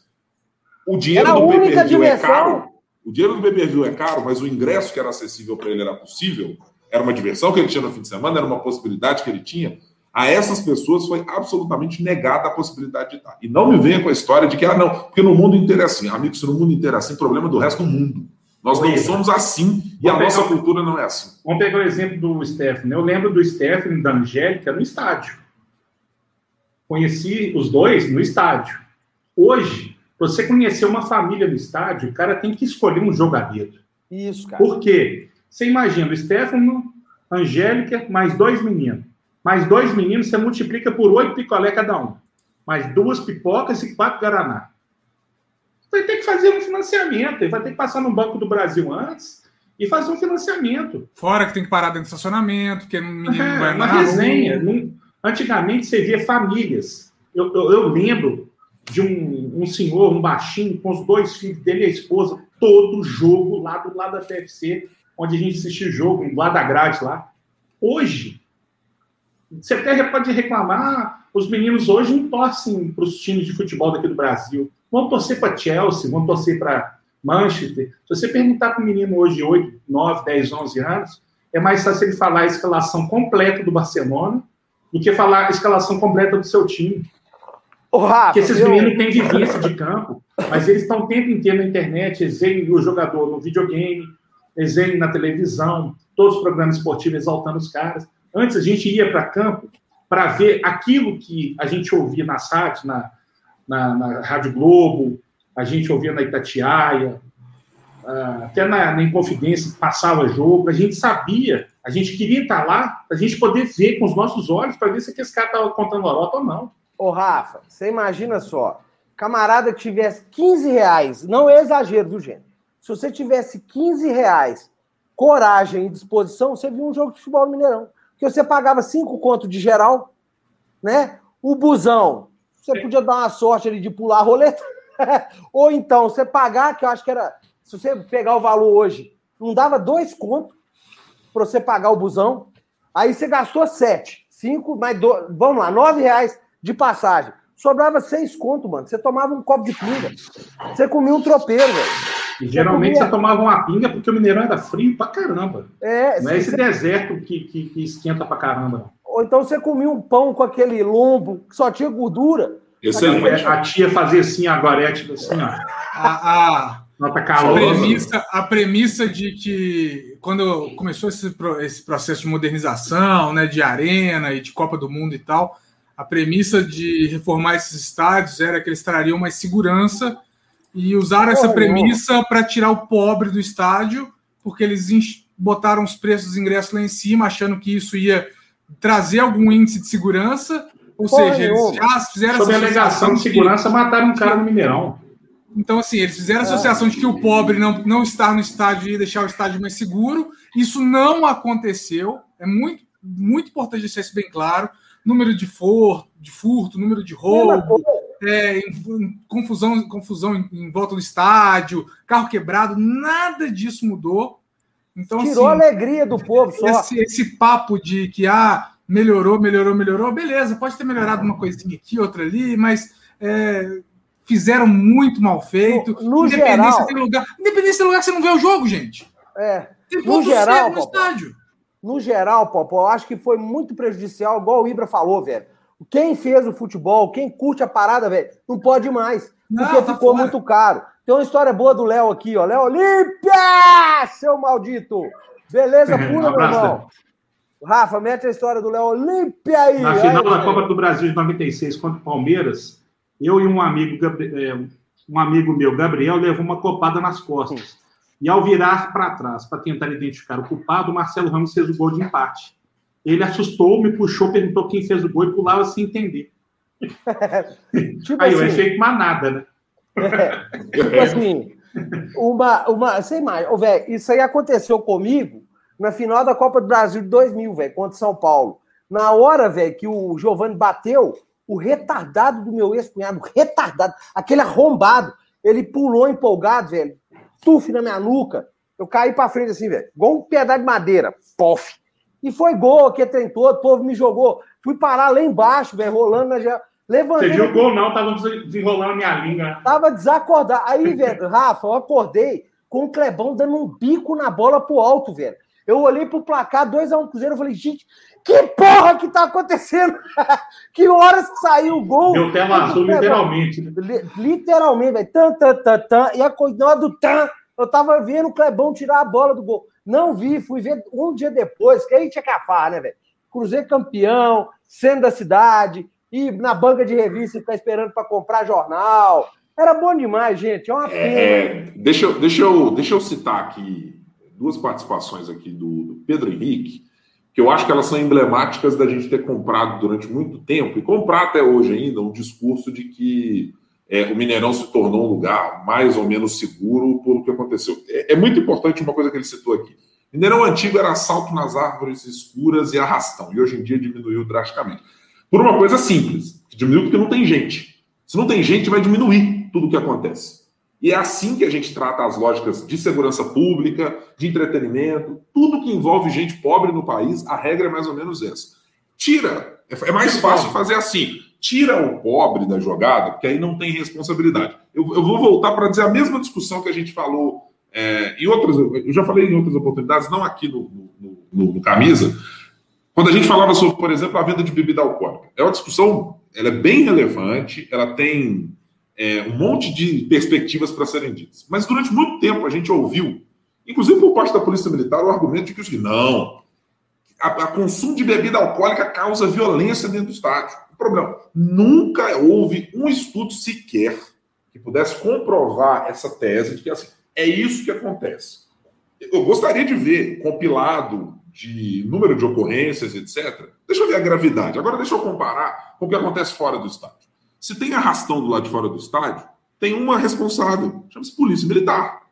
Speaker 4: o dinheiro do pay-per-view é caro. O dinheiro do pay-per-view é caro, mas o ingresso que era acessível para ele era possível. Era uma diversão que ele tinha no fim de semana, era uma possibilidade que ele tinha. A essas pessoas foi absolutamente negada a possibilidade de estar. E não me venha com a história de que, ah, não, porque no mundo inteiro é assim. Amigos, se no mundo inteiro é assim, problema do resto do mundo. Nós não somos assim e a nossa cultura não é assim.
Speaker 3: Vamos pegar o exemplo do Stephanie. Eu lembro do Stephanie e da Angélica no estádio. Conheci os dois no estádio. Hoje, você conhecer uma família no estádio, o cara tem que escolher um jogador.
Speaker 2: Isso, cara.
Speaker 3: Por quê? Você imagina o Stefano, Angélica, mais dois meninos. Mais dois meninos, você multiplica por oito picolé cada um. Mais duas pipocas e quatro Guaraná. Vai ter que fazer um financiamento. Ele vai ter que passar no Banco do Brasil antes e fazer um financiamento.
Speaker 9: Fora que tem que parar dentro do estacionamento, porque o menino
Speaker 3: é,
Speaker 9: não vai
Speaker 3: uma resenha. Antigamente você via famílias. Eu, eu, eu lembro de um, um, senhor, um baixinho, com os dois filhos dele e a esposa, todo jogo lá do lado da TFC, onde a gente assistia o jogo, lá da grade lá. Hoje, você até pode reclamar, os meninos hoje não torcem para os times de futebol daqui do Brasil. Vão torcer para Chelsea, vão torcer para Manchester. Se você perguntar para um menino hoje de 8, 9, 10, 11 anos, é mais fácil ele falar a escalação completa do Barcelona do que falar a escalação completa do seu time.
Speaker 2: O Rafa,
Speaker 3: Porque esses eu... meninos têm vivência de campo, mas eles estão o tempo inteiro na internet, eles veem o jogador no videogame, eles veem na televisão, todos os programas esportivos exaltando os caras. Antes a gente ia para campo para ver aquilo que a gente ouvia nas rádios, na, na, na Rádio Globo, a gente ouvia na Itatiaia, uh, até na, na Inconfidência, que passava jogo, a gente sabia, a gente queria estar lá, para a gente poder ver com os nossos olhos, para ver se aquele cara estava contando lorota ou não.
Speaker 2: Ô, Rafa, você imagina só, camarada que tivesse 15 reais, não é exagero, viu, gente? Se você tivesse 15 reais, coragem e disposição, você viu um jogo de futebol no Mineirão. Porque você pagava cinco contos de geral, né? O busão, você podia dar uma sorte ali de pular a roleta. Ou então, você pagar, que eu acho que era. Se você pegar o valor hoje, não dava dois contos para você pagar o busão. Aí você gastou sete. Cinco, mais dois. Vamos lá, nove reais de passagem. Sobrava seis conto, mano. Você tomava um copo de pinga. Você comia um tropeiro, velho.
Speaker 3: E geralmente você, comia... você tomava uma pinga porque o Mineirão era frio pra caramba.
Speaker 2: É,
Speaker 3: não é esse você... deserto que, que, que, esquenta pra caramba.
Speaker 2: Ou então você comia um pão com aquele lombo que só tinha gordura.
Speaker 3: Excelente. A tia fazia assim, a Gorete, assim, ó.
Speaker 9: A, a, Nota a, premissa, a premissa de que quando começou esse, esse processo de modernização, né, de arena e de Copa do Mundo e tal, a premissa de reformar esses estádios era que eles trariam mais segurança e usaram essa premissa para tirar o pobre do estádio, porque eles botaram os preços dos ingressos lá em cima, achando que isso ia trazer algum índice de segurança. Ou Porra, seja, eles já fizeram
Speaker 3: Sobre essa alegação de segurança, mataram um cara no Mineirão.
Speaker 9: Então, assim, eles fizeram a associação de que o pobre não, não estar no estádio ia deixar o estádio mais seguro. Isso não aconteceu. É muito, muito importante deixar isso bem claro número de, for, de furto, número de roubo, é, confusão, confusão em, em, volta do estádio, carro quebrado, nada disso mudou. Então,
Speaker 2: Tirou assim, a alegria do povo
Speaker 9: só. Esse, esse papo de que ah, melhorou, melhorou, melhorou, beleza, pode ter melhorado uma coisinha aqui, outra ali, mas é, fizeram muito mal feito.
Speaker 2: No, no independência geral,
Speaker 9: tem lugar. Independência tem lugar que você não vê o jogo, gente.
Speaker 2: É.
Speaker 9: Tem no geral, no estádio
Speaker 2: no geral, Popó, eu acho que foi muito prejudicial, igual o Ibra falou, velho. Quem fez o futebol, quem curte a parada, velho, não pode mais. Porque não, tá ficou fora. muito caro. Tem uma história boa do Léo aqui, ó. Léo Olímpia! Seu maldito! Beleza pura, um meu irmão? Rafa, mete a história do Léo Olímpia aí.
Speaker 3: Na final aí, da Copa do Brasil de 96 contra o Palmeiras, eu e um amigo, é, um amigo meu, Gabriel, levou uma copada nas costas. E ao virar para trás para tentar identificar o culpado, o Marcelo Ramos fez o gol de empate. Ele assustou, me puxou, perguntou quem fez o gol e pulava sem entender. tipo Aí assim, eu achei que nada, né?
Speaker 2: É, tipo assim, uma, uma, sei mais, oh, véio, isso aí aconteceu comigo na final da Copa do Brasil de 2000, velho, contra São Paulo. Na hora, velho, que o Giovani bateu, o retardado do meu ex-cunhado, retardado, aquele arrombado, ele pulou empolgado, velho, tuf na minha nuca. Eu caí pra frente assim, velho. Igual um pedaço de madeira. Pof. E foi gol, que tentou, o povo me jogou. Fui parar lá embaixo, velho, rolando na já. Levantei.
Speaker 3: Você gol, não? Tava desenrolando minha língua.
Speaker 2: Tava desacordado. Aí, velho, Rafa, eu acordei com o Clebão dando um bico na bola pro alto, velho. Eu olhei pro placar, 2x1 um Cruzeiro, eu falei, gente, que porra que tá acontecendo? que horas que saiu o gol?
Speaker 3: Deu tela azul, literalmente.
Speaker 2: Literalmente, velho. Tan, tan, tan, tan. E a coisa do tan, eu tava vendo o Clebão tirar a bola do gol. Não vi, fui ver um dia depois, que aí tinha cafá, né, velho? Cruzeiro campeão, sendo da cidade, ir na banca de revista e ficar esperando para comprar jornal. Era bom demais, gente. É uma pena. É,
Speaker 4: deixa, eu, deixa, eu, deixa eu citar aqui duas participações aqui do, do Pedro Henrique, que eu acho que elas são emblemáticas da gente ter comprado durante muito tempo, e comprar até hoje ainda, um discurso de que é, o Mineirão se tornou um lugar mais ou menos seguro por o que aconteceu. É, é, muito importante uma coisa que ele citou aqui. Mineirão antigo era assalto nas árvores escuras e arrastão, e hoje em dia diminuiu drasticamente. Por uma coisa simples, diminuiu porque não tem gente. Se não tem gente, vai diminuir tudo o que acontece. E é assim que a gente trata as lógicas de segurança pública, de entretenimento, tudo que envolve gente pobre no país, a regra é mais ou menos essa. Tira, é mais fácil fazer assim tira o pobre da jogada, porque aí não tem responsabilidade. Eu, eu vou voltar para dizer a mesma discussão que a gente falou é, em outras. Eu já falei em outras oportunidades, não aqui no, no, no, no, Camisa, quando a gente falava sobre, por exemplo, a venda de bebida alcoólica. É uma discussão, ela é bem relevante, ela tem é, um monte de perspectivas para serem ditas. Mas durante muito tempo a gente ouviu, inclusive por parte da Polícia Militar, o argumento de que não, a, a consumo de bebida alcoólica causa violência dentro do estádio problema. Nunca houve um estudo sequer que pudesse comprovar essa tese de que assim, é isso que acontece. Eu gostaria de ver compilado de número de ocorrências, etc. Deixa eu ver a gravidade. Agora deixa eu comparar com o que acontece fora do estádio. Se tem arrastão do lado de fora do estádio, tem uma responsável, chama-se Polícia Militar.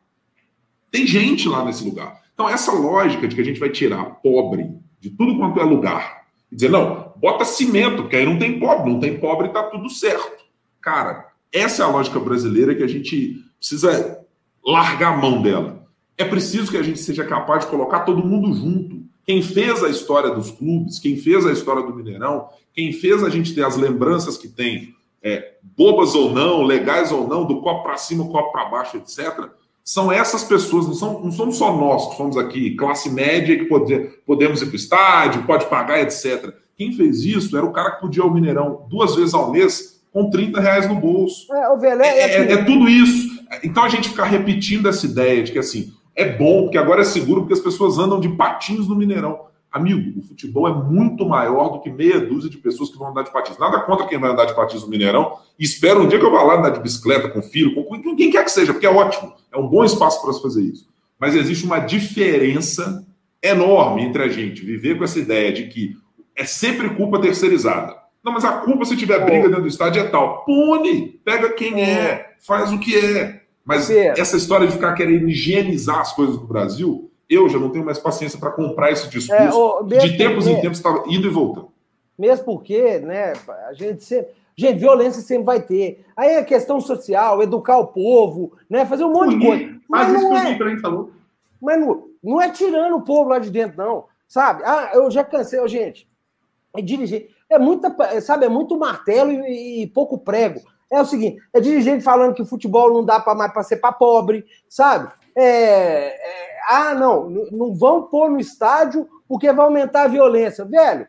Speaker 4: Tem gente lá nesse lugar. Então, essa lógica de que a gente vai tirar pobre de tudo quanto é lugar e dizer, não, bota cimento, porque aí não tem pobre, não tem pobre, tá tudo certo. Cara, essa é a lógica brasileira que a gente precisa largar a mão dela. É preciso que a gente seja capaz de colocar todo mundo junto. Quem fez a história dos clubes, quem fez a história do Mineirão, quem fez a gente ter as lembranças que tem, é, bobas ou não, legais ou não, do copo para cima, copo para baixo, etc., são essas pessoas, não, são, não somos só nós que somos aqui, classe média, que pode, podemos ir para o estádio, pode pagar, etc. Quem fez isso era o cara que podia ir ao Mineirão duas vezes ao mês com 30 reais no bolso.
Speaker 2: É, o Velé,
Speaker 4: é, é, é, tudo isso. Então a gente ficar repetindo essa ideia de que assim, é bom, porque agora é seguro, porque as pessoas andam de patins no Mineirão. Amigo, o futebol é muito maior do que meia dúzia de pessoas que vão andar de patins. Nada contra quem vai andar de patins no Mineirão. E espero um dia que eu vá lá andar de bicicleta com filho, com quem quer que seja, porque é ótimo. É um bom espaço para se fazer isso. Mas existe uma diferença enorme entre a gente viver com essa ideia de que é sempre culpa terceirizada. Não, mas a culpa, se tiver briga dentro do estádio, é tal. Pune, pega quem é, faz o que é. Mas essa história de ficar querendo higienizar as coisas do Brasil eu já não tenho mais paciência para comprar esse discurso. É, de tempos porque, em tempos estava indo e voltando.
Speaker 2: Mesmo porque, né, a gente sempre. Gente, violência sempre vai ter. Aí a é questão social, educar o povo, né? Fazer um monte de coisa.
Speaker 3: Mas, mas não é, falou.
Speaker 2: Mas não, não é tirando o povo lá de dentro, não. Sabe? Ah, eu já cansei, gente. É dirigir. É muita, sabe, é muito martelo e, e pouco prego. É o seguinte, é dirigente falando que o futebol não dá para mais para ser para pobre, sabe? É, é, ah, não, não vão pôr no estádio porque vai aumentar a violência. Velho,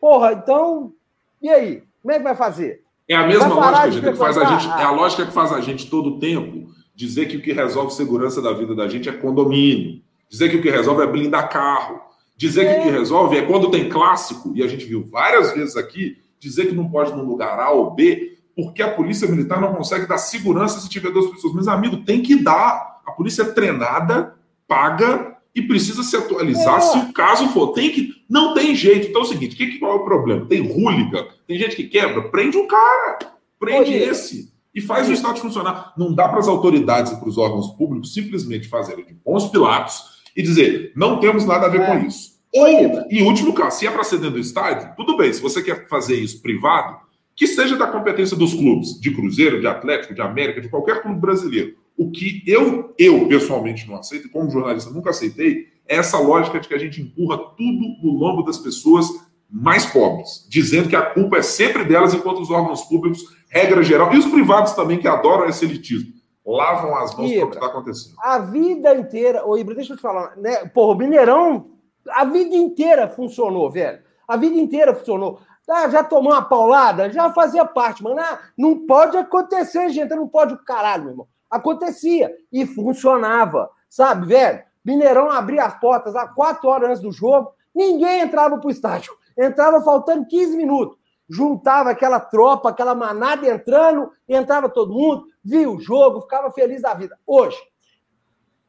Speaker 2: porra, então, e aí? Como é que vai fazer?
Speaker 4: É a mesma lógica que faz a gente, é a lógica que faz a gente todo o tempo dizer que o que resolve segurança da vida da gente é condomínio, dizer que o que resolve é blindar carro, dizer é. que o que é. resolve é quando tem clássico, e a gente viu várias vezes aqui, dizer que não pode ir num lugar A ou B, porque a polícia militar não consegue dar segurança se tiver duas pessoas. Mas, amigo, tem que dar. A polícia é treinada paga e precisa se atualizar é. se o caso for. Tem que. Não tem jeito. Então é o seguinte: que, qual é o problema? Tem rúliga, tem gente que quebra, prende um cara, prende Oi. esse. E faz Oi. o Estado funcionar. Não dá para as autoridades e para os órgãos públicos simplesmente fazerem de bons pilatos e dizer, não temos nada a ver é. com isso. Ou, em último caso, se é para ser dentro do estádio, tudo bem. Se você quer fazer isso privado, que seja da competência dos clubes, de Cruzeiro, de Atlético, de América, de qualquer clube brasileiro. O que eu, eu pessoalmente não aceito, como jornalista nunca aceitei, é essa lógica de que a gente empurra tudo no lombo das pessoas mais pobres, dizendo que a culpa é sempre delas, enquanto os órgãos públicos, regra geral, e os privados também, que adoram esse elitismo, lavam as mãos para o que está acontecendo.
Speaker 2: A vida inteira, ô Ibra, deixa eu te falar, né? Porra, o Mineirão, a vida inteira funcionou, velho. A vida inteira funcionou. Ah, já tomou uma paulada? Já fazia parte, mano. Ah, não pode acontecer, gente. Não pode o caralho, meu irmão. Acontecia e funcionava, sabe, velho? Mineirão abria as portas às quatro horas antes do jogo, ninguém entrava pro estádio. Entrava faltando 15 minutos. Juntava aquela tropa, aquela manada entrando, entrava todo mundo, via o jogo, ficava feliz da vida. Hoje,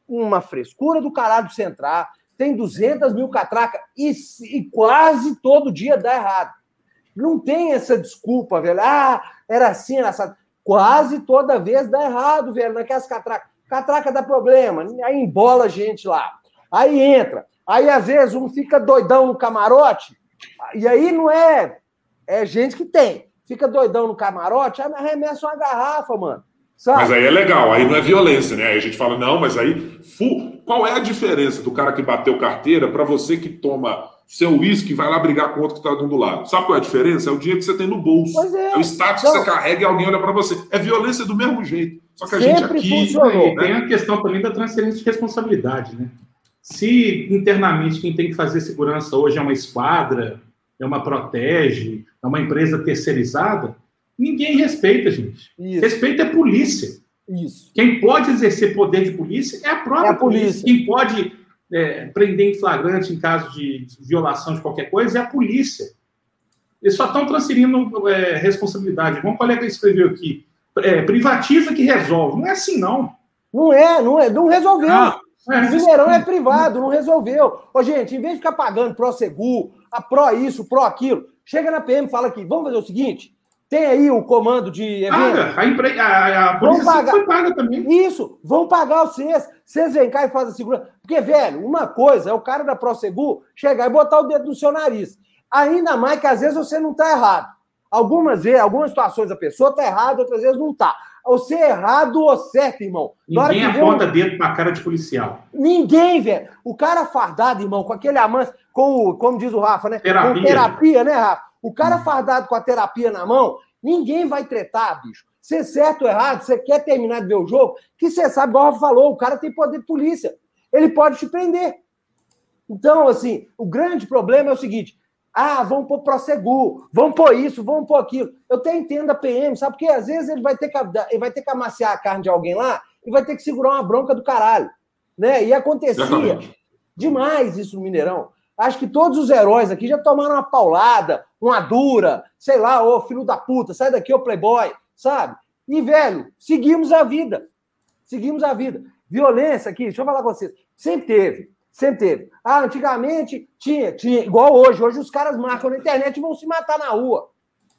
Speaker 2: uma frescura do caralho de centrar, tem 200 mil catracas e, e quase todo dia dá errado. Não tem essa desculpa, velho. Ah, era assim, era assim. Quase toda vez dá errado, velho, naquelas catracas. Catraca dá problema, aí embola a gente lá. Aí entra. Aí, às vezes, um fica doidão no camarote, e aí não é. É gente que tem. Fica doidão no camarote, aí arremessa uma garrafa, mano.
Speaker 4: Sabe? Mas aí é legal, aí não é violência, né? Aí a gente fala, não, mas aí. Qual é a diferença do cara que bateu carteira para você que toma seu uísque vai lá brigar com outro que está do lado. Sabe qual é a diferença? É o dinheiro que você tem no bolso. É. é. o status então, que você carrega e alguém olha para você. É violência do mesmo jeito. Só que a gente aqui.
Speaker 3: Funcionou. Né? Tem a questão também da transferência de responsabilidade, né? Se internamente quem tem que fazer segurança hoje é uma esquadra, é uma protege, é uma empresa terceirizada, ninguém respeita, gente. Isso. Respeita a polícia.
Speaker 2: Isso.
Speaker 3: Quem pode exercer poder de polícia é a própria é a polícia. polícia. Quem pode é, prender em flagrante em caso de violação de qualquer coisa é a polícia. Eles só estão transferindo é, responsabilidade. Um colega escreveu aqui, é, privatiza que resolve. Não é assim, não.
Speaker 2: Não é, não é, não resolveu. Ah, é, o Mineirão é privado, não resolveu. Ô, gente, em vez de ficar pagando pró-seguro, a pró isso, pró aquilo, chega na PM e fala aqui, vamos fazer o seguinte, tem aí o comando de
Speaker 3: evento. Paga. A, empre... a, a polícia pagar. foi paga também.
Speaker 2: Isso, vão pagar vocês. Vocês vêm cá e fazem a segurança. Porque, velho, uma coisa é o cara da ProSegur chegar e botar o dedo no seu nariz. Ainda mais que às vezes você não está errado. Algumas vezes, algumas situações a pessoa está errada, outras vezes não está. Você é errado ou certo, irmão.
Speaker 3: Ninguém aponta um... dedo para cara de policial.
Speaker 2: Ninguém, velho. O cara fardado, irmão, com aquele amante, com o, como diz o Rafa, né?
Speaker 3: Terapia.
Speaker 2: Com terapia, né, Rafa? O cara fardado com a terapia na mão, ninguém vai tretar, bicho. Se é certo ou errado, você quer terminar de ver o jogo, que você sabe, igual o falou, o cara tem poder de polícia. Ele pode te prender. Então, assim, o grande problema é o seguinte: ah, vamos pôr Prosegur, vamos pôr isso, vamos pôr aquilo. Eu até entendo a PM, sabe? Porque às vezes ele vai ter que, ele vai ter que amaciar a carne de alguém lá e vai ter que segurar uma bronca do caralho. Né? E acontecia Exatamente. demais isso no Mineirão. Acho que todos os heróis aqui já tomaram uma paulada, uma dura, sei lá, ô filho da puta, sai daqui, ô playboy, sabe? E, velho, seguimos a vida. Seguimos a vida. Violência aqui, deixa eu falar com vocês, sempre teve, sempre teve. Ah, antigamente tinha, tinha, igual hoje. Hoje os caras marcam na internet e vão se matar na rua.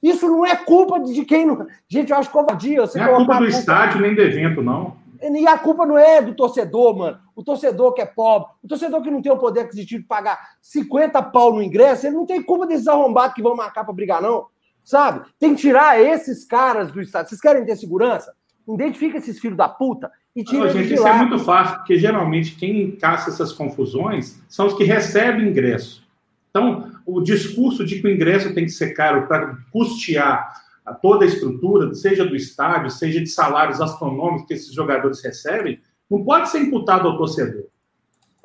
Speaker 2: Isso não é culpa de quem. Não... Gente, eu acho covardia. Você
Speaker 3: não é culpa do culpa... estádio nem do evento, não.
Speaker 2: E a culpa não é do torcedor, mano. O torcedor que é pobre, o torcedor que não tem o poder aquisitivo de pagar 50 pau no ingresso, ele não tem culpa desses arrombados que vão marcar para brigar, não. Sabe? Tem que tirar esses caras do estado. Vocês querem ter segurança? Identifica esses filhos da puta e tira
Speaker 3: eles gente, Isso é muito fácil, porque geralmente quem caça essas confusões são os que recebem ingresso. Então, o discurso de que o ingresso tem que ser caro para custear a toda a estrutura, seja do estádio, seja de salários astronômicos que esses jogadores recebem, não pode ser imputado ao torcedor.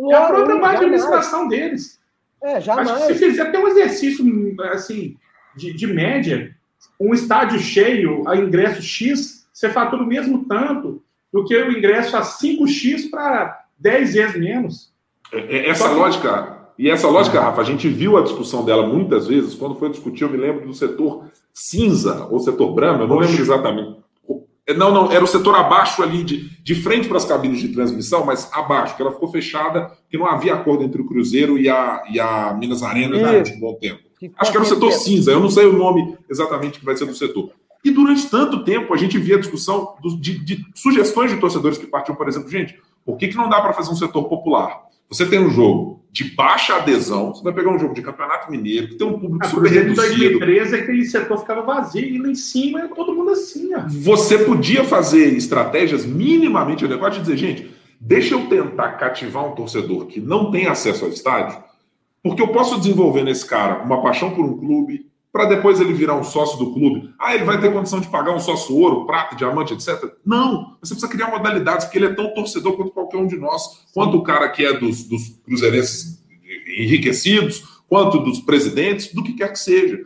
Speaker 3: é a própria má administração deles.
Speaker 2: É, jamais.
Speaker 3: Acho que se fizer até um exercício assim, de, de média, um estádio cheio, a ingresso X, você fatura o mesmo tanto do que o ingresso a 5x para 10 vezes menos.
Speaker 4: É, é, essa lógica, e essa lógica, Rafa, a gente viu a discussão dela muitas vezes, quando foi discutir, eu me lembro do setor cinza ou setor branco, eu não lembro exatamente. É, não, não, era o setor abaixo ali, de, de frente para as cabines de transmissão, mas abaixo, que ela ficou fechada, que não havia acordo entre o Cruzeiro e a, e a Minas Arena durante um bom tempo. Acho que era o setor cinza, eu não sei o nome exatamente que vai ser do setor. E durante tanto tempo a gente via discussão de, de, sugestões de torcedores que partiam, por exemplo, gente, por que, que não dá para fazer um setor popular? Você tem um jogo de baixa adesão, você vai pegar um jogo de campeonato mineiro, que tem um público
Speaker 3: a super reduzido. Em 2013, aquele setor ficava vazio, e lá em cima todo mundo assim. Ó.
Speaker 4: Você podia fazer estratégias minimamente adequadas de dizer, gente, deixa eu tentar cativar um torcedor que não tem acesso ao estádio, porque eu posso desenvolver nesse cara uma paixão por um clube, para depois ele virar um sócio do clube. Ah, ele vai ter condição de pagar um sócio ouro, prata, diamante, etc. Não, você precisa criar modalidades, porque ele é tão torcedor quanto qualquer um de nós, quanto o cara que é dos, dos cruzeirenses enriquecidos, quanto dos presidentes, do que quer que seja.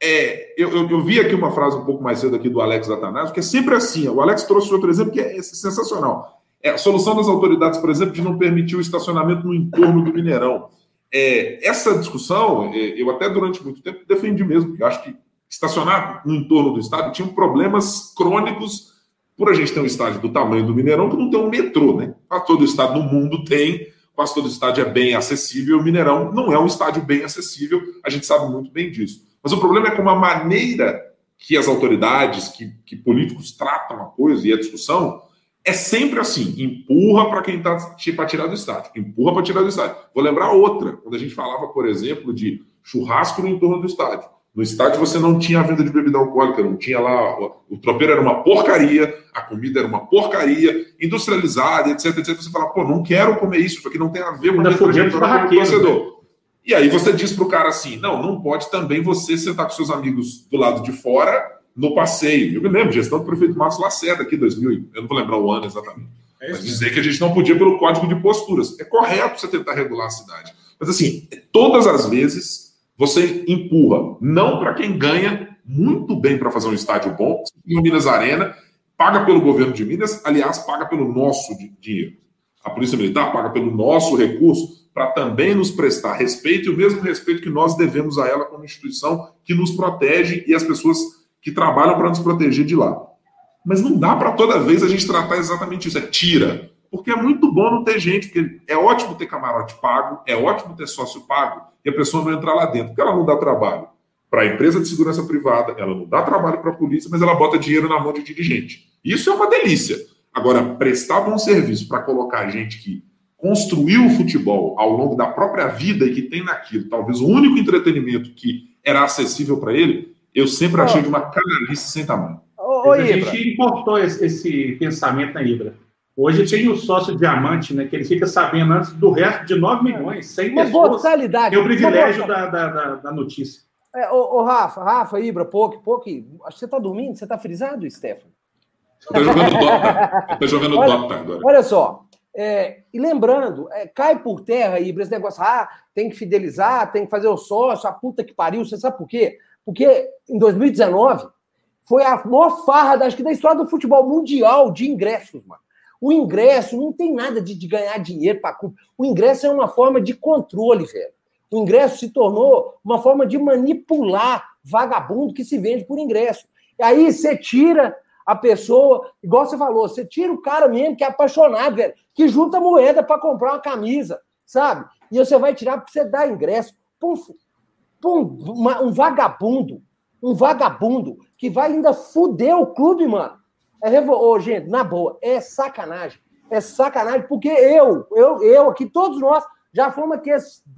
Speaker 4: É, eu, eu, eu, vi aqui uma frase um pouco mais cedo aqui do Alex Atanasio, que é sempre assim. O Alex trouxe outro exemplo que é sensacional. É a solução das autoridades, por exemplo, de não permitir o estacionamento no entorno do Mineirão. É, essa discussão, é, eu até durante muito tempo defendi mesmo, eu acho que estacionar no entorno do estádio tinha problemas crônicos por a gente ter um estádio do tamanho do Mineirão que não tem um metrô, né? Quase todo estado no mundo tem, quase todo estádio é bem acessível, o Mineirão não é um estádio bem acessível, a gente sabe muito bem disso. Mas o problema é como a maneira que as autoridades, que, que políticos tratam a coisa e a discussão é sempre assim: empurra para quem está para tirar do estádio, empurra para tirar do estádio. Vou lembrar outra, quando a gente falava, por exemplo, de churrasco no entorno do estádio. No estádio você não tinha a venda de bebida alcoólica, não tinha lá. O tropeiro era uma porcaria, a comida era uma porcaria, industrializada, etc, etc. Você fala, pô, não quero comer isso, isso aqui não tem a ver com a trajetória do torcedor. E aí você diz para o cara assim: não, não pode também você sentar com seus amigos do lado de fora no passeio. Eu me lembro, gestão do prefeito Marcos Lacerda aqui, 2000, eu não vou lembrar o ano exatamente. É mas dizer que a gente não podia pelo código de posturas. É correto você tentar regular a cidade. Mas assim, todas as vezes você empurra, não para quem ganha muito bem para fazer um estádio bom, no Minas Arena, paga pelo governo de Minas, aliás, paga pelo nosso dinheiro. A Polícia Militar paga pelo nosso recurso para também nos prestar respeito e o mesmo respeito que nós devemos a ela como instituição que nos protege e as pessoas que trabalham para nos proteger de lá. Mas não dá para toda vez a gente tratar exatamente isso, é tira. Porque é muito bom não ter gente, porque é ótimo ter camarote pago, é ótimo ter sócio pago, e a pessoa não entrar lá dentro, porque ela não dá trabalho para a empresa de segurança privada, ela não dá trabalho para a polícia, mas ela bota dinheiro na mão de dirigente. Isso é uma delícia. Agora, prestar bom serviço para colocar gente que construiu o futebol ao longo da própria vida e que tem naquilo, talvez o único entretenimento que era acessível para ele, eu sempre achei de uma canalice sem tamanho.
Speaker 3: Ô, ô, a gente importou esse, esse, pensamento na Ibra. Hoje tem o sócio diamante, né? Que ele fica sabendo antes do resto de 9 milhões, 100 uma pessoas.
Speaker 2: Tem
Speaker 3: o privilégio da, da, da, da, notícia.
Speaker 2: É, ô, ô, Rafa, Rafa, Ibra, pouco, pouco. Acho que você está dormindo, você está frisado, Stefano?
Speaker 4: Está jogando Dota. Está jogando olha, Dota agora.
Speaker 2: Olha só. É, e lembrando, é, cai por terra, Ibra, esse negócio, ah, tem que fidelizar, tem que fazer o sócio, a puta que pariu. Você sabe por quê? Porque em 2019 foi a maior farra, acho que, da história do futebol mundial de ingressos, mano. O ingresso não tem nada de, de ganhar dinheiro para clube. O ingresso é uma forma de controle, velho. O ingresso se tornou uma forma de manipular vagabundo que se vende por ingresso. E aí você tira a pessoa, igual você falou, você tira o cara mesmo que é apaixonado, velho, que junta moeda para comprar uma camisa, sabe? E você vai tirar para você dar ingresso. Puf, um, um vagabundo, um vagabundo que vai ainda fuder o clube, mano. É revo... Ô, gente, na boa, é sacanagem. É sacanagem, porque eu, eu, eu aqui, todos nós, já fomos aqui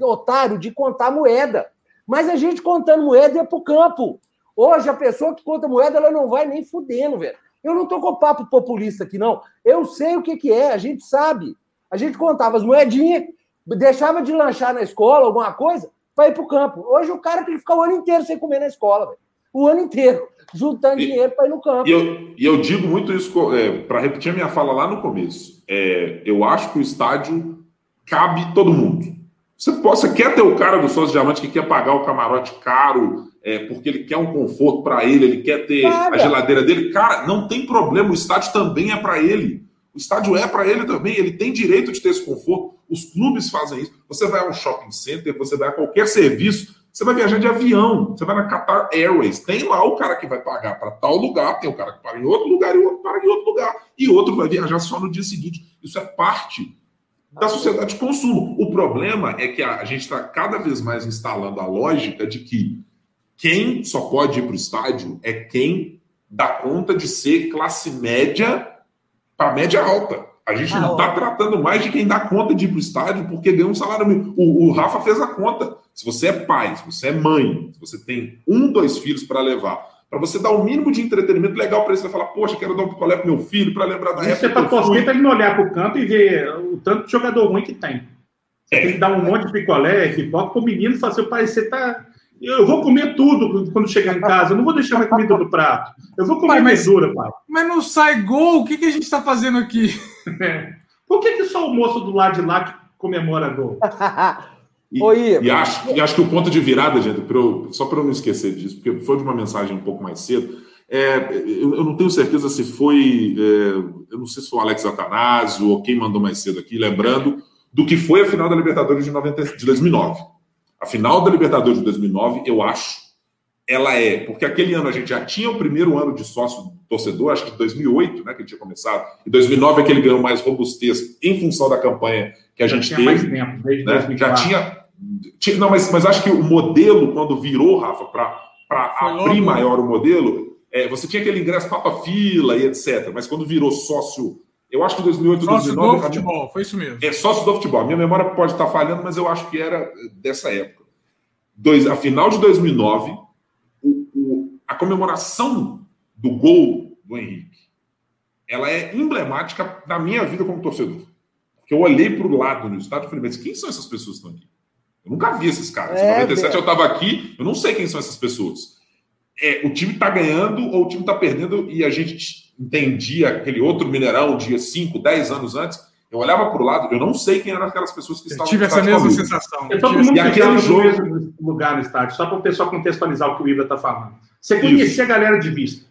Speaker 2: otário de contar moeda. Mas a gente contando moeda ia pro campo. Hoje, a pessoa que conta moeda, ela não vai nem fudendo, velho. Eu não tô com papo populista aqui, não. Eu sei o que, que é, a gente sabe. A gente contava as moedinhas, deixava de lanchar na escola, alguma coisa, para ir para o campo. Hoje o cara tem que ficar o ano inteiro sem comer na escola, véio. o ano inteiro, juntando e, dinheiro para ir no campo.
Speaker 4: E eu, e eu digo muito isso é, para repetir a minha fala lá no começo. É, eu acho que o estádio cabe todo mundo. Você, pode, você quer ter o cara do sócio diamante que quer pagar o camarote caro é, porque ele quer um conforto para ele, ele quer ter a geladeira dele. Cara, não tem problema, o estádio também é para ele. O estádio é para ele também, ele tem direito de ter esse conforto. Os clubes fazem isso. Você vai a um shopping center, você vai a qualquer serviço, você vai viajar de avião, você vai na Qatar Airways, tem lá o cara que vai pagar para tal lugar, tem o cara que paga em outro lugar e o outro paga em outro lugar, e outro vai viajar só no dia seguinte. Isso é parte da sociedade de consumo. O problema é que a gente está cada vez mais instalando a lógica de que quem só pode ir para o estádio é quem dá conta de ser classe média para média alta. A gente ah, não está tratando mais de quem dá conta de ir para o estádio porque ganha um salário mínimo. O, o, Rafa fez a conta. Se você é pai, se você é mãe, se você tem um, dois filhos para levar para você dar o um mínimo de entretenimento legal para ele. Você vai falar, poxa, quero dar um picolé pro meu filho para lembrar da
Speaker 3: época. Você tá torcendo para ele não olhar pro canto e ver o tanto de jogador ruim que tem. Você é. tem que dar um monte de picolé, pipoca pro menino e falar assim, pai, você tá. Eu vou comer tudo quando chegar em casa, eu não vou deixar minha comida no prato. Eu vou comer pai, mas, verdura, pai.
Speaker 9: Mas não sai gol, o que, que a gente está fazendo aqui?
Speaker 3: Por que, que só o moço do lado de lá que comemora gol?
Speaker 4: E, Oi, e, acho, e acho que o ponto de virada, gente, eu, só para eu não esquecer disso, porque foi de uma mensagem um pouco mais cedo. É, eu, eu, não tenho certeza se foi, é, eu não sei se foi o Alex Atanásio ou quem mandou mais cedo aqui, lembrando do que foi a final da Libertadores de, 90, de 2009. A final da Libertadores de 2009, eu acho, ela é, porque aquele ano a gente já tinha o primeiro ano de sócio torcedor, acho que 2008, né, que tinha começado. Em 2009 é que ele ganhou mais robustez em função da campanha que a já gente teve. Mais tempo, desde né? Já tinha não, mas, mas acho que o modelo, quando virou, Rafa, para abrir maior o modelo, é, você tinha aquele ingresso papa-fila e etc. Mas quando virou sócio, eu acho que 2008,
Speaker 9: sócio 2009... Sócio do futebol, foi isso mesmo.
Speaker 4: É, sócio do futebol. Minha memória pode estar falhando, mas eu acho que era dessa época. Dois, a final de 2009, o, o, a comemoração do gol do Henrique, ela é emblemática da minha vida como torcedor. Porque eu olhei para o lado no estádio e falei, mas quem são essas pessoas que estão aqui? Eu nunca vi esses caras. É, em 97 eu estava aqui, eu não sei quem são essas pessoas. É, o time está ganhando ou o time está perdendo e a gente entendia aquele outro Mineirão dia 5, 10 anos antes. Eu olhava para o lado, eu não sei quem eram aquelas pessoas que eu estavam
Speaker 9: tive essa mesma sensação.
Speaker 3: Eu todo mundo e aquele jogo... no mesmo lugar no estádio, só para o pessoal contextualizar o que o Ibra está falando. Você conhecia Isso. a galera de vista.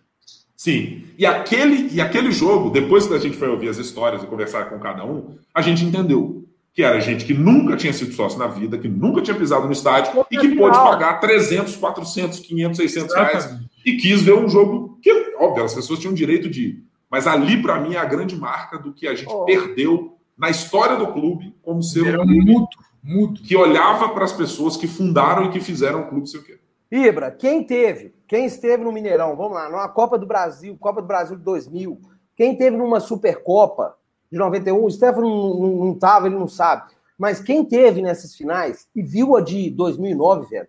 Speaker 4: Sim. E aquele, e aquele jogo, depois que a gente foi ouvir as histórias e conversar com cada um, a gente entendeu que era gente que nunca tinha sido sócio na vida, que nunca tinha pisado no estádio e que pôde pagar 300, 400, 500, 600 reais e quis ver um jogo que, óbvio, as pessoas tinham direito de ir. Mas ali, para mim, é a grande marca do que a gente oh. perdeu na história do clube como ser um clube mútuo, que olhava para as pessoas que fundaram e que fizeram o clube ser o quê.
Speaker 2: Ibra, quem teve, quem esteve no Mineirão, vamos lá, numa Copa do Brasil, Copa do Brasil de 2000, quem teve numa Supercopa, de 91, o Stefano não estava, ele não sabe. Mas quem teve nessas finais e viu a de 2009, velho,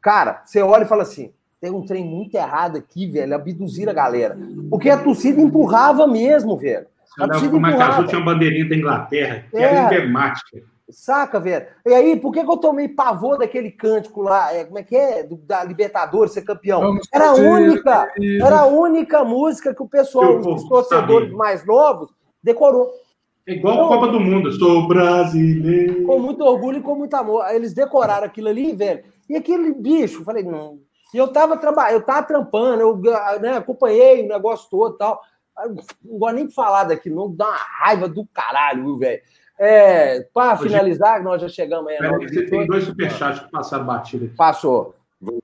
Speaker 2: cara, você olha e fala assim: tem um trem muito errado aqui, velho, abduzir a galera. Porque a torcida empurrava mesmo, velho.
Speaker 3: A torcida empurrava. é que azul tinha bandeirinha da Inglaterra, que é, era emblemática.
Speaker 2: Saca, velho? E aí, por que, que eu tomei pavor daquele cântico lá? É, como é que é? Do, da Libertadores ser campeão? Vamos era a única, era a única música que o pessoal, os torcedores mais novos, decorou.
Speaker 3: É igual então, a Copa do Mundo, sou brasileiro.
Speaker 2: Com muito orgulho e com muito amor. Eles decoraram aquilo ali, velho. E aquele bicho, falei, não. E eu tava trabalhando, eu tava trampando, eu né, acompanhei o negócio todo e tal. Não gosto nem de falar daqui, não dá uma raiva do caralho, viu, velho? É, para finalizar, nós já chegamos aí.
Speaker 3: Pera, você tem dois superchats que passaram batida aqui.
Speaker 2: Passou.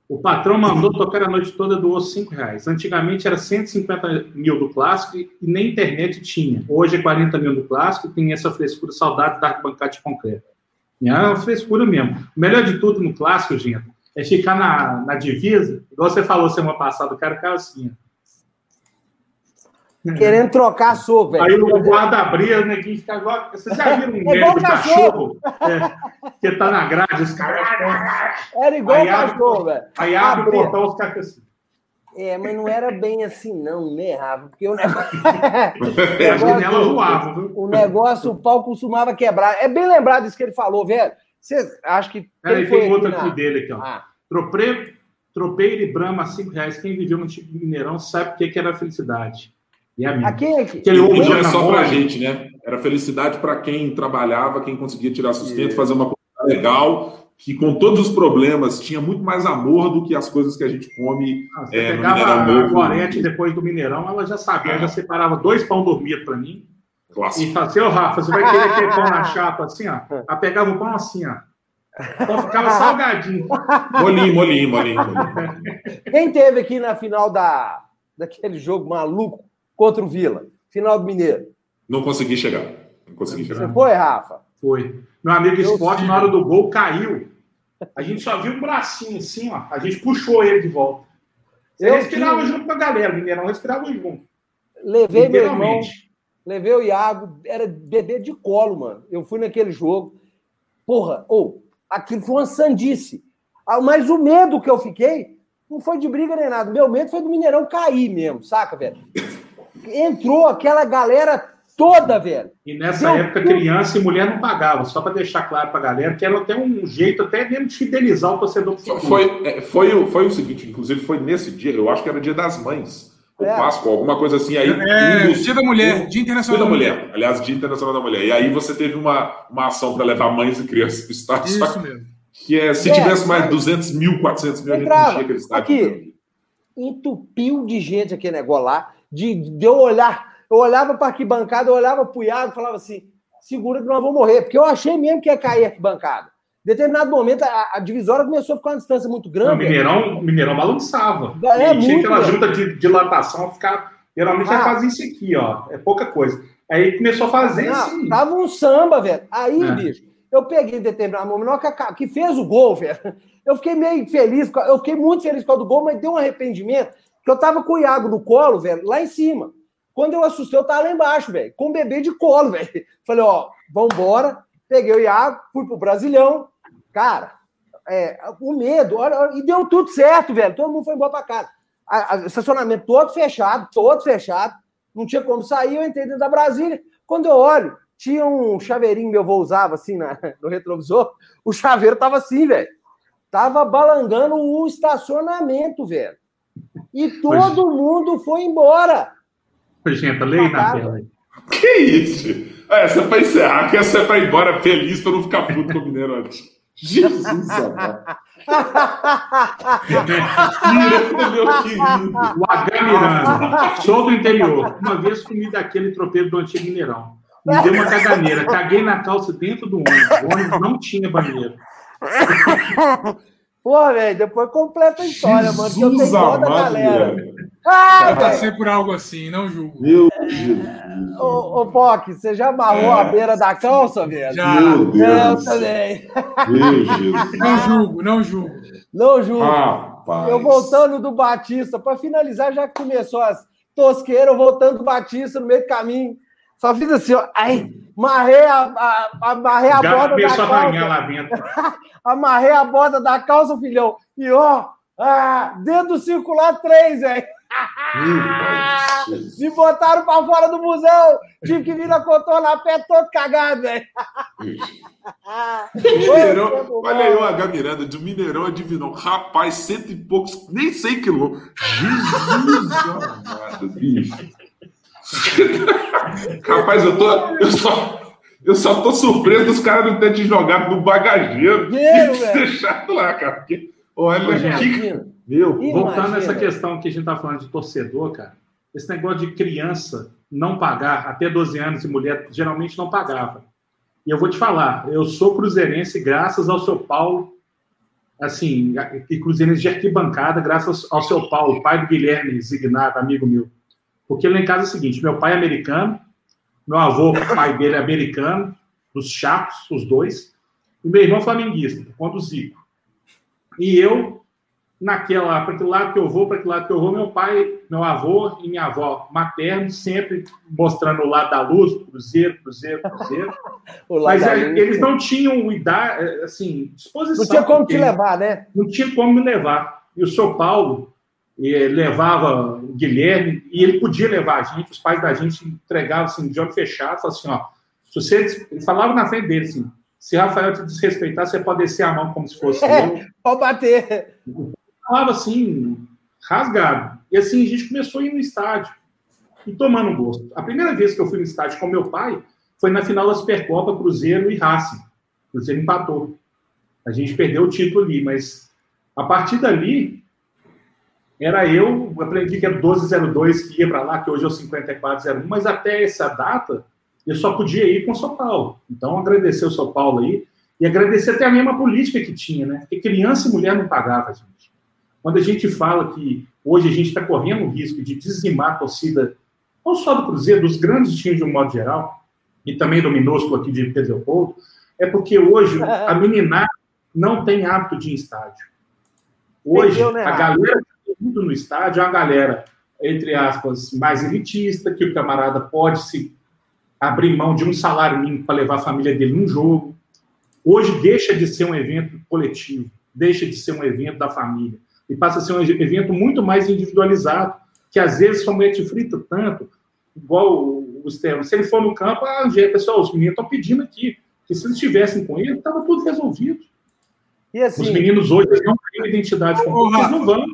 Speaker 3: O patrão mandou tocar a noite toda, doou 5 reais. Antigamente era 150 mil do clássico e nem internet tinha. Hoje é 40 mil do clássico e tem essa frescura, saudade da arquibancada de concreto. É uma frescura mesmo. O melhor de tudo no clássico, gente, é ficar na, na divisa, igual você falou semana passada, o cara ficava assim,
Speaker 2: Querendo trocar soco, velho.
Speaker 3: Aí o guarda abria, o neguinho fica igual. Vocês já viram um é de cachorro? É, que tá na grade, os caras.
Speaker 2: Era igual aí cachorro, velho.
Speaker 3: Aí abre o portão, os caras assim.
Speaker 2: É, mas não era bem assim, não, né, Rafa? Porque o
Speaker 3: negócio. é, a janela voava, viu?
Speaker 2: O negócio, o pau costumava quebrar. É bem lembrado isso que ele falou, velho. Você acha que.
Speaker 3: Peraí, tem outro aqui, dele aqui, ó. Ah. Tropei, tropeiro e Brahma, 5 reais. Quem viveu no tipo Mineirão sabe o que, que era felicidade.
Speaker 4: E a minha. Aqui, aqui, Aquele não é só para a gente, né? Era felicidade para quem trabalhava, quem conseguia tirar sustento, fazer uma coisa legal, que com todos os problemas tinha muito mais amor do que as coisas que a gente come.
Speaker 3: Ah, você é, pegava a Gorete depois do Mineirão, ela já sabia, ela já separava dois pão dormido para mim. Clássico. E falava assim, ô Rafa, você vai querer aquele pão na chapa assim, ó? Ela pegava o pão assim, ó. Então ficava salgadinho.
Speaker 4: Molinho, molinho, molinho,
Speaker 2: molinho. Quem teve aqui na final da, daquele jogo maluco contra o Vila. Final do Mineiro.
Speaker 4: Não consegui chegar. Não consegui chegar.
Speaker 2: Você foi, Rafa?
Speaker 3: Foi. Meu amigo Esporte, na hora do gol, caiu. A gente só viu um bracinho assim, ó. A gente puxou ele de volta. Você eu respirava junto com a galera, Mineirão respirava junto.
Speaker 2: Levei meu irmão, levei o Iago, era bebê de colo, mano. Eu fui naquele jogo. Porra, ou, oh, aquilo foi uma sandice. Ah, mas o medo que eu fiquei Não foi de briga nem nada. Meu medo foi do Mineirão cair mesmo, saca, velho? Entrou aquela galera toda, velho.
Speaker 3: E nessa Deu época, tudo. criança e mulher não pagavam, só para deixar claro para a galera, que era até um jeito até mesmo de fidelizar o torcedor.
Speaker 4: Foi, é, foi, foi o seguinte, inclusive foi nesse dia, eu acho que era dia das mães, ou é. Páscoa, alguma coisa assim. Aí,
Speaker 9: é, um dos, dia da mulher, um, dia internacional
Speaker 4: dia da mulher. mulher. Aliás, dia internacional da mulher. E aí você teve uma, uma ação para levar mães e crianças para o estádio.
Speaker 9: Isso mesmo.
Speaker 4: Que é, se é, tivesse mais 200 mil, 400 mil,
Speaker 2: entrava. a gente enchia aquele estádio. Aqui, entupiu de gente aquele negócio lá, de, de eu olhar eu olhava para a arquibancada, eu olhava para o Iago e falava assim: segura que nós vamos morrer, porque eu achei mesmo que ia cair a arquibancada. Em determinado momento, a, a, divisória começou a ficar uma distância muito grande. O
Speaker 3: Mineirão, Mineirão balançava. É, e tinha aquela junta de dilatação, ficar. Geralmente é ah. fazer isso aqui, ó. É pouca coisa. Aí começou a fazer assim.
Speaker 2: Tava um samba, velho. Aí, é. bicho, eu peguei em determinado momento, que, que fez o gol, velho. Eu fiquei meio feliz, eu fiquei muito feliz com o do gol, mas deu um arrependimento, eu tava com o Iago no colo, velho, lá em cima. Quando eu assustei, eu tava lá embaixo, velho, com o bebê de colo, velho. Falei, ó, vambora. Peguei o Iago, fui pro Brasilhão. Cara, é, o medo, olha, e deu tudo certo, velho. Todo mundo foi embora pra casa. A, a, estacionamento todo fechado, todo fechado. Não tinha como sair, eu entrei dentro da Brasília. Quando eu olho, tinha um chaveirinho meu avô usava assim na, no retrovisor. O chaveiro tava assim, velho. Tava balangando o estacionamento, velho. E todo pois... mundo foi embora.
Speaker 3: Gente, lei na tela.
Speaker 4: Que isso? Ah, essa é pra encerrar, que essa é pra ir embora feliz pra não ficar puto com o Mineiro antes. Jesus amado.
Speaker 3: meu querido. O H Miranda, sou do interior. Uma vez comi daquele tropeiro do antigo Mineirão. Me deu uma caganeira. Caguei na calça dentro do ônibus. O ônibus não tinha banheiro.
Speaker 2: Pô, velho, depois completa a história, mano. Que eu tenho dó da galera.
Speaker 9: Ah, já passei por algo assim, não julgo.
Speaker 2: Meu Deus. Ô, ô Poc, você já amarrou é. a beira da calça, velho?
Speaker 9: Já.
Speaker 2: Meu Deus. Eu também.
Speaker 9: Meu Deus. Não julgo, não julgo.
Speaker 2: Não julgo. Rapaz. Eu voltando do Batista, para finalizar, já que começou as tosqueiras, voltando do Batista no meio do caminho. Só fiz assim, ó. Ai, amarrei a, a, amarrei a borda da calça. lá dentro. amarrei a borda da calça, filhão. E ó, ah, dedo circular três, velho. Me botaram pra fora do museu. Tive que vir na contorna a pé todo cagado, velho.
Speaker 4: Mineirão, olha aí o H Miranda, de Mineirão a Divinão. Rapaz, cento e poucos, nem sei quilômetros. Jesus amado, bicho. Rapaz, eu tô. Eu só, eu só tô surpreso dos caras não terem te jogado no bagageiro
Speaker 2: e
Speaker 4: deixado lá, cara. Porque, olha, que,
Speaker 3: meu, voltando nessa questão que a gente tá falando de torcedor, cara, esse negócio de criança não pagar, até 12 anos e mulher geralmente não pagava. E eu vou te falar, eu sou cruzeirense graças ao seu Paulo, assim, e cruzeirense de arquibancada, graças ao seu Paulo, pai do Guilherme Zignato, amigo meu. Porque lá em casa é o seguinte: meu pai é americano, meu avô, o pai dele é americano, dos chatos, os dois, e meu irmão flamenguista, quando o Zico. E eu, naquela, para que lado que eu vou, para que lado que eu vou, meu pai, meu avô e minha avó materno, sempre mostrando o lado da luz, cruzeiro, cruzeiro, cruzeiro. Mas é, eles não tinham idade, assim, disposição.
Speaker 2: Não tinha como te levar, né?
Speaker 3: Não tinha como me levar. E o São Paulo, levava o Guilherme, e ele podia levar a gente, os pais da gente entregavam assim, de olho fechado, falavam assim, ó, se você, ele falava na frente dele assim, se Rafael te desrespeitar, você pode descer a mão como se fosse
Speaker 2: é, Pode bater.
Speaker 3: Falava assim, rasgado. E assim, a gente começou a ir no estádio e tomando gosto. A primeira vez que eu fui no estádio com meu pai foi na final da Supercopa Cruzeiro e Racing. O Cruzeiro empatou. A gente perdeu o título ali, mas a partir dali era eu, aprendi que era 1202 que ia para lá, que hoje é o 5401, mas até essa data eu só podia ir com o São Paulo. Então, agradecer o São Paulo aí e agradecer até a mesma política que tinha, né? Porque criança e mulher não pagava, gente. Quando a gente fala que hoje a gente está correndo o risco de dizimar a torcida, não só do Cruzeiro, dos grandes times de um modo geral, e também do minúsculo aqui de Pedro Leopoldo, é porque hoje a meninada não tem hábito de ir em estádio. Hoje, né, a galera tudo no estádio, é uma galera, entre aspas, mais elitista, que o camarada pode se abrir mão de um salário mínimo para levar a família dele num jogo. Hoje deixa de ser um evento coletivo, deixa de ser um evento da família. e passa a ser um evento muito mais individualizado, que às vezes sua mulher te frita tanto, igual o Estevam. Se ele for no campo, ah, pessoal, os meninos estão pedindo aqui, que se eles estivessem com ele, estava tudo resolvido. Assim, os meninos hoje não têm identidade com eles não vão.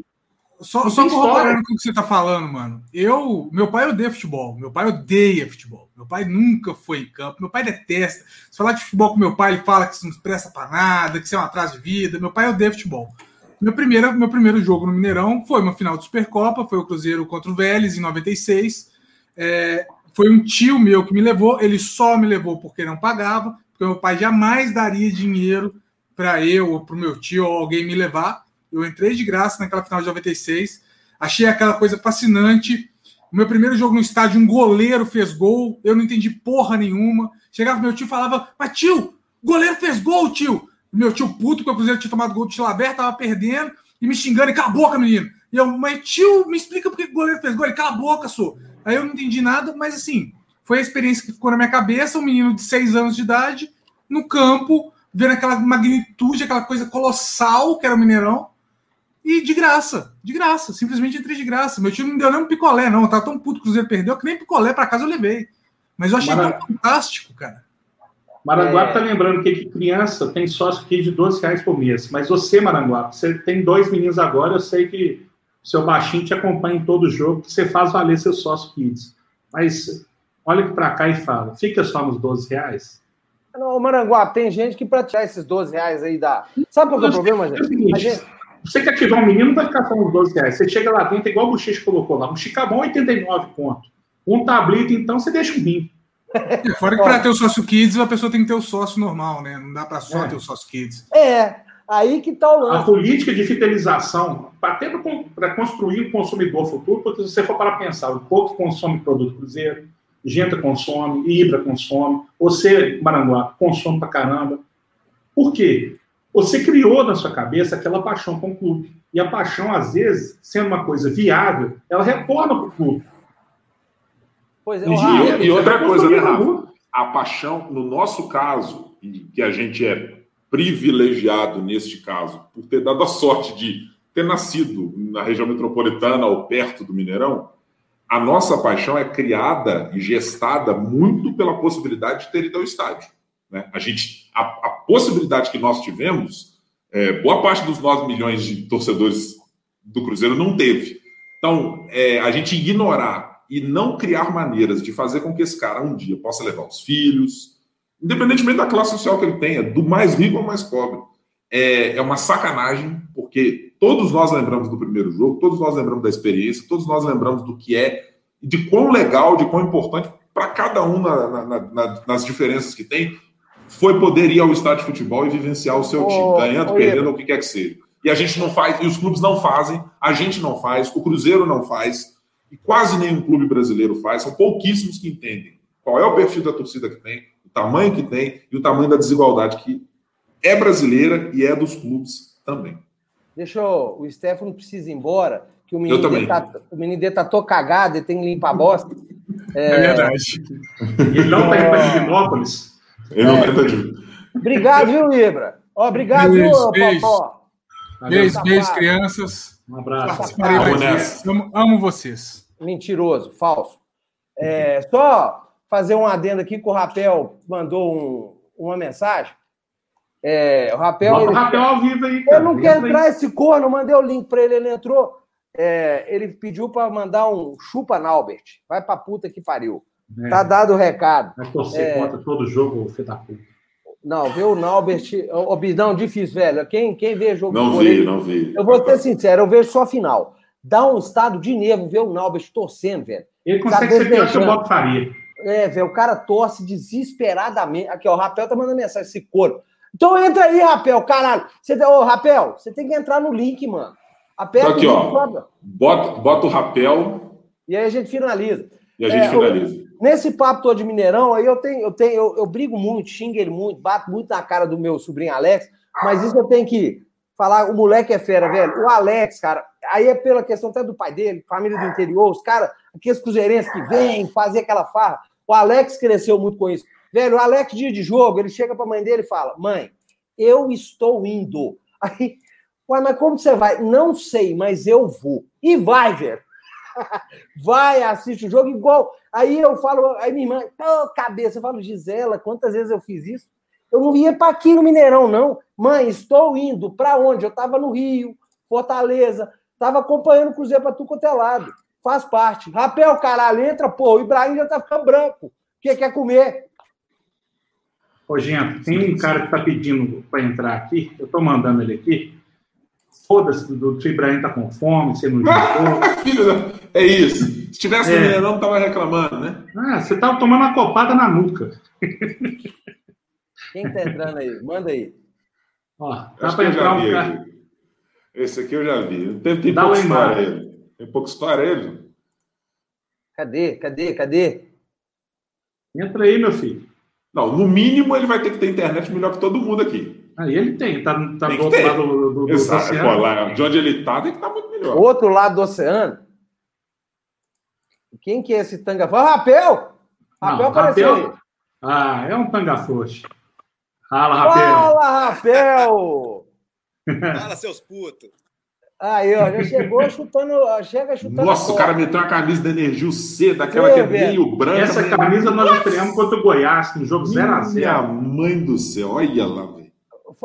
Speaker 9: Só, só corroborando com o que você está falando, mano. Eu, meu pai odeia futebol. Meu pai odeia futebol. Meu pai nunca foi em campo. Meu pai detesta. Se falar de futebol com meu pai, ele fala que isso não presta para nada, que isso é um atraso de vida. Meu pai odeia futebol. Meu primeiro, meu primeiro jogo no Mineirão foi uma final de Supercopa, foi o Cruzeiro contra o Vélez em 96. É, foi um tio meu que me levou. Ele só me levou porque não pagava, porque meu pai jamais daria dinheiro para eu ou para o meu tio ou alguém me levar. Eu entrei de graça naquela final de 96. Achei aquela coisa fascinante. O meu primeiro jogo no estádio, um goleiro fez gol. Eu não entendi porra nenhuma. Chegava meu tio e falava: Mas tio, goleiro fez gol, tio. Meu tio puto, porque o Cruzeiro tinha tomado gol de Chilaber, tava perdendo e me xingando. E cala a boca, menino. E eu, mas tio, me explica por que o goleiro fez gol. Ele, cala a boca, sou. Aí eu não entendi nada, mas assim, foi a experiência que ficou na minha cabeça. Um menino de seis anos de idade, no campo, vendo aquela magnitude, aquela coisa colossal que era o Mineirão. E de graça, de graça, simplesmente entrei de graça. Meu time não deu nem um picolé, não. Eu tava tão puto que o Cruzeiro perdeu que nem picolé para casa eu levei. Mas eu achei Mara... tão fantástico, cara.
Speaker 3: Maranguape é... tá lembrando que, que criança tem sócio aqui de 12 reais por mês. Mas você, Maranguape, você tem dois meninos agora, eu sei que seu baixinho te acompanha em todo jogo, que você faz valer seu sócio kids. Mas olha aqui para cá e fala, fica só nos 12 reais?
Speaker 2: Não, Maranguape, tem gente que para tirar esses 12 reais aí dá. Sabe qual é o problema, gente?
Speaker 3: É gente... Você quer ativar um menino, não vai ficar só uns 12 reais. Você chega lá dentro, igual o Bochecha colocou lá, um chicabão 89 pontos. Um tablito, então, você deixa um rim.
Speaker 9: É, fora que para ter o sócio kids, a pessoa tem que ter o sócio normal, né? Não dá para só é. ter o sócio kids.
Speaker 2: É, aí que tá o lance.
Speaker 3: A política de fidelização, até para construir o consumidor futuro, porque se você for para pensar, o pouco consome produto cruzeiro, Genta consome, Ibra consome, você, Maranguá, consome pra caramba. Por quê? Você criou na sua cabeça aquela paixão com o clube. E a paixão, às vezes, sendo uma coisa viável, ela retorna para o clube.
Speaker 4: Pois é, e, e outra coisa, né, Rafa? A paixão, no nosso caso, que a gente é privilegiado neste caso, por ter dado a sorte de ter nascido na região metropolitana ou perto do Mineirão, a nossa paixão é criada e gestada muito pela possibilidade de ter ido ao estádio. Né? A, gente, a, a possibilidade que nós tivemos, é, boa parte dos 9 milhões de torcedores do Cruzeiro não teve. Então, é, a gente ignorar e não criar maneiras de fazer com que esse cara um dia possa levar os filhos, independentemente da classe social que ele tenha, do mais rico ao mais pobre, é, é uma sacanagem, porque todos nós lembramos do primeiro jogo, todos nós lembramos da experiência, todos nós lembramos do que é, de quão legal, de quão importante para cada um na, na, na, nas diferenças que tem, foi poder ir ao estádio de futebol e vivenciar o seu oh, time, ganhando, oh, perdendo, o que quer que seja. E a gente não faz, e os clubes não fazem, a gente não faz, o Cruzeiro não faz, e quase nenhum clube brasileiro faz, são pouquíssimos que entendem qual é o perfil da torcida que tem, o tamanho que tem e o tamanho da desigualdade que é brasileira e é dos clubes também.
Speaker 2: Deixa eu, o Stefano precisa ir embora, que o menino, dele tá, o menino dele tá todo cagado, ele tem que limpar a bosta.
Speaker 9: É, é verdade.
Speaker 3: Ele não tá indo para Divinópolis.
Speaker 2: Eu não é. Obrigado, viu, Ibra? Ó, obrigado, beijo,
Speaker 9: beijo. Popó. Beijo, beijo, crianças.
Speaker 3: Um abraço.
Speaker 9: Amo, amo vocês.
Speaker 2: Mentiroso, falso. É, só fazer um adendo aqui que o Rapel mandou um, uma mensagem. É, o Rapel.
Speaker 3: Ele, o Rapel ao vivo aí,
Speaker 2: cara. Eu não quero entrar esse corno, mandei o link para ele, ele entrou. É, ele pediu para mandar um chupa Naubert. Vai pra puta que pariu. É. Tá dado o recado.
Speaker 3: Vai torcer é... contra todo jogo, filho da puta.
Speaker 2: Não, vê o Naubert. Ô, Bidão, difícil, velho. Quem, quem vê jogo
Speaker 4: Não vi, ele, não vi.
Speaker 2: Eu vou ser sincero, eu vejo só a final. Dá um estado de nervo ver o Naubert torcendo, velho.
Speaker 3: Ele consegue ser pior que o Bob Faria.
Speaker 2: É, velho, o cara torce desesperadamente. Aqui, ó, o Rapel tá mandando mensagem, esse couro. Então entra aí, Rapel, caralho. Você, ô, Rapel, você tem que entrar no link, mano.
Speaker 4: Aperta aqui, ó. Bota, bota o Rapel.
Speaker 2: E aí a gente finaliza.
Speaker 4: E a gente é, finaliza.
Speaker 2: Nesse papo todo de Mineirão, aí eu tenho, eu tenho, eu, eu, brigo muito, xingo ele muito, bato muito na cara do meu sobrinho Alex, mas isso eu tenho que falar, o moleque é fera, velho. O Alex, cara, aí é pela questão até do pai dele, família do interior, os caras, aqueles cruzeirenses que vêm fazer aquela farra. O Alex cresceu muito com isso. Velho, o Alex, dia de jogo, ele chega pra mãe dele e fala: Mãe, eu estou indo. Aí Ué, mas como você vai? Não sei, mas eu vou. E vai, velho. Vai, assiste o jogo igual. Aí eu falo, aí minha irmã, oh, cabeça, eu falo, Gisela, quantas vezes eu fiz isso? Eu não ia para aqui no Mineirão, não. Mãe, estou indo. Para onde? Eu estava no Rio, Fortaleza, estava acompanhando o Cruzeiro para tu quanto é lado. Faz parte. Rapel, caralho, entra, pô. O Ibrahim já tá ficando branco. O que quer comer?
Speaker 3: Ô, gente, tem um cara que tá pedindo para entrar aqui. Eu tô mandando ele aqui. Foda-se, do Ibrahim tá com fome, você não
Speaker 4: jogou. É isso. Se tivesse é. no Mineirão, tava reclamando, né?
Speaker 3: Ah, você tava tomando uma copada na nuca.
Speaker 2: Quem tá entrando aí? Manda aí.
Speaker 4: Ó, dá para entrar um cara. Esse aqui eu já vi. Tem, tem pouca história ele. Tem pouca história ele.
Speaker 2: Cadê? Cadê? Cadê?
Speaker 3: Entra aí, meu filho.
Speaker 4: Não, no mínimo ele vai ter que ter internet melhor que todo mundo aqui.
Speaker 3: Aí ele tem, tá, tá tem do outro ter. lado do, do,
Speaker 4: Exato. do oceano. Pô, lá, de onde ele tá, tem que estar tá muito melhor.
Speaker 2: Outro lado do oceano? Quem que é esse tanga? Rapel! Rapel apareceu Rapel...
Speaker 3: Ah, é um tanga frouxo. Fala, Rapel!
Speaker 2: Fala, Rapel!
Speaker 10: Fala, seus putos!
Speaker 2: Aí, ó, já chegou chutando, chega chutando.
Speaker 4: Nossa, o cara meteu uma camisa da Energia C, daquela que é meio branca.
Speaker 3: Essa camisa nós estreamos contra o Goiás, no jogo 0x0.
Speaker 4: Minha mãe do céu, olha lá, velho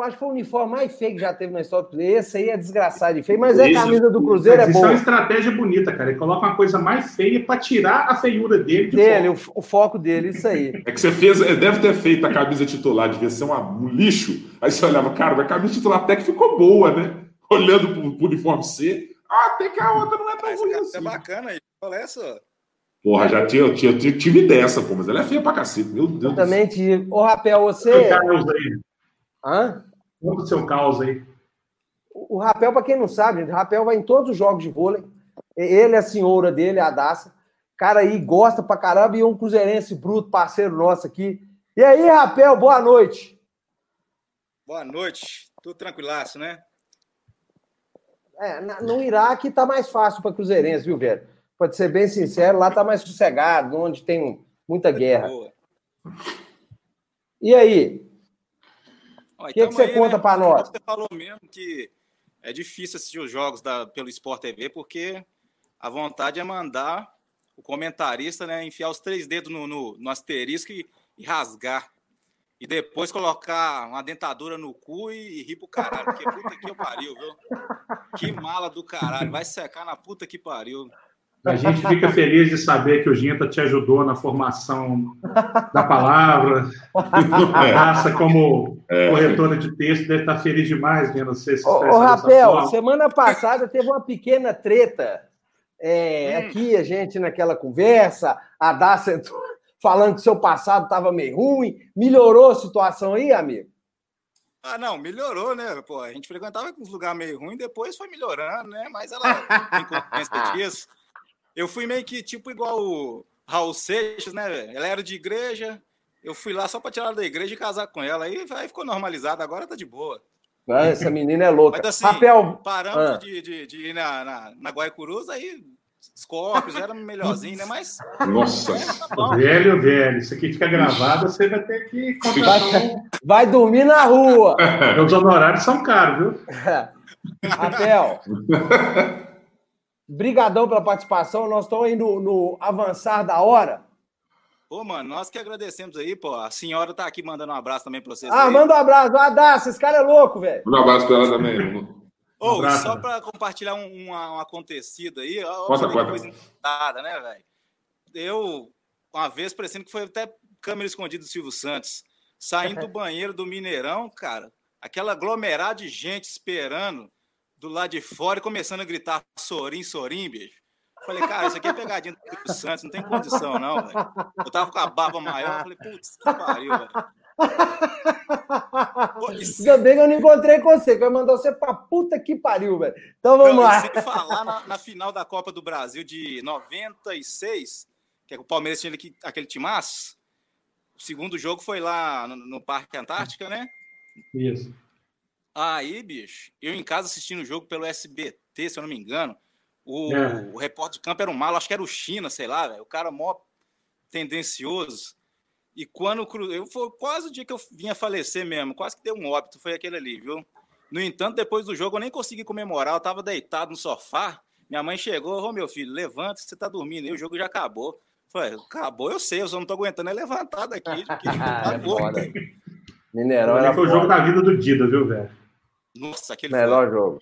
Speaker 2: acho que foi o uniforme mais feio que já teve na história do Cruzeiro. Esse aí é desgraçado de feio, mas é a camisa do Cruzeiro, é boa. Isso é
Speaker 3: uma estratégia bonita, cara. Ele coloca uma coisa mais feia para tirar a feiura dele. De
Speaker 2: dele, foco. O, o, foco dele, isso aí.
Speaker 4: É que você fez, deve ter feito a camisa titular, devia ser uma, um lixo. Aí você olhava, cara, a camisa titular até que ficou boa, né? Olhando pro, pro uniforme C. Ah, até que a outra não é tão ruim
Speaker 10: assim. É bacana aí. É essa?
Speaker 4: Porra, já tinha, tinha, tive dessa, pô, mas ela é feia pra cacete, meu Deus.
Speaker 2: Eu também tive. Ô, Rapel, você.
Speaker 3: Hã? Conta o seu caos aí.
Speaker 2: O Rapel, para quem não sabe, o Rapel vai em todos os jogos de vôlei. Ele, a senhora dele, a Daça. Cara aí gosta pra caramba e um cruzeirense bruto, parceiro nosso aqui. E aí, Rapel, boa noite.
Speaker 10: Boa noite. Tudo tranquilaço, né?
Speaker 2: É, no Iraque tá mais fácil para cruzeirense, viu, velho? Pode ser bem sincero, lá tá mais sossegado, onde tem muita guerra. E aí, o que, que você aí, conta né? para nós?
Speaker 10: Você falou mesmo que é difícil assistir os jogos da, pelo Sport TV, porque a vontade é mandar o comentarista né, enfiar os três dedos no, no, no asterisco e, e, rasgar. E depois colocar uma dentadura no cu e, e rir pro caralho, porque puta que pariu, viu? Que mala do caralho, vai secar na puta que pariu.
Speaker 3: A gente fica feliz de saber que o Ginta te ajudou na formação da palavra. A raça, como é. corretora de texto, deve estar feliz demais vendo você se
Speaker 2: expressar. Ô, Rapel, semana passada teve uma pequena treta é, hum. aqui, a gente naquela conversa, a Dácia falando que seu passado estava meio ruim. Melhorou a situação aí, amigo?
Speaker 10: Ah, não, melhorou, né? Pô, a gente frequentava uns lugares meio ruins, depois foi melhorando, né? Mas ela tem consciência disso. Eu fui meio que tipo igual o Raul Seixas, né? Ela era de igreja, eu fui lá só para tirar ela da igreja e casar com ela. Aí, aí ficou normalizado, agora tá de boa.
Speaker 2: Ah, essa menina é louca.
Speaker 10: Mas assim, Papel... paramos ah. de, de, de, ir na, na, na Guaicurus, aí Scorpions era melhorzinho, né? Mas.
Speaker 4: Nossa!
Speaker 3: É, tá velho, velho. Isso aqui fica gravado, você vai ter que
Speaker 2: contratar Vai dormir na rua.
Speaker 3: Os honorários são caros, viu?
Speaker 2: Papel. Brigadão pela participação. Nós estamos aí no, no, avançar da hora.
Speaker 10: Pô, mano, nós que agradecemos aí, pô. A senhora tá aqui mandando um abraço também pra vocês.
Speaker 2: Ah,
Speaker 10: aí.
Speaker 2: manda um abraço. Ah, dá, esse cara é louco, velho.
Speaker 4: Um abraço pra ela também.
Speaker 10: Ô, oh, só para compartilhar um, um, um, acontecido aí,
Speaker 4: conta, conta.
Speaker 10: coisa engraçada, né, velho? Eu, uma vez, parecendo que foi até câmera escondida do Silvio Santos, saindo do banheiro do Mineirão, cara, aquela aglomerada de gente esperando do lado de fora e começando a gritar Sorim, Sorim, bicho. Falei, cara, isso aqui é pegadinha do Santos, não tem condição, não, velho. Eu tava com a barba maior, falei, putz, que pariu, velho.
Speaker 2: Ainda bem que eu não encontrei com você, que eu mandar você pra puta que pariu, velho. Então vamos não, lá.
Speaker 10: Sem falar na, na, final da Copa do Brasil de 96, que é o Palmeiras tinha aquele, aquele timaço. O segundo jogo foi lá no, no Parque Antártica, né?
Speaker 3: Isso.
Speaker 10: Aí, bicho, eu em casa assistindo o jogo pelo SBT, se eu não me engano. O, é. o repórter de campo era um malo, acho que era o China, sei lá, véio, o cara mó tendencioso. E quando eu foi quase o dia que eu vinha falecer mesmo, quase que deu um óbito, foi aquele ali, viu? No entanto, depois do jogo, eu nem consegui comemorar. Eu tava deitado no sofá. Minha mãe chegou, ô meu filho, levanta, você tá dormindo. E o jogo já acabou. Falei, acabou, eu sei, eu só não tô aguentando é levantar daqui. Porque acabou.
Speaker 2: Mineirão
Speaker 3: era foi o jogo da vida do Dida, viu, velho?
Speaker 10: Nossa, aquele
Speaker 2: Melhor foi... jogo.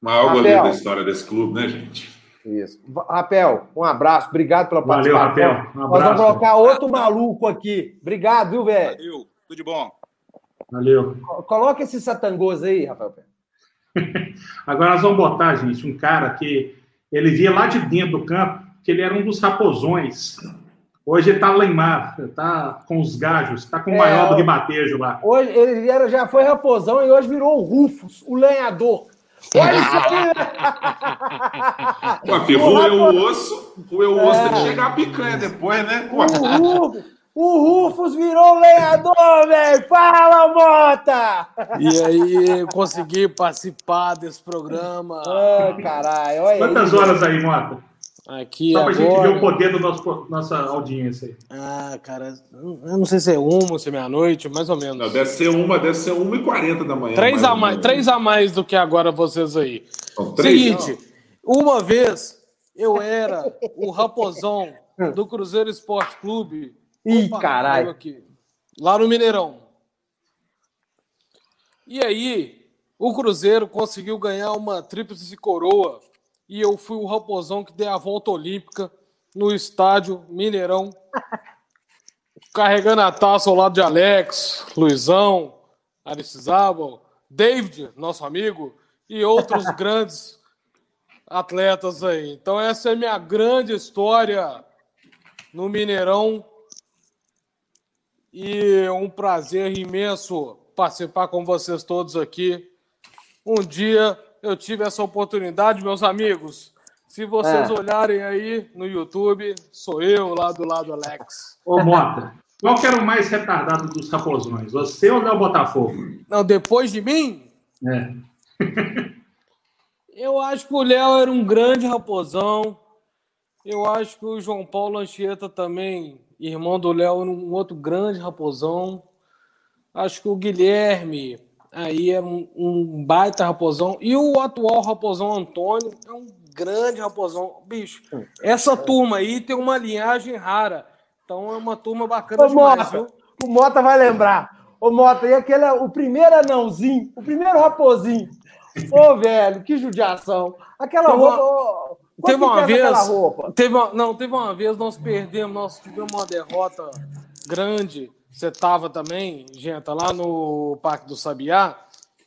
Speaker 4: Maior Rapel. goleiro da história desse clube, né, gente?
Speaker 2: Isso. Rapel, um abraço. Obrigado pela
Speaker 3: Valeu,
Speaker 2: participação.
Speaker 3: Rapel. Um
Speaker 2: Nós vamos colocar outro maluco aqui. Obrigado, viu, velho?
Speaker 10: Valeu. Tudo de bom.
Speaker 3: Valeu.
Speaker 2: Coloca esse satangoso aí, Rafael.
Speaker 3: Agora nós vamos botar, gente, um cara que ele via lá de dentro do campo que ele era um dos raposões. Hoje ele tá lá em mar, tá com os gajos, tá com o maior é, do ribatejo lá.
Speaker 2: Hoje ele era, já foi raposão e hoje virou o Rufus, o lenhador. Olha isso
Speaker 4: aqui! Pô, filho, o osso, roeu o osso, é. tem que chegar a picanha depois, né?
Speaker 2: O Rufus, o Rufus virou lenhador, velho! Fala, Mota!
Speaker 11: E aí, consegui participar desse programa.
Speaker 2: Ah, caralho, olha
Speaker 3: Quantas
Speaker 2: aí,
Speaker 3: horas aí, Mota?
Speaker 11: Aqui
Speaker 3: Só pra
Speaker 11: agora...
Speaker 3: gente ver o poder da nossa audiência aí.
Speaker 11: Ah, cara, eu não sei se é uma ou se é meia-noite, mais ou menos.
Speaker 4: Não, deve ser uma, deve ser uma e quarenta da manhã.
Speaker 11: Três a, mais, três a mais do que agora vocês aí. Então, três, Seguinte, não. uma vez eu era o raposão do Cruzeiro Esporte Clube.
Speaker 2: Ih, Opa, caralho.
Speaker 11: Aqui, lá no Mineirão. E aí, o Cruzeiro conseguiu ganhar uma tríplice coroa e eu fui o raposão que dei a volta olímpica no estádio Mineirão, carregando a taça ao lado de Alex, Luizão, Aristizábal, David, nosso amigo, e outros grandes atletas aí. Então essa é a minha grande história no Mineirão e um prazer imenso participar com vocês todos aqui. Um dia eu tive essa oportunidade, meus amigos. Se vocês é. olharem aí no YouTube, sou eu lá do lado Alex.
Speaker 3: Ô, Mota, qual que era o mais retardado dos raposões? Você ou o Botafogo?
Speaker 11: Não, depois de mim?
Speaker 3: É.
Speaker 11: eu acho que o Léo era um grande raposão. Eu acho que o João Paulo Anchieta também, irmão do Léo, era um outro grande raposão. Acho que o Guilherme, aí é um, um, baita raposão. E o atual raposão Antônio é um grande raposão. Bicho, essa turma aí tem uma linhagem rara. Então é uma turma bacana
Speaker 2: Ô, demais, Mota, viu? O Mota vai lembrar. Ô, Mota, e aquele, o primeiro anãozinho, o primeiro raposinho. Ô, velho, que judiação. Aquela teve roupa... Uma,
Speaker 11: teve uma vez... Roupa? Teve uma, não, teve uma vez nós perdemos, nós tivemos uma derrota grande você estava também, gente, lá no Parque do Sabiá.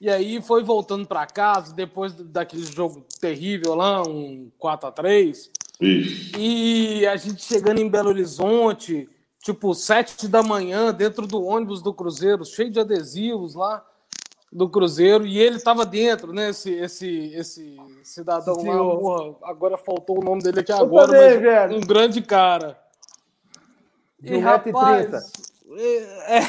Speaker 11: E aí foi voltando para casa, depois daquele jogo terrível lá, um 4 a 3 E a gente chegando em Belo Horizonte, tipo, 7 da manhã, dentro do ônibus do Cruzeiro, cheio de adesivos lá do Cruzeiro, e ele estava dentro, né? Esse, esse, esse cidadão Sim, lá, porra, agora faltou o nome dele aqui agora, também, mas um grande cara.
Speaker 2: De 1,30m.
Speaker 11: É...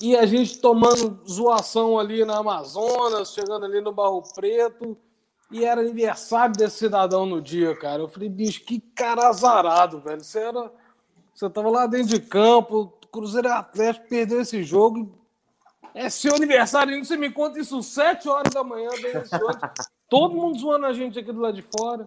Speaker 11: e a gente tomando zoação ali na Amazonas, chegando ali no Barro Preto, e era aniversário desse cidadão no dia, cara. Eu falei, bicho, que cara azarado, velho. Você era. Você tava lá dentro de campo, Cruzeiro Atlético perdeu esse jogo. É seu aniversário, você me conta isso 7 horas da manhã, Todo mundo zoando a gente aqui do lado de fora.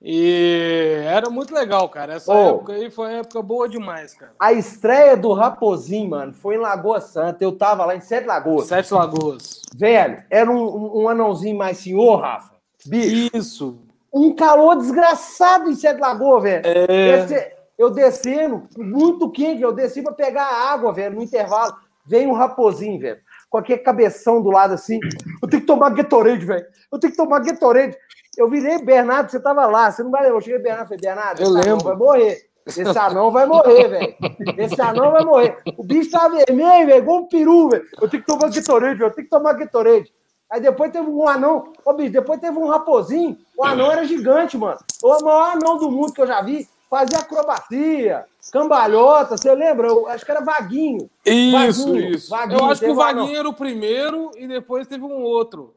Speaker 11: E era muito legal, cara. Essa oh, época aí foi uma época boa demais, cara.
Speaker 2: A estreia do Raposinho, mano, foi em Lagoa Santa. Eu tava lá em Sete Lagoas.
Speaker 11: Sete Lagoas.
Speaker 2: Velho, era um, um anãozinho mais senhor, Rafa.
Speaker 11: Bicho. Isso.
Speaker 2: Um calor desgraçado em Sete Lagoas, velho. É... eu descendo, muito quente, eu desci pra pegar água, velho, no intervalo. Vem um raposinho, velho. Com aquele cabeção do lado assim. Eu tenho que tomar Gatorade, velho. Eu tenho que tomar Gatorade. Eu virei Bernardo, você tava lá, você não vai lembrar. Eu cheguei Bernardo, falei, Bernardo,
Speaker 11: eu lembro.
Speaker 2: vai morrer. Esse anão vai morrer, velho. Esse anão vai morrer. O bicho tá vermelho, velho, igual um peru, velho. Eu tenho que tomar Gatorade, velho. Eu tenho que tomar Gatorade. Aí depois teve um anão. Ô, bicho, depois teve um raposinho. O anão era gigante, mano. O maior anão do mundo que eu já vi. Fazia acrobacia, cambalhota, você lembra? Eu acho que era Vaguinho.
Speaker 11: Isso, Vaguinho, isso. Vaguinho, eu acho que o Vaguinho anão. era o primeiro e depois teve um outro.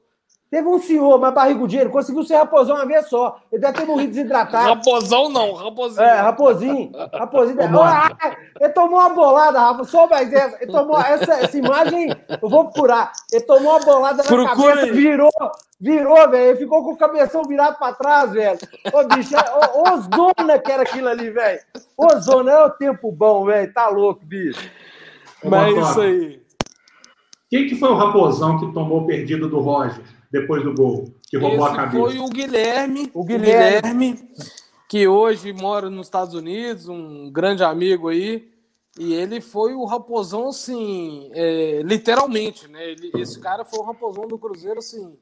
Speaker 2: Teve um senhor, mais barrigudinho, ele conseguiu ser raposão uma vez só. Ele deve ter morrido desidratado.
Speaker 11: Raposão não, raposinho.
Speaker 2: É, raposinho. Raposinho. Ah, ele tomou uma bolada, Rafa. Só mais essa. Ele tomou essa, essa imagem, eu vou procurar. Ele tomou uma bolada na
Speaker 11: Procura
Speaker 2: cabeça, virou, virou, velho. Ele ficou com o cabeção virado pra trás, velho. Ô, bicho, é- ô, ozona que era aquilo ali, velho. Ozona, é o tempo bom, velho. Tá louco, bicho.
Speaker 11: Mas é isso aí.
Speaker 3: Quem que foi o raposão que tomou o perdido do Roger depois do gol? Que roubou a
Speaker 11: Esse
Speaker 3: cabeça?
Speaker 11: foi o Guilherme,
Speaker 2: O Guilherme.
Speaker 11: Guilherme, que hoje mora nos Estados Unidos, um grande amigo aí. E ele foi o raposão, assim, é, literalmente, né? Ele- esse cara foi o raposão do Cruzeiro, assim.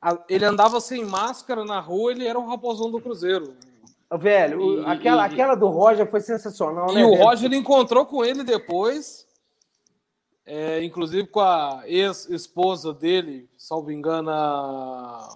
Speaker 11: a- ele andava sem máscara na rua, ele era o raposão do Cruzeiro.
Speaker 2: Velho,
Speaker 11: E-
Speaker 2: aquela,
Speaker 11: e-
Speaker 2: aquela do Roger foi sensacional, né?
Speaker 11: E o
Speaker 2: velho?
Speaker 11: Roger encontrou com ele depois, é, inclusive com a ex-esposa dele, salvo engano, a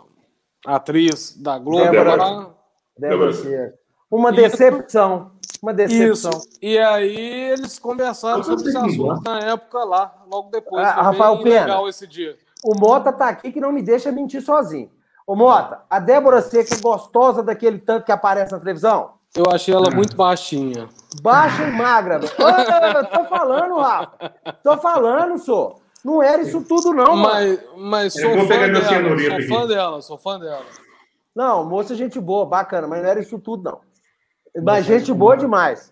Speaker 11: atriz da Globo.
Speaker 2: Débora. Deve ser. Uma decepção. Uma decepção.
Speaker 11: Isso. E aí eles conversaram sobre esse assunto na época lá, logo depois.
Speaker 2: Ah, Rafael
Speaker 11: bem
Speaker 2: Pena.
Speaker 11: legal esse dia.
Speaker 2: O Mota tá aqui que não me deixa mentir sozinho. Ô, Mota, a Débora Seca é gostosa daquele tanto que aparece na televisão?
Speaker 11: Eu achei ela muito baixinha.
Speaker 2: Baixa e magra. Ô, eu tô falando, Rafa. Tô falando, só. Não era isso tudo, não, mano.
Speaker 11: Mas, mas
Speaker 3: Eu
Speaker 11: sou fã dela, sou fã dela, sou fã dela.
Speaker 2: Não, moça, gente boa, bacana, mas não era isso tudo, não. Mas gente boa demais.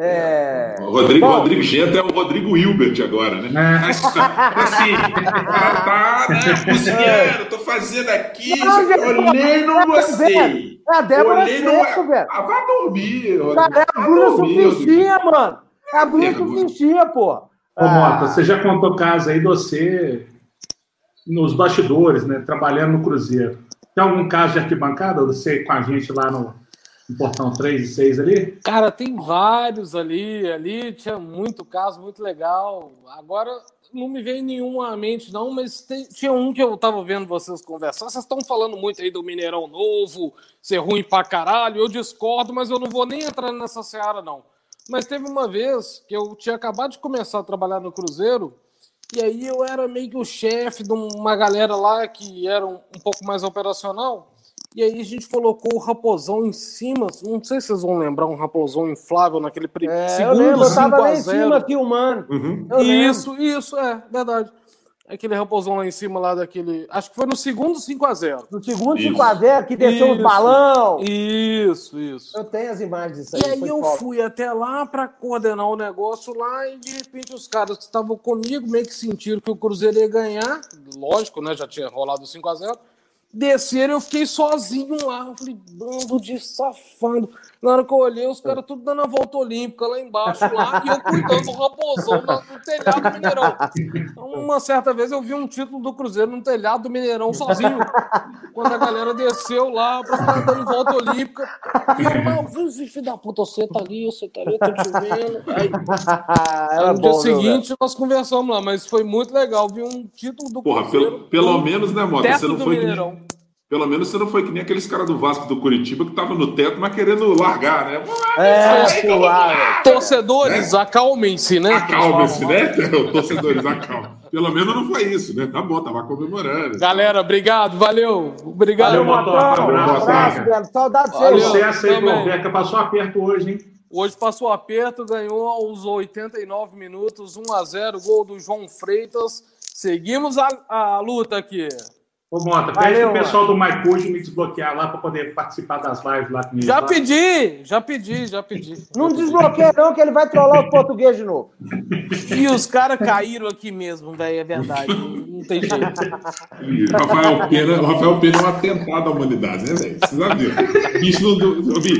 Speaker 2: É...
Speaker 4: O Rodrigo,
Speaker 2: Bom,
Speaker 4: Rodrigo Gento é o Rodrigo Hilbert agora, né? Mas, assim, ela tá, né, cozinhando, tô fazendo aqui,
Speaker 2: Não, gente,
Speaker 4: olhei,
Speaker 2: tá
Speaker 4: gostei.
Speaker 2: vendo? É a Débora
Speaker 4: Olhei, não-
Speaker 2: Seca, velho.
Speaker 4: Ah, vai dormir.
Speaker 2: Cara, é a Bruna. Sufichinha, mano. É a Bruna. Sufichinha, pô.
Speaker 3: Ô,
Speaker 2: Ah,
Speaker 3: Mota, você já contou caso aí de você nos bastidores, né? Trabalhando no Cruzeiro. Tem algum caso de arquibancada? Você com a gente lá no, no Portão 3 e 6 ali?
Speaker 11: Cara, tem vários ali. Ali tinha muito caso, muito legal. Agora não me vem nenhum à mente, não, mas tem- tinha um que eu tava vendo vocês conversar. Vocês estão falando muito aí do Mineirão Novo, ser ruim pra caralho. Eu discordo, mas eu não vou nem entrar nessa seara, não. Mas teve uma vez que eu tinha acabado de começar a trabalhar no Cruzeiro, e aí eu era meio que o chefe de uma galera lá que era um, um pouco mais operacional. E aí a gente colocou o raposão em cima. Não sei se vocês vão lembrar um raposão inflável naquele
Speaker 2: É, eu
Speaker 11: segundo
Speaker 2: lembro, eu
Speaker 11: 5
Speaker 2: tava lá
Speaker 11: a
Speaker 2: em
Speaker 11: 0.
Speaker 2: cima filmando.
Speaker 4: Uhum.
Speaker 2: Eu lembro.
Speaker 11: Isso, isso, é, verdade. Aquele raposão lá em cima, lá daquele. Acho que foi no segundo 5x0.
Speaker 2: No segundo
Speaker 4: Isso.
Speaker 2: 5x0, que desceu os
Speaker 11: Isso.
Speaker 2: balão.
Speaker 11: Isso, isso.
Speaker 2: Eu tenho as imagens disso aí.
Speaker 11: E aí eu
Speaker 2: top.
Speaker 11: fui até lá para coordenar o negócio lá e de repente os caras que estavam comigo meio que sentiram que o Cruzeiro ia ganhar, lógico, né? Já tinha rolado 5 a 0 Desceram, eu fiquei sozinho lá. Eu falei, bando de safado. Na hora que eu olhei, os caras tudo dando a volta olímpica lá embaixo, lá, e eu cuidando do raposão no telhado do Mineirão. Uma certa vez eu vi um título do Cruzeiro no telhado do Mineirão sozinho. Quando a galera desceu lá pra ficar dando volta olímpica. E eu, não, filho da puta, você tá ali, você tá ali, eu tô te vendo. Aí,
Speaker 2: Era
Speaker 11: no dia
Speaker 2: bom, viu,
Speaker 11: seguinte, nós conversamos lá, mas foi muito legal. Vi um título do
Speaker 4: Porra,
Speaker 11: Cruzeiro.
Speaker 4: pelo, pelo
Speaker 11: no
Speaker 4: menos, né, Mota? Você não
Speaker 11: do
Speaker 4: foi
Speaker 11: Mineirão.
Speaker 4: Pelo menos você não foi que nem aqueles caras do Vasco do Curitiba que tava no teto, mas querendo largar, né?
Speaker 2: É, pular, velho.
Speaker 11: Torcedores, acalmem-se, né?
Speaker 4: Acalme-se, né? Torcedores, acalme. Pelo menos não foi isso, né? Tá bom, tava comemorando.
Speaker 11: Galera, obrigado, valeu. Obrigado.
Speaker 3: Valeu, Motão. Um abraço,
Speaker 2: velho. Saudade de.
Speaker 3: Sucesso aí. Corveca. Passou aperto hoje, hein?
Speaker 11: Hoje passou aperto, ganhou aos 89 minutos, 1 a 0 gol do João Freitas. Seguimos a, a luta aqui.
Speaker 3: Ô, Mota, pede pro pessoal do MyCode me desbloquear lá para poder participar das lives lá comigo.
Speaker 11: Já
Speaker 3: lá.
Speaker 11: pedi, já pedi, já pedi.
Speaker 2: Não desbloqueia, não, que ele vai trollar os portugueses de novo.
Speaker 11: E os caras caíram aqui mesmo, velho, é verdade. Não tem jeito.
Speaker 4: Rafael Pena, o Rafael Pena é um atentado à humanidade, né, velho? Você já viu? Bicho não. Eu vi.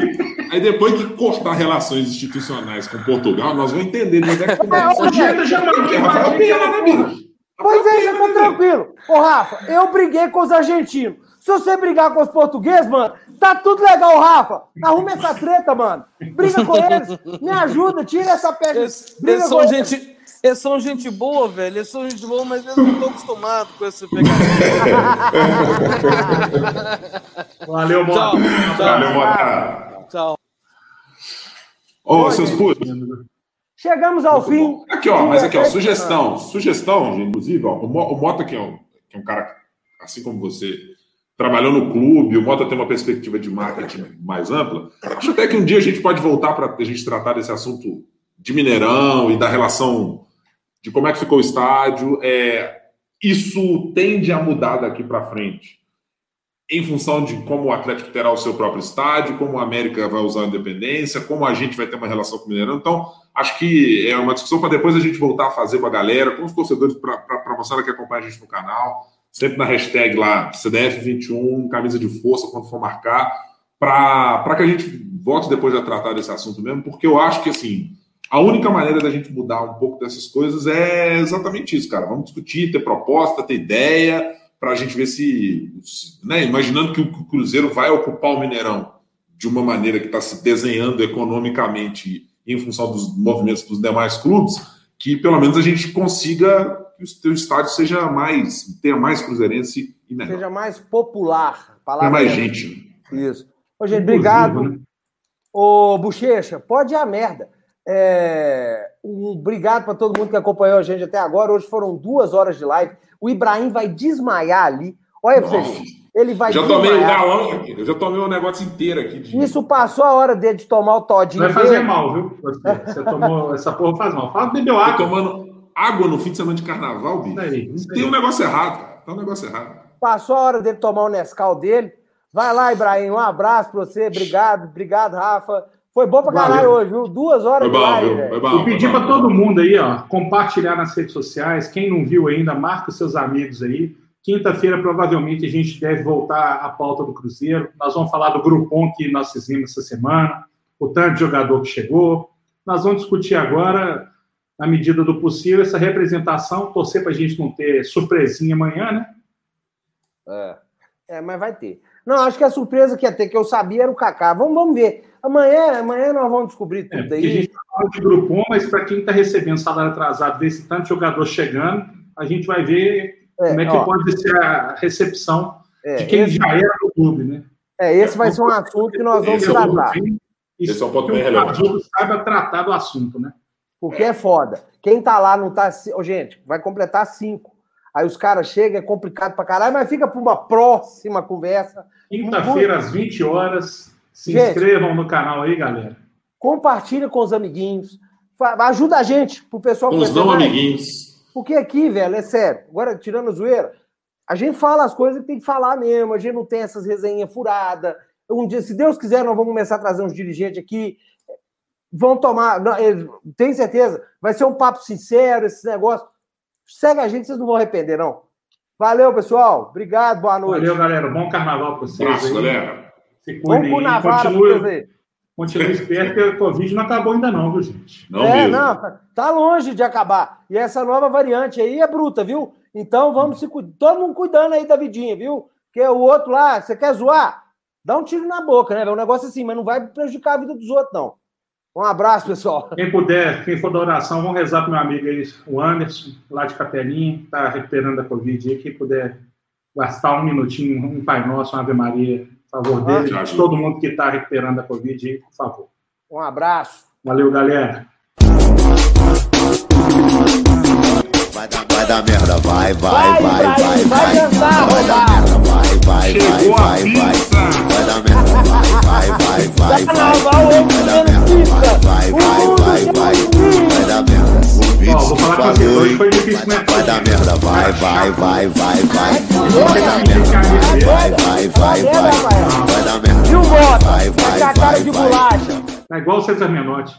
Speaker 4: Aí depois que cortar relações institucionais com Portugal, nós vamos entender onde é que.
Speaker 3: O Genta já mandou
Speaker 4: Rafael Pena, né, bicho?
Speaker 2: Pois é, já tá tranquilo. Ô, Rafa, eu briguei com os argentinos. Se você brigar com os portugueses, mano, tá tudo legal, Rafa. Arruma essa treta, mano. Briga com eles. Me ajuda, tira essa pedra.
Speaker 11: Eles,
Speaker 2: Briga
Speaker 11: eles são
Speaker 2: eles.
Speaker 11: gente, eles são gente boa, velho. Eles são gente boa, mas eles não estão acostumados com esse pegadinho.
Speaker 3: Valeu, Mota.
Speaker 11: Tchau,
Speaker 4: Valeu, Mota.
Speaker 11: tchau.
Speaker 4: Ô, seus putos.
Speaker 2: Chegamos ao fim.
Speaker 4: Aqui, ó, mas aqui, ó,
Speaker 2: É,
Speaker 4: sugestão. Sugestão, inclusive, ó, o Mota, que é um, que é um cara assim como você, trabalhou no clube, o Mota tem uma perspectiva de marketing mais ampla. Acho até que um dia a gente pode voltar para a gente tratar desse assunto de Mineirão e da relação de como é que ficou o estádio. É, isso tende a mudar daqui para frente, em função de como o Atlético terá o seu próprio estádio, como a América vai usar a independência, como a gente vai ter uma relação com o Mineirão. Então, acho que é uma discussão para depois a gente voltar a fazer com a galera, com os torcedores, para a moçada que acompanha a gente no canal sempre na hashtag lá, CDF21, camisa de força, quando for marcar, para que a gente volte depois a tratar desse assunto mesmo, porque eu acho que, assim, a única maneira da gente mudar um pouco dessas coisas é exatamente isso, cara. Vamos discutir, ter proposta, ter ideia, para a gente ver se, né, imaginando que o Cruzeiro vai ocupar o Mineirão de uma maneira que está se desenhando economicamente em função dos movimentos dos demais clubes, que pelo menos a gente consiga que o seu estádio seja mais, tenha mais cruzeirense e
Speaker 2: melhor. Seja mais popular.
Speaker 4: Palavra mais gente.
Speaker 2: Isso. Ô, gente, obrigado. Né? Ô, Bochecha, pode ir a merda. É... Um obrigado para todo mundo que acompanhou a gente até agora. Hoje foram duas horas de live. O Ibrahim vai desmaiar ali. Olha para você Ele vai
Speaker 4: já tomei o galão aqui. Eu já tomei o negócio inteiro aqui.
Speaker 2: De... Isso passou a hora dele de tomar o todinho.
Speaker 3: Vai fazer dele. mal, viu? Você tomou essa porra faz mal. Fala, bebeu água.
Speaker 4: Tô tomando água no fim de semana de carnaval, bicho. Aí, Tem um negócio errado, cara. Tem um negócio errado.
Speaker 2: Passou a hora dele tomar o Nescau dele. Vai lá, Ibrahim. Um abraço pra você. Obrigado, obrigado, Rafa. Foi bom pra caralho hoje, viu? Duas horas
Speaker 3: Foi bom, de live, Foi bom, Eu pedi pra todo mundo aí, ó, compartilhar nas redes sociais. Quem não viu ainda, marca seus amigos aí. Quinta-feira, provavelmente, a gente deve voltar à pauta do Cruzeiro. Nós vamos falar do grupom que nós fizemos essa semana, o tanto de jogador que chegou. Nós vamos discutir agora na medida do possível, essa representação, torcer para a gente não ter surpresinha amanhã, né?
Speaker 2: É. é, mas vai ter. Não, acho que a surpresa que ia ter, que eu sabia, era o Kaká. Vamos, vamos ver. Amanhã, amanhã nós vamos descobrir é, tudo é, aí. A gente
Speaker 3: fala de grupo, mas para quem está recebendo salário atrasado, ver esse tanto jogador chegando, a gente vai ver é, como é que ó, pode ser a recepção é, de quem esse, já era do clube, né?
Speaker 2: É, esse vai ser um assunto que nós vamos tratar.
Speaker 4: Esse é um ponto bem relevante.
Speaker 3: saiba tratar do assunto, né?
Speaker 2: Porque é foda. Quem tá lá não tá. Oh, gente, vai completar cinco. Aí os caras chegam, é complicado pra caralho, mas fica para uma próxima conversa.
Speaker 3: Quinta-feira, às 20 horas. Se gente, inscrevam no canal aí, galera.
Speaker 2: Compartilha com os amiguinhos. Ajuda a gente, pro pessoal
Speaker 4: Com os não amiguinhos.
Speaker 2: Porque aqui, velho, é sério. Agora, tirando a zoeira, a gente fala as coisas que tem que falar mesmo. A gente não tem essas resenhas furadas. Um dia, se Deus quiser, nós vamos começar a trazer uns dirigentes aqui vão tomar. Não, tenho certeza, vai ser um papo sincero esse negócio. Segue a gente, vocês não vão arrepender, não. Valeu, pessoal. Obrigado, boa noite.
Speaker 3: Valeu, galera. Bom carnaval para vocês.
Speaker 4: Galera.
Speaker 3: Se cuidem Vamos continue, continue esperto que a Covid não acabou ainda, não, viu, gente?
Speaker 2: Não é, mesmo. não, tá longe de acabar. E essa nova variante aí é bruta, viu? Então vamos se cuidar. Todo mundo cuidando aí da vidinha, viu? Porque o outro lá, você quer zoar? Dá um tiro na boca, né? É um negócio assim, mas não vai prejudicar a vida dos outros, não. Um abraço, pessoal.
Speaker 3: Quem puder, quem for da oração, vamos rezar para meu amigo aí, o Anderson, lá de Capelinha, está recuperando a Covid aí. Quem puder gastar um minutinho, um Pai Nosso, uma Ave Maria, a favor dele, de todo mundo que está recuperando a Covid aí, por favor.
Speaker 2: Um abraço.
Speaker 3: Valeu, galera.
Speaker 1: Vai dar, vai dar merda, vai, vai, vai, vai, vai. Vai dançar, vai dar merda, vai, vai, vai, vai, vai. Vai dar merda, vai, vai, vai, vai, vai. Vai dar merda, vai, vai, vai, vai. Vai dar merda. O vídeo se falou. Vai dar merda, vai, vai, vai, vai, vai. Vai dar merda, vai, vai, vai, vai. Vai dar merda.
Speaker 2: E o voto? Vai, vai, vai, vai.
Speaker 3: É igual o César Menotti.